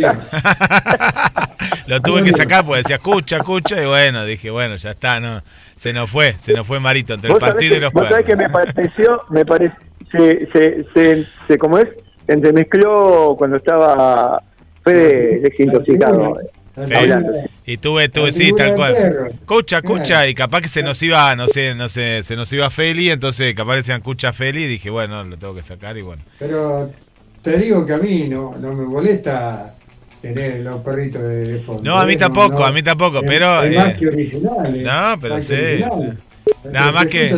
lo tuve que sacar porque decía escucha, escucha y bueno, dije bueno, ya está, no, se nos fue, se nos fue Marito entre el partido y los vos sabés perros. que me pareció, me parece, se, se, se, se- ¿cómo es? Se entremezcló cuando estaba Fede desintoxicado. Y tuve, tuve, sí, tal cual. perro. Escucha, escucha, y capaz que se nos iba, no sé, no sé, se nos iba Feli, entonces capaz que decían escucha Feli, y dije, bueno, lo tengo que sacar y bueno. Pero te digo que a mí no, no me molesta tener los perritos de, de fondo. No, a mí ¿eh? tampoco, no. a mí tampoco, Es- pero, Es más eh, que originales. no, pero sí. Nada más que.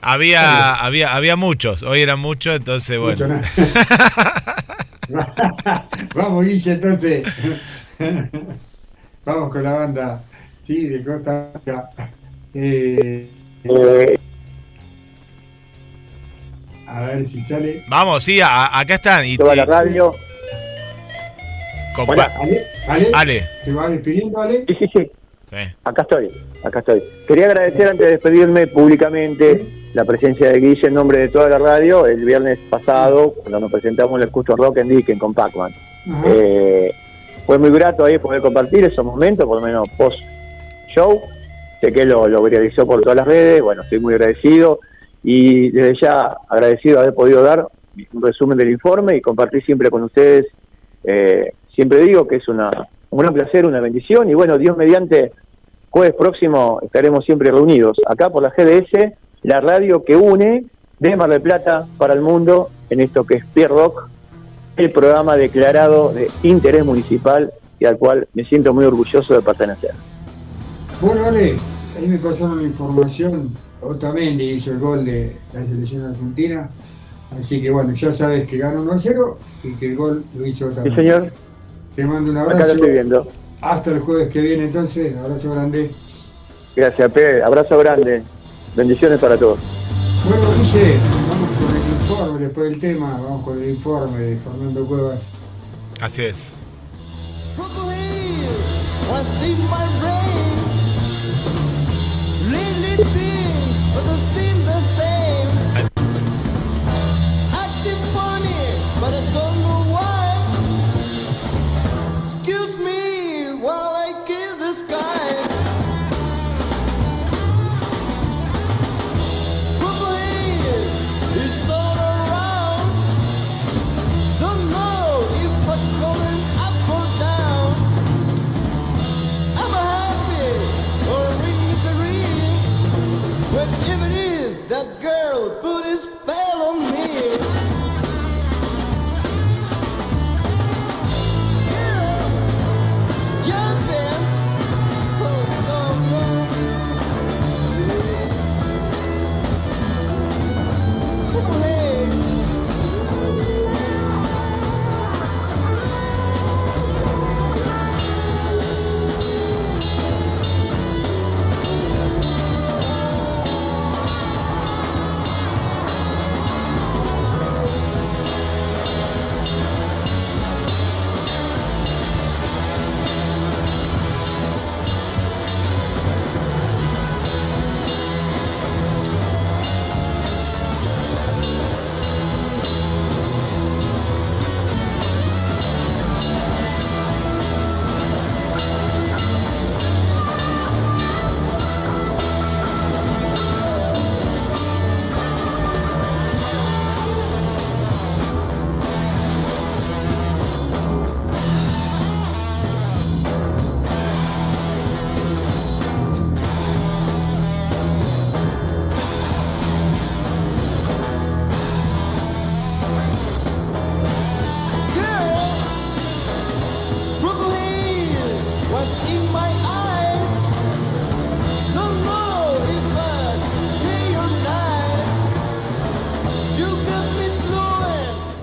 Había, había, había muchos, hoy eran muchos, entonces Mucho bueno. (laughs) (laughs) Vamos, Guille, entonces. (laughs) Vamos con la banda, sí, de Costa Rica. Eh, Eh, a ver si sale. Vamos, sí, a- acá están. Y, Toda la radio. compa- Hola. Ale, Ale, Ale. ¿te vas despidiendo, Ale? Sí, sí, sí. Sí. Acá estoy, acá estoy. Quería agradecer antes de despedirme públicamente la presencia de Guille en nombre de toda la radio el viernes pasado, cuando nos presentamos en el Custom Rock en Dicken con Pac-Man. Eh, fue muy grato ahí poder compartir esos momentos, por lo menos post show. Sé que lo, lo realizó por todas las redes, bueno, estoy muy agradecido y desde ya agradecido de haber podido dar un resumen del informe y compartir siempre con ustedes. Eh, siempre digo que es una, un gran placer, una bendición y bueno, Dios mediante, jueves próximo estaremos siempre reunidos acá por la GDS, la radio que une de Mar del Plata para el mundo en esto que es Pierre Rock, el programa declarado de interés municipal y al cual me siento muy orgulloso de pertenecer. Bueno, Ale, ahí me pasaron la información. Otamendi hizo el gol de la selección argentina. Así que bueno, ya sabes que ganó 1 a 0 y que el gol lo hizo Sí, Otamendi. señor, Te mando un acá lo abrazo. estoy viendo. Hasta el jueves que viene entonces. Abrazo grande. Gracias, Pedro. Abrazo grande. Bendiciones para todos. Bueno, Guille, vamos con el informe después del tema. Vamos con el informe de Fernando Cuevas. Así es. the girl Buddhist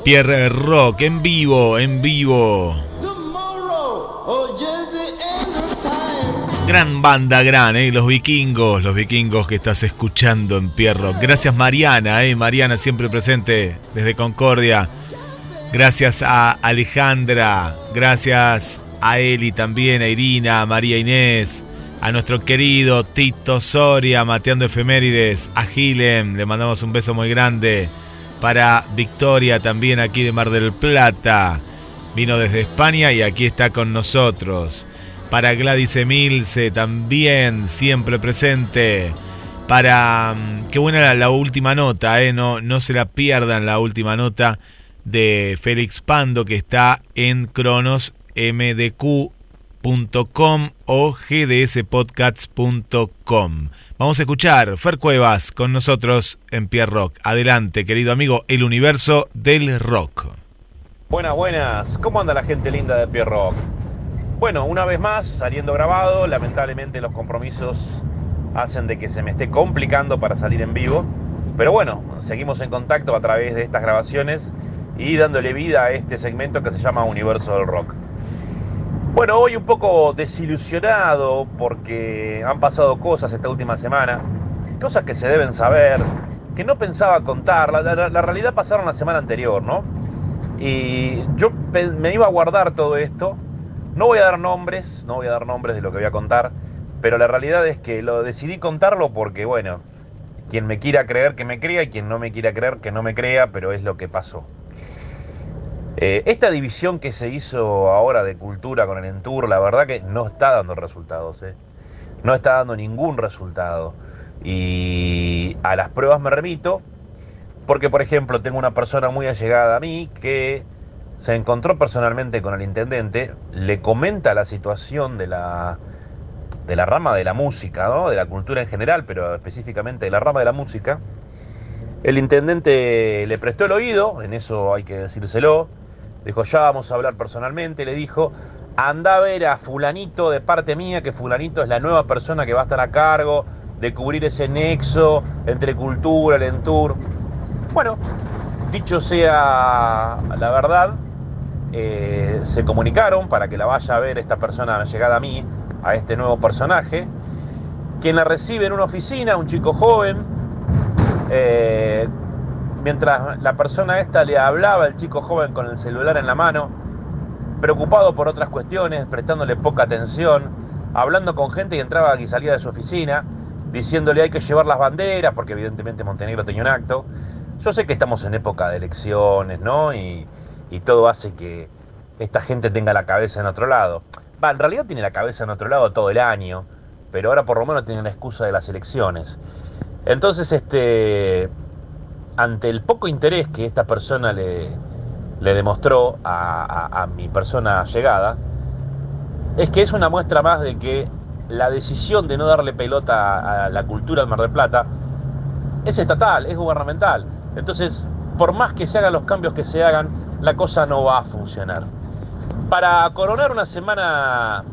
Pierre Rock en vivo, en vivo. Gran banda, gran, eh, los vikingos, los vikingos que estás escuchando en Pierre Rock. Gracias Mariana, eh, Mariana siempre presente desde Concordia. Gracias a Alejandra, gracias a Eli también, a Irina, a María Inés, a nuestro querido Tito Soria, Mateando Efemérides, a Gilem, le mandamos un beso muy grande. Para Victoria también aquí de Mar del Plata, vino desde España y aquí está con nosotros. Para Gladys Emilce también, siempre presente. Para. mm, Qué buena la, última nota, eh, no, no se la pierdan la última nota de Félix Pando que está en cronosmdq.com o gdspodcasts.com. Vamos a escuchar Fer Cuevas con nosotros en Pierre Rock. Adelante, querido amigo, el universo del rock. Buenas, buenas. ¿Cómo anda la gente linda de Pierre Rock? Bueno, una vez más, saliendo grabado, lamentablemente los compromisos hacen de que se me esté complicando para salir en vivo. Pero bueno, seguimos en contacto a través de estas grabaciones y dándole vida a este segmento que se llama Universo del Rock. Bueno, hoy un poco desilusionado porque han pasado cosas esta última semana, cosas que se deben saber, que no pensaba contar. La, realidad pasaron la semana anterior, ¿no? Y yo me iba a guardar todo esto. No voy a dar nombres, no voy a dar nombres de lo que voy a contar, pero la realidad es que lo decidí contarlo porque, bueno, quien me quiera creer que me crea y quien no me quiera creer que no me crea, pero es lo que pasó. Eh, esta división que se hizo ahora de cultura con el Entour, la verdad que no está dando resultados, ¿eh? no está dando ningún resultado. Y a las pruebas me remito, porque por ejemplo tengo una persona muy allegada a mí que se encontró personalmente con el intendente, le comenta la situación de la, de la rama de la música, ¿no? de la cultura en general, pero específicamente de la rama de la música. El intendente le prestó el oído, en eso hay que decírselo, dijo, ya vamos a hablar personalmente, le dijo, anda a ver a fulanito de parte mía, que fulanito es la nueva persona que va a estar a cargo de cubrir ese nexo entre cultura, el entour. Bueno, dicho sea la verdad, eh, se comunicaron para que la vaya a ver esta persona llegada a mí, a este nuevo personaje, quien la recibe en una oficina, un chico joven, eh, mientras la persona esta le hablaba, el chico joven con el celular en la mano, preocupado por otras cuestiones, prestándole poca atención, hablando con gente que entraba y salía de su oficina, diciéndole hay que llevar las banderas, porque evidentemente Montenegro tenía un acto. Yo sé que estamos en época de elecciones, ¿no? Y, y todo hace que esta gente tenga la cabeza en otro lado. Va, en realidad tiene la cabeza en otro lado todo el año, pero ahora por lo menos tiene la excusa de las elecciones. Entonces, este, ante el poco interés que esta persona le, demostró a, a- mi persona llegada, es que es una muestra más de que la decisión de no darle pelota a, la cultura del Mar del Plata es estatal, es gubernamental. Entonces, por más que se hagan los cambios que se hagan, la cosa no va a funcionar. Para coronar una semana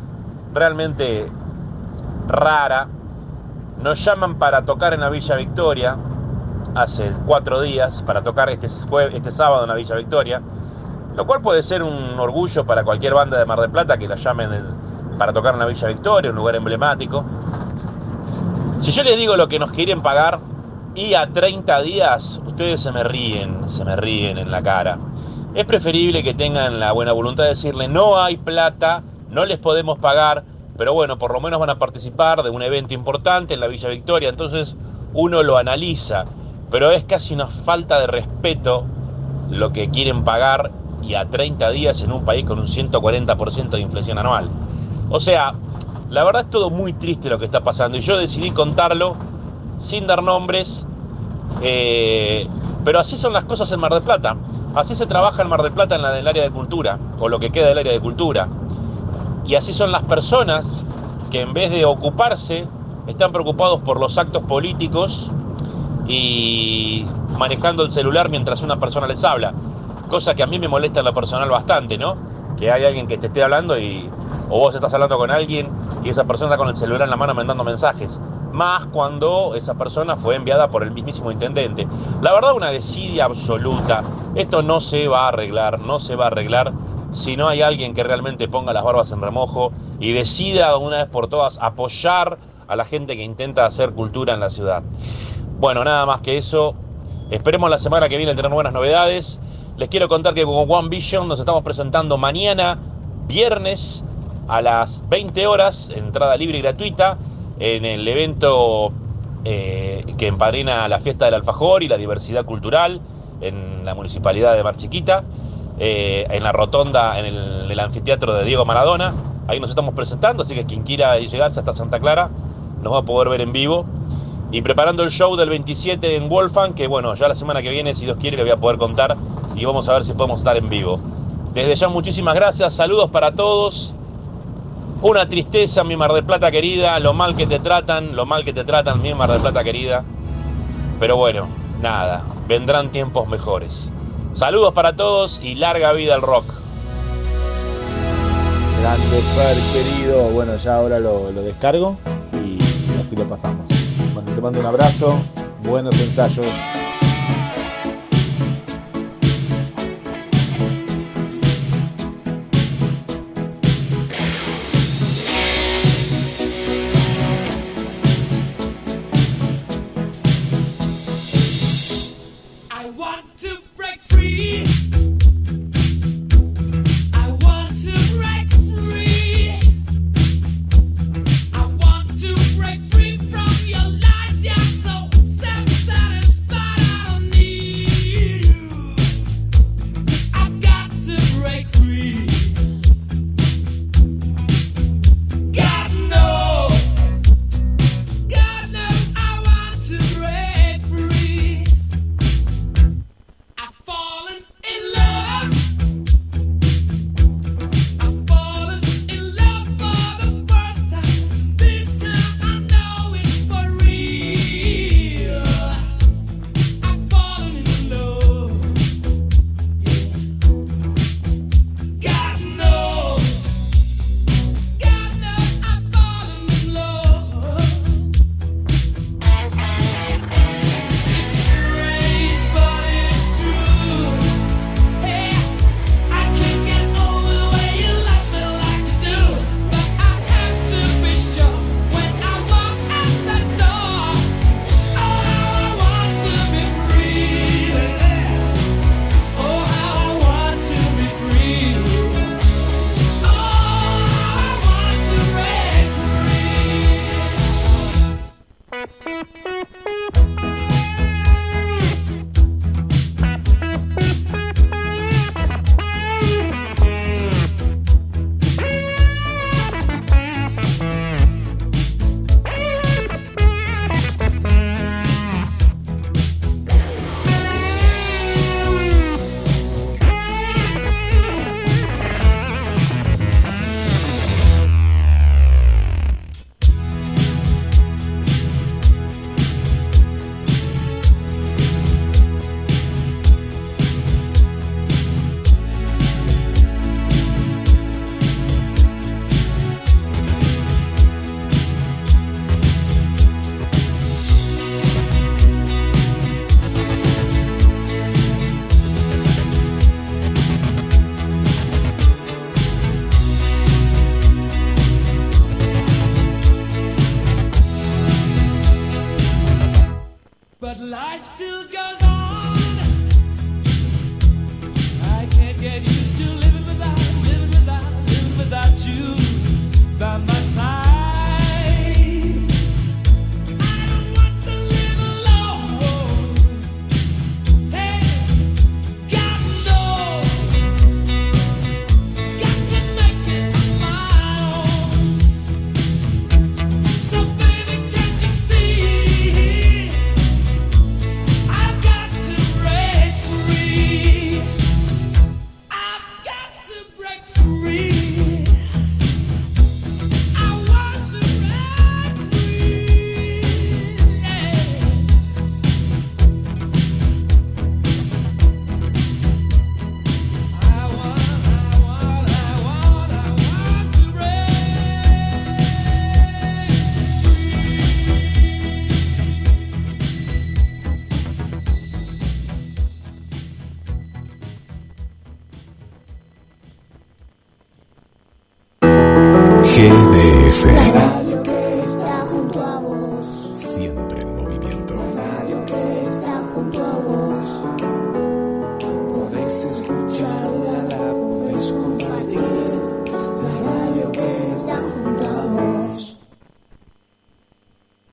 realmente rara, nos llaman para tocar en la Villa Victoria, hace cuatro días, para tocar este, este sábado en la Villa Victoria, lo cual puede ser un orgullo para cualquier banda de Mar del Plata que la llamen en- para tocar en la Villa Victoria, un lugar emblemático. Si yo les digo lo que nos quieren pagar y a 30 días, ustedes se me ríen, se me ríen en la cara. Es preferible que tengan la buena voluntad de decirle no hay plata, no les podemos pagar, pero bueno, por lo menos van a participar de un evento importante en la Villa Victoria, entonces uno lo analiza, pero es casi una falta de respeto lo que quieren pagar y a 30 días en un país con un 140% de inflación anual. O sea, la verdad es todo muy triste lo que está pasando y yo decidí contarlo sin dar nombres, eh, pero así son las cosas en Mar del Plata. Así se trabaja en Mar del Plata en la del área de cultura, o lo que queda del área de cultura. Y así son las personas que en vez de ocuparse, están preocupados por los actos políticos y manejando el celular mientras una persona les habla. Cosa que a mí me molesta en lo personal bastante, ¿no? Que hay alguien que te esté hablando y o vos estás hablando con alguien y esa persona está con el celular en la mano mandando mensajes. Más cuando esa persona fue enviada por el mismísimo intendente. La verdad, una desidia absoluta. Esto no se va a arreglar, no se va a arreglar si no hay alguien que realmente ponga las barbas en remojo y decida de una vez por todas apoyar a la gente que intenta hacer cultura en la ciudad. Bueno, nada más que eso. Esperemos la semana que viene tener buenas novedades. Les quiero contar que con One Vision nos estamos presentando mañana, viernes, a las 20 horas, entrada libre y gratuita, en el evento eh, que empadrina la fiesta del alfajor y la diversidad cultural en la municipalidad de Mar Chiquita, eh, en la rotonda, en el, el anfiteatro de Diego Maradona. Ahí nos estamos presentando, así que quien quiera llegarse hasta Santa Clara nos va a poder ver en vivo. Y preparando el show del 27 en Wolfgang, que bueno, ya la semana que viene, si Dios quiere, le voy a poder contar y vamos a ver si podemos estar en vivo. Desde ya muchísimas gracias, saludos para todos. Una tristeza, mi Mar del Plata querida, lo mal que te tratan, lo mal que te tratan, mi Mar del Plata querida. Pero bueno, nada, vendrán tiempos mejores. Saludos para todos y larga vida al rock. Grande Fer, querido. Bueno, ya ahora lo descargo y así lo pasamos. Bueno, te mando un abrazo, buenos ensayos.